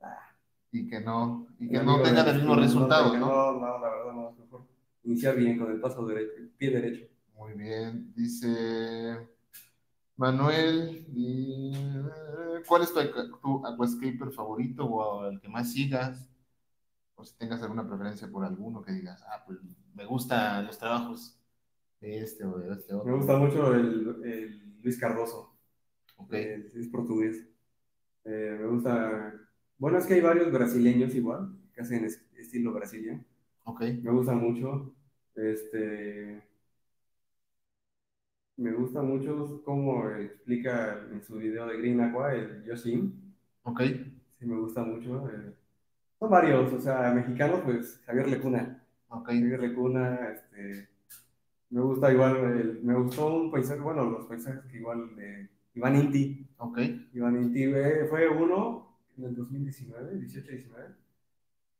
Ah, y que no, y que no tengan el mismo resultado, ¿no? No, no, la verdad no, es mejor iniciar bien con el paso derecho, el pie derecho. Muy bien, dice Manuel, ¿cuál es tu, tu aquascaper favorito o el que más sigas? O si tengas alguna preferencia por alguno que digas, ah, pues me gustan los trabajos de este o de este otro. Me gusta mucho el, el Luis Cardoso. Okay. Eh, es portugués. Eh, me gusta. Bueno, es que hay varios brasileños igual, que hacen estilo brasileño. Ok. Me gusta mucho. Este. Me gusta mucho cómo explica en su video de Green Aqua el Yoshin. Ok. Sí, me gusta mucho. eh. Son varios, o sea, mexicanos, pues Javier Lecuna. Ok. Javier Lecuna, este, me gusta igual, el- me gustó un paisaje, bueno, los paisajes que igual de Iván Inti. Ok. Iván Inti eh, fue uno en el 2019, 18-19,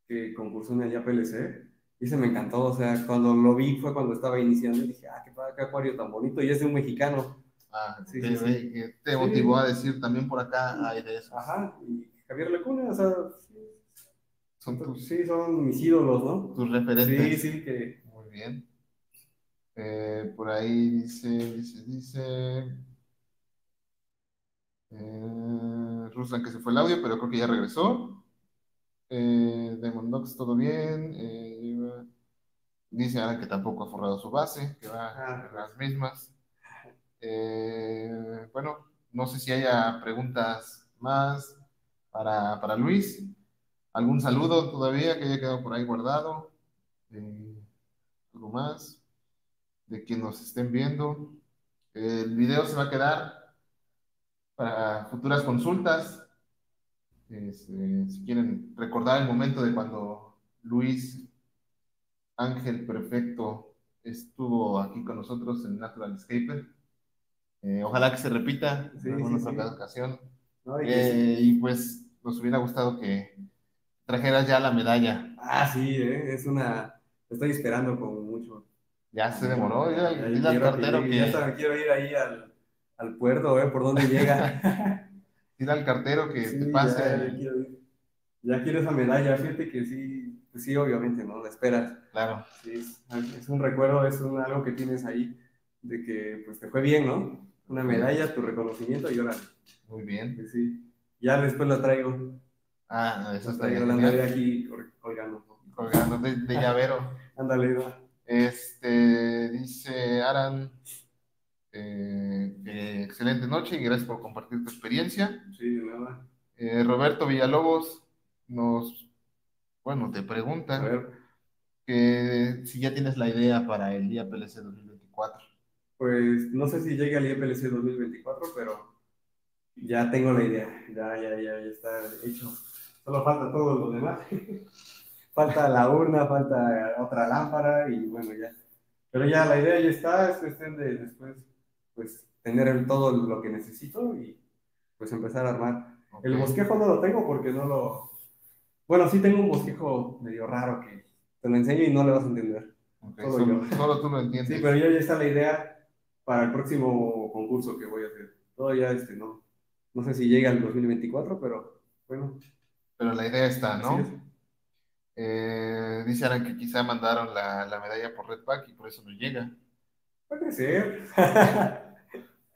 que concursó en el YPLC. Y se me encantó, o sea, cuando lo vi fue cuando estaba iniciando y dije, ah, qué, padre, qué acuario tan bonito, y es de un mexicano. Ah, Sí, te, sí, sí. te Sí. motivó a decir también por acá hay de eso. Ajá, y Javier Lecuna, o sea, sí, Son tus, sí, son mis ídolos, ¿no? tus Sí, referentes. sí, que Muy bien. Eh, por ahí dice, dice, dice. Eh, Ruslan que se fue el audio, pero creo que ya regresó. Eh, Demon Dogs, todo bien. Eh, dice Alan que tampoco ha forrado su base, que va Ah, en las mismas. Eh, bueno, no sé si haya preguntas más para, para Luis. ¿Algún saludo todavía que haya quedado por ahí guardado? Eh, ¿algo más? De quien nos estén viendo. El video se va a quedar para futuras consultas. Este, si quieren recordar el momento de cuando Luis Ángel Perfecto estuvo aquí con nosotros en Natural Escaper. Eh, ojalá que se repita Sí, en alguna sí, sí. otra ocasión. Eh, y pues nos hubiera gustado que trajeras ya la medalla. Ah, sí, eh, es una, estoy esperando como mucho. Ya se demoró. Ya quiero cartero que, Ya hasta quiero ir ahí al, al puerto, ver por dónde llega. dile al cartero que Sí, te pase. ya. Ya quiero esa medalla, fíjate que sí, pues sí, obviamente, ¿no? La esperas. Claro, Sí, es, es un recuerdo, es un, algo que tienes ahí de que pues te fue bien, ¿no? Una medalla, tu reconocimiento y ahora, muy bien. pues sí. Ya después la traigo, Ah, eso la está traigo, la bien. andaré aquí col- colgando. ¿no? Colgando de, de llavero. Ándale, va. Este, dice Aran, eh, excelente noche y gracias por compartir tu experiencia. Sí, de nada. Eh, Roberto Villalobos nos, bueno, te A pregunta ver, que si ya tienes la idea para el día PLC 2024. pues no sé si llegue al IPLC 2024, pero ya tengo la idea, ya, ya, ya, ya está hecho. Solo falta todo lo demás. falta la urna, falta otra lámpara y bueno, ya. Pero ya la idea ya está, es cuestión de después, pues, tener todo lo que necesito y pues empezar a armar. Ok. El bosquejo no lo tengo porque no lo... Bueno, sí tengo un bosquejo medio raro que te lo enseño y no le vas a entender. Ok, solo Solo, yo. solo tú lo entiendes. Sí, pero ya, ya está la idea para el próximo concurso que voy a hacer. Todavía este, no. No sé si llega al 2024, pero bueno. Pero la idea está, ¿no? es. Eh, dice Aran que quizá mandaron la, la medalla por Redback y por eso no llega. Puede ser.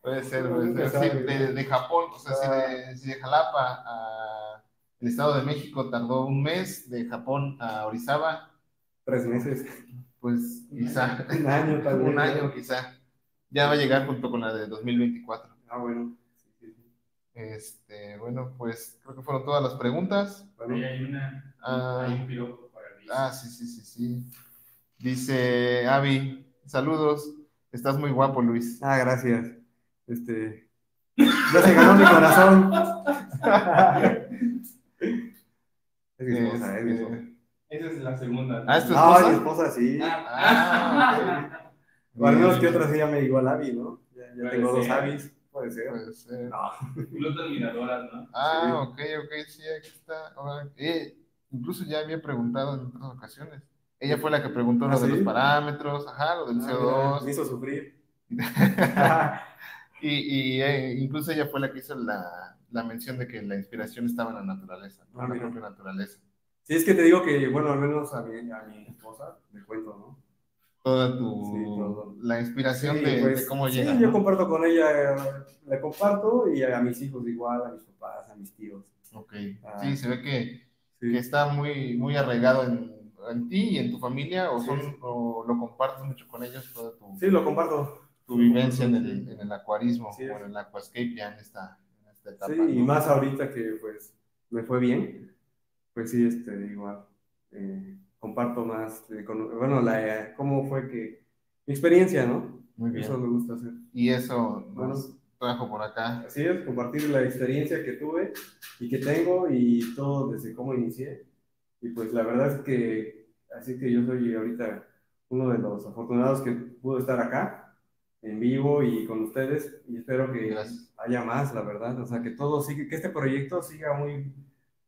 Puede ser, puede ser. Sí, de, de Japón, o sea, si Ah. de, si de Jalapa a el Estado de México tardó un mes, de Japón a Orizaba, Tres meses. pues quizá Un año tal vez. un año quizá. Ya va a llegar junto con la de 2024. Ah, bueno. Sí, sí, sí. Este, bueno, pues creo que fueron todas las preguntas. Bueno, Ahí hay una. Ah. hay un piropo para Luis. Ah, sí, sí, sí, sí. Dice Avi, saludos. Estás muy guapo, Luis. Ah, gracias. Este. Ya se ganó mi corazón. es mi esposa, es mi esposa. Esa es la segunda. Ah, ¿es tu No, esposa? mi esposa sí. Ah, O al menos que otra sí ya me digo al Avi, ¿no? Ya, ya tengo dos. Avis. Puede ser. Puede ser. No. Piloto admiradoras, ¿no? Ah, ok, ok, sí, aquí está. Ahora, eh, incluso ya había preguntado en otras ocasiones. Ella fue la que preguntó lo ¿Ah, de los parámetros, ajá, lo del Ah, mira, CO2. Me hizo sufrir. Y, y eh, incluso ella fue la que hizo la, la mención de que la inspiración estaba en la naturaleza, ¿no? Ah, en la mira. propia naturaleza. Sí, es que te digo que, bueno, al menos a mi, a mi esposa le cuento, ¿no? Toda tu, Sí, todo. la inspiración Sí, de, pues, de cómo sí, llega. yo ¿no? comparto con ella, le comparto y a mis hijos igual, a mis papás, a mis tíos. Ok, Ah. sí, se ve que, Sí, que está muy, muy arraigado en, en ti y en tu familia, o, Sí. son, o lo compartes mucho con ellos, toda tu, sí, lo comparto. tu vivencia en el, en el acuarismo Sí. o en el aquascape ya en esta, etapa. Sí, ¿no? y más ahorita que pues me fue bien, pues sí, este, igual, eh, comparto más, de con- bueno, la, cómo fue que, mi experiencia, ¿no? Muy Eso me gusta hacer. Y eso nos Bueno. trajo por acá. Así es, compartir la experiencia que tuve y que tengo y todo desde cómo inicié. Y pues la verdad es que, así que yo soy ahorita uno de los afortunados que pudo estar acá en vivo y con ustedes y espero que Gracias. haya más, la verdad. O sea, que todo sigue, que este proyecto siga muy,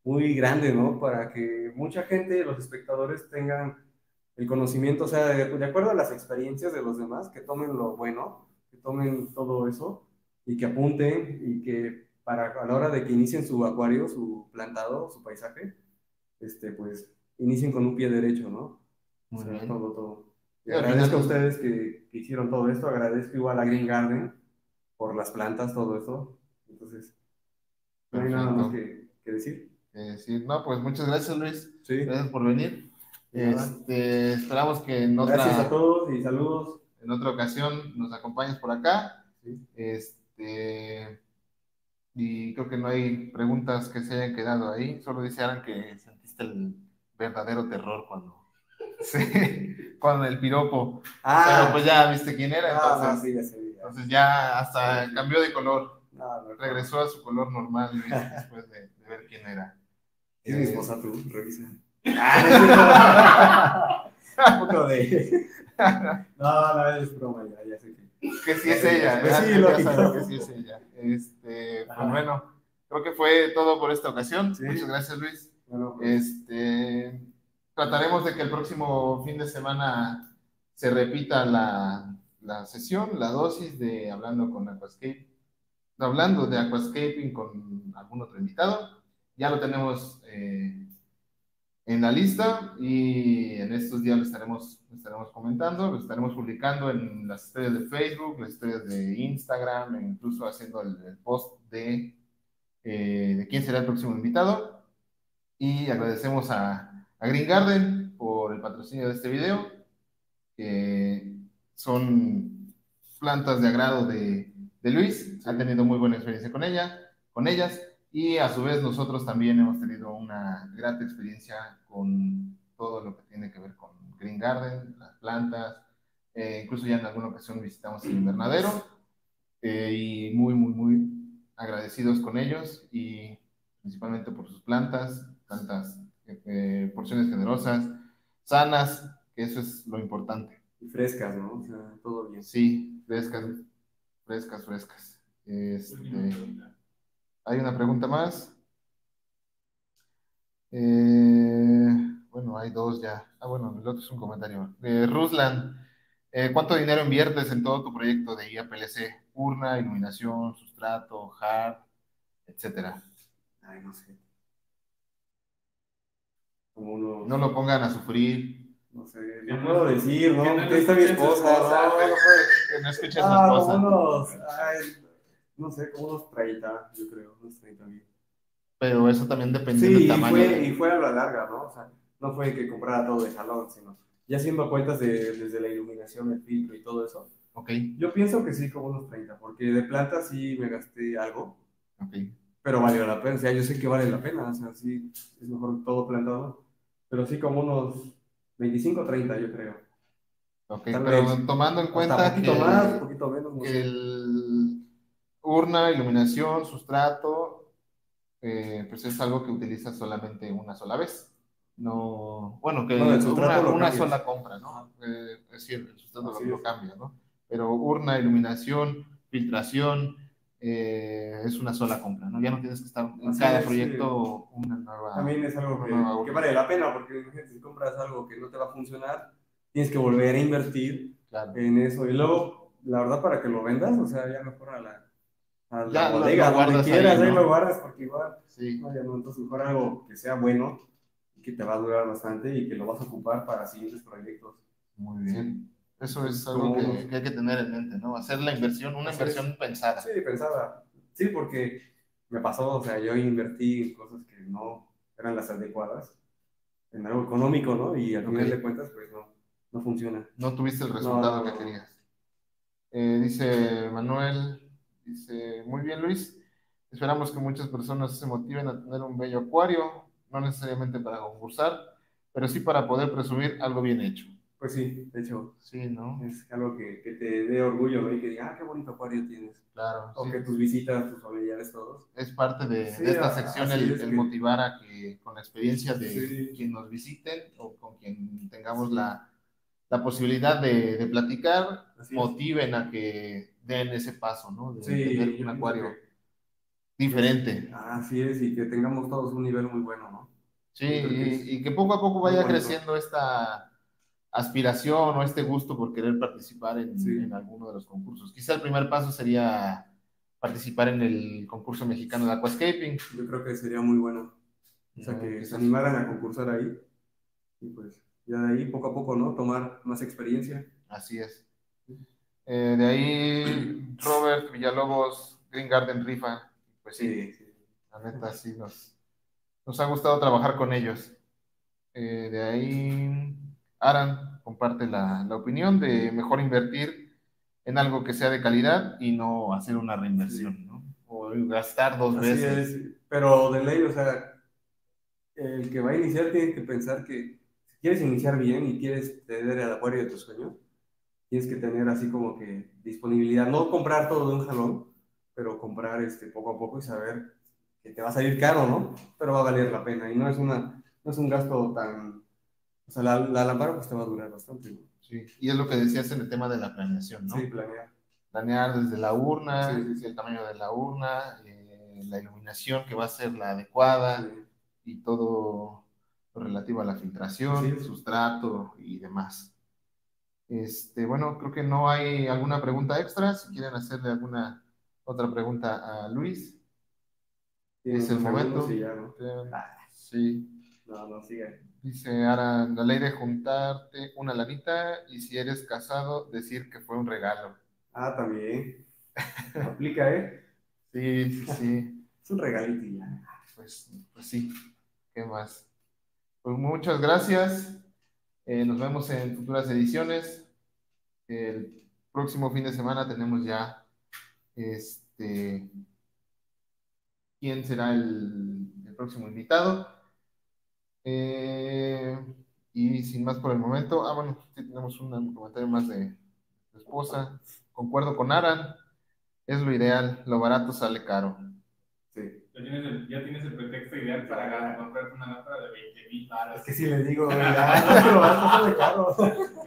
muy grande, ¿no? Para que mucha gente, los espectadores tengan el conocimiento, o sea, de, de acuerdo a las experiencias de los demás, que tomen lo bueno, que tomen todo eso y que apunten y que para a la hora de que inicien su acuario, su plantado, su paisaje, este, pues inicien con un pie derecho, ¿no? Muy O sea, bien. todo, todo. Y agradezco a ustedes que, que hicieron todo esto, agradezco igual a Green Garden por las plantas, todo eso. Entonces, no hay nada más que, que decir. Eh, no, pues muchas gracias, Luis. Sí. Gracias por venir. Este, esperamos que en Gracias a otra, todos y saludos. en otra ocasión nos acompañes por acá. Sí. Este, y creo que no hay preguntas que se hayan quedado ahí. Solo dice Alan que sentiste el verdadero terror cuando, sí, cuando el piropo. Pero pues ya viste quién era, ah, entonces, no, sí, ya entonces ya hasta cambió de color. No, no, Regresó a su color normal Luis, después de, de ver quién era. Es mi esposa tú, revisa. Ah, Un poco de. No, no, es broma, ya, ya sé que. que sí es ella, Pues ya- sí, ya lógico. sabe que sí es ella. Este, pues bueno, creo que fue todo por esta ocasión. Sí. Muchas gracias, Luis. Bueno, pues, Este, trataremos de que el próximo fin de semana se repita la, la sesión, la dosis de hablando con Aquascape, hablando de Aquascaping con algún otro invitado. Ya lo tenemos eh, en la lista y en estos días lo estaremos, estaremos comentando, lo estaremos publicando en las historias de Facebook, las historias de Instagram, e incluso haciendo el, el post de, eh, de quién será el próximo invitado. Y agradecemos a, a Green Garden por el patrocinio de este video, que son plantas de agrado de, de Luis, ha tenido muy buena experiencia con ella, con ellas, y a su vez nosotros también hemos tenido una grata experiencia con todo lo que tiene que ver con Green Garden, las plantas, eh, incluso ya en alguna ocasión visitamos el invernadero, eh, y muy, muy, muy agradecidos con ellos y principalmente por sus plantas, tantas eh, porciones generosas, sanas, que eso es lo importante. y frescas, ¿no? O sea, todo bien. Sí, frescas, frescas, frescas. Este, hay una pregunta más. Eh, bueno, hay dos ya. Ah, bueno, el otro es un comentario. Eh, Ruslan, eh, ¿cuánto dinero inviertes en todo tu proyecto de IAPLC? Urna, iluminación, sustrato, hard, etcétera. Ay, no sé. Como uno. No lo pongan a sufrir. No sé, Que no puedo decir, ¿no? que no está mi esposa, esposa, no, no. Que no a Ah, esposa. unos, ay, no sé, como unos 30, yo creo, unos 30 mil. Pero eso también depende Sí, del tamaño. fue, y fue a la larga, ¿no? O sea, no fue que comprara todo de jalón, sino ya haciendo cuentas de, desde la iluminación, el filtro y todo eso. Ok, Yo pienso que sí, como unos 30, porque de planta sí me gasté algo, ok. pero valió la pena. O sea, yo sé que vale la pena, o sea, sí, es mejor todo plantado, pero sí como unos 25, 30, yo creo. Ok, Tal pero vez. tomando en cuenta que, más, un poquito menos, que el urna, iluminación, sustrato, eh, pues es algo que utilizas solamente una sola vez. No, bueno, que No, el una, una sola compra, ¿no? Eh, es decir, el sustrato lo, lo cambia, ¿no? Pero urna, iluminación, filtración, eh, es una sola compra, ¿no? Ya no tienes que estar en Así cada es, sí. proyecto una nueva. También es algo que, que vale la pena, porque si compras algo que no te va a funcionar, tienes que volver a invertir Claro. en eso. Y luego, la verdad, para que lo vendas, o sea, ya mejor a la, a la Ya bodega, lo donde quieras, ahí, ¿no? lo guardas, porque igual, Sí. no, entonces mejor algo que sea bueno, y que te va a durar bastante y que lo vas a ocupar para siguientes proyectos. Muy bien. Eso es algo que, hay que tener en mente, ¿no? Hacer la inversión, una inversión pensada. Sí, pensaba, sí, porque me pasó, o sea, yo invertí en cosas que no eran las adecuadas, en algo económico, ¿no? Y al Ok. final de cuentas, pues no, no funciona. No tuviste el resultado No, no, que querías. Eh, dice Manuel, dice, muy bien Luis, esperamos que muchas personas se motiven a tener un bello acuario, no necesariamente para concursar, pero sí para poder presumir algo bien hecho. Pues sí, de hecho, Sí, ¿no? es algo que, que te dé orgullo, ¿no? Y que diga, ah, qué bonito acuario tienes. Claro. O sí. que tus visitas, tus familiares, todos. Es parte de, Sí, de esta a- sección el, es el que- motivar a que con la experiencia de Sí. quien nos visiten o con quien tengamos la, la posibilidad de, de platicar, Así es. motiven a que den ese paso, ¿no? De tener un acuario que- diferente. Así es, y que tengamos todos un nivel muy bueno, ¿no? Sí, y, que poco a poco vaya creciendo esta aspiración o este gusto por querer participar en, Sí. en alguno de los concursos. Quizá el primer paso sería participar en el concurso mexicano de aquascaping. Yo creo que sería muy bueno. O sea, ¿no? que se animaran a concursar ahí. Y pues, ya de ahí, poco a poco, ¿no? Tomar más experiencia. Así es. Eh, de ahí, Robert Villalobos, Green Garden Rifa. Pues sí, sí. la neta, sí, nos, nos ha gustado trabajar con ellos. Eh, de ahí, Aran comparte la, la opinión de mejor invertir en algo que sea de calidad y no hacer una reinversión, ¿no? O gastar dos Así veces. es. Pero de ley, o sea, el que va a iniciar tiene que pensar que si quieres iniciar bien y quieres tener el acuario de tus sueños, tienes que tener así como que disponibilidad, no comprar todo de un jalón, pero comprar este poco a poco y saber que te va a salir caro, ¿no? Pero va a valer la pena y no es una, no es un gasto tan, o sea, la, la lámpara pues te va a durar bastante, ¿no? Sí, Y es lo que decías en el tema de la planeación, ¿no? Sí, planear. planear desde la urna, Sí, sí, el tamaño de la urna, eh, la iluminación que va a ser la adecuada Sí. y todo lo relativo a la filtración, sustrato y demás. Este, bueno, creo que no hay alguna pregunta extra. Si quieren hacerle alguna otra pregunta a Luis, es el momento. y ya, ¿no? Sí. No, no, sigue. Dice Ara, la ley de juntarte una lanita y si eres casado, decir que fue un regalo. Ah, también. Aplica, ¿eh? Sí, sí, sí. Es un regalito ya. Pues, pues sí, ¿qué más? Pues muchas gracias. Eh, nos vemos en futuras ediciones. El próximo fin de semana tenemos ya este quién será el, el próximo invitado. Eh, y sin más por el momento, ah, bueno, sí tenemos un comentario más de esposa. Concuerdo con Aran, es lo ideal, lo barato sale caro. Sí. Ya tienes el, ya tienes el pretexto ideal para comprarte una lámpara de 20 mil baros. Es que si le digo, ya, lo hacer caro.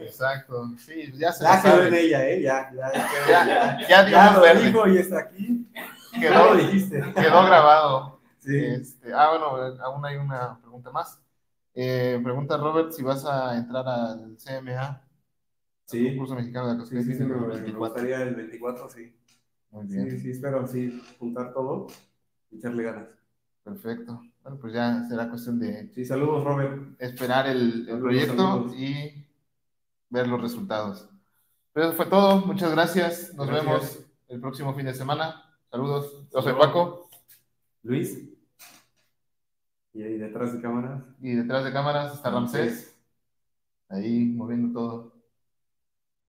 Exacto, sí, ya se Ya lo quedó en sabe. ella, ¿eh? Ya, ya, ya. Ya, Ya, ya dimos lo verde. dijo y está aquí. Ya quedó, lo dijiste. quedó grabado. Sí. Este, ah, bueno, aún hay una pregunta más. Eh, pregunta Robert si vas a entrar al CMA, Sí. concurso mexicano de Sí, sí, sí, me, del me 24. gustaría el 24, sí. Muy bien, Sí, sí, espero sí juntar todo y echarle ganas. perfecto. Bueno, pues ya será cuestión de Sí, saludos, Robert. esperar el, proyecto saludos. y ver los resultados. Pero eso fue todo. Muchas gracias. Nos Gracias. vemos el próximo fin de semana. Saludos. Yo soy. Paco Luis. Y ahí detrás de cámaras. y detrás de cámaras está Ramsés. Ahí moviendo todo.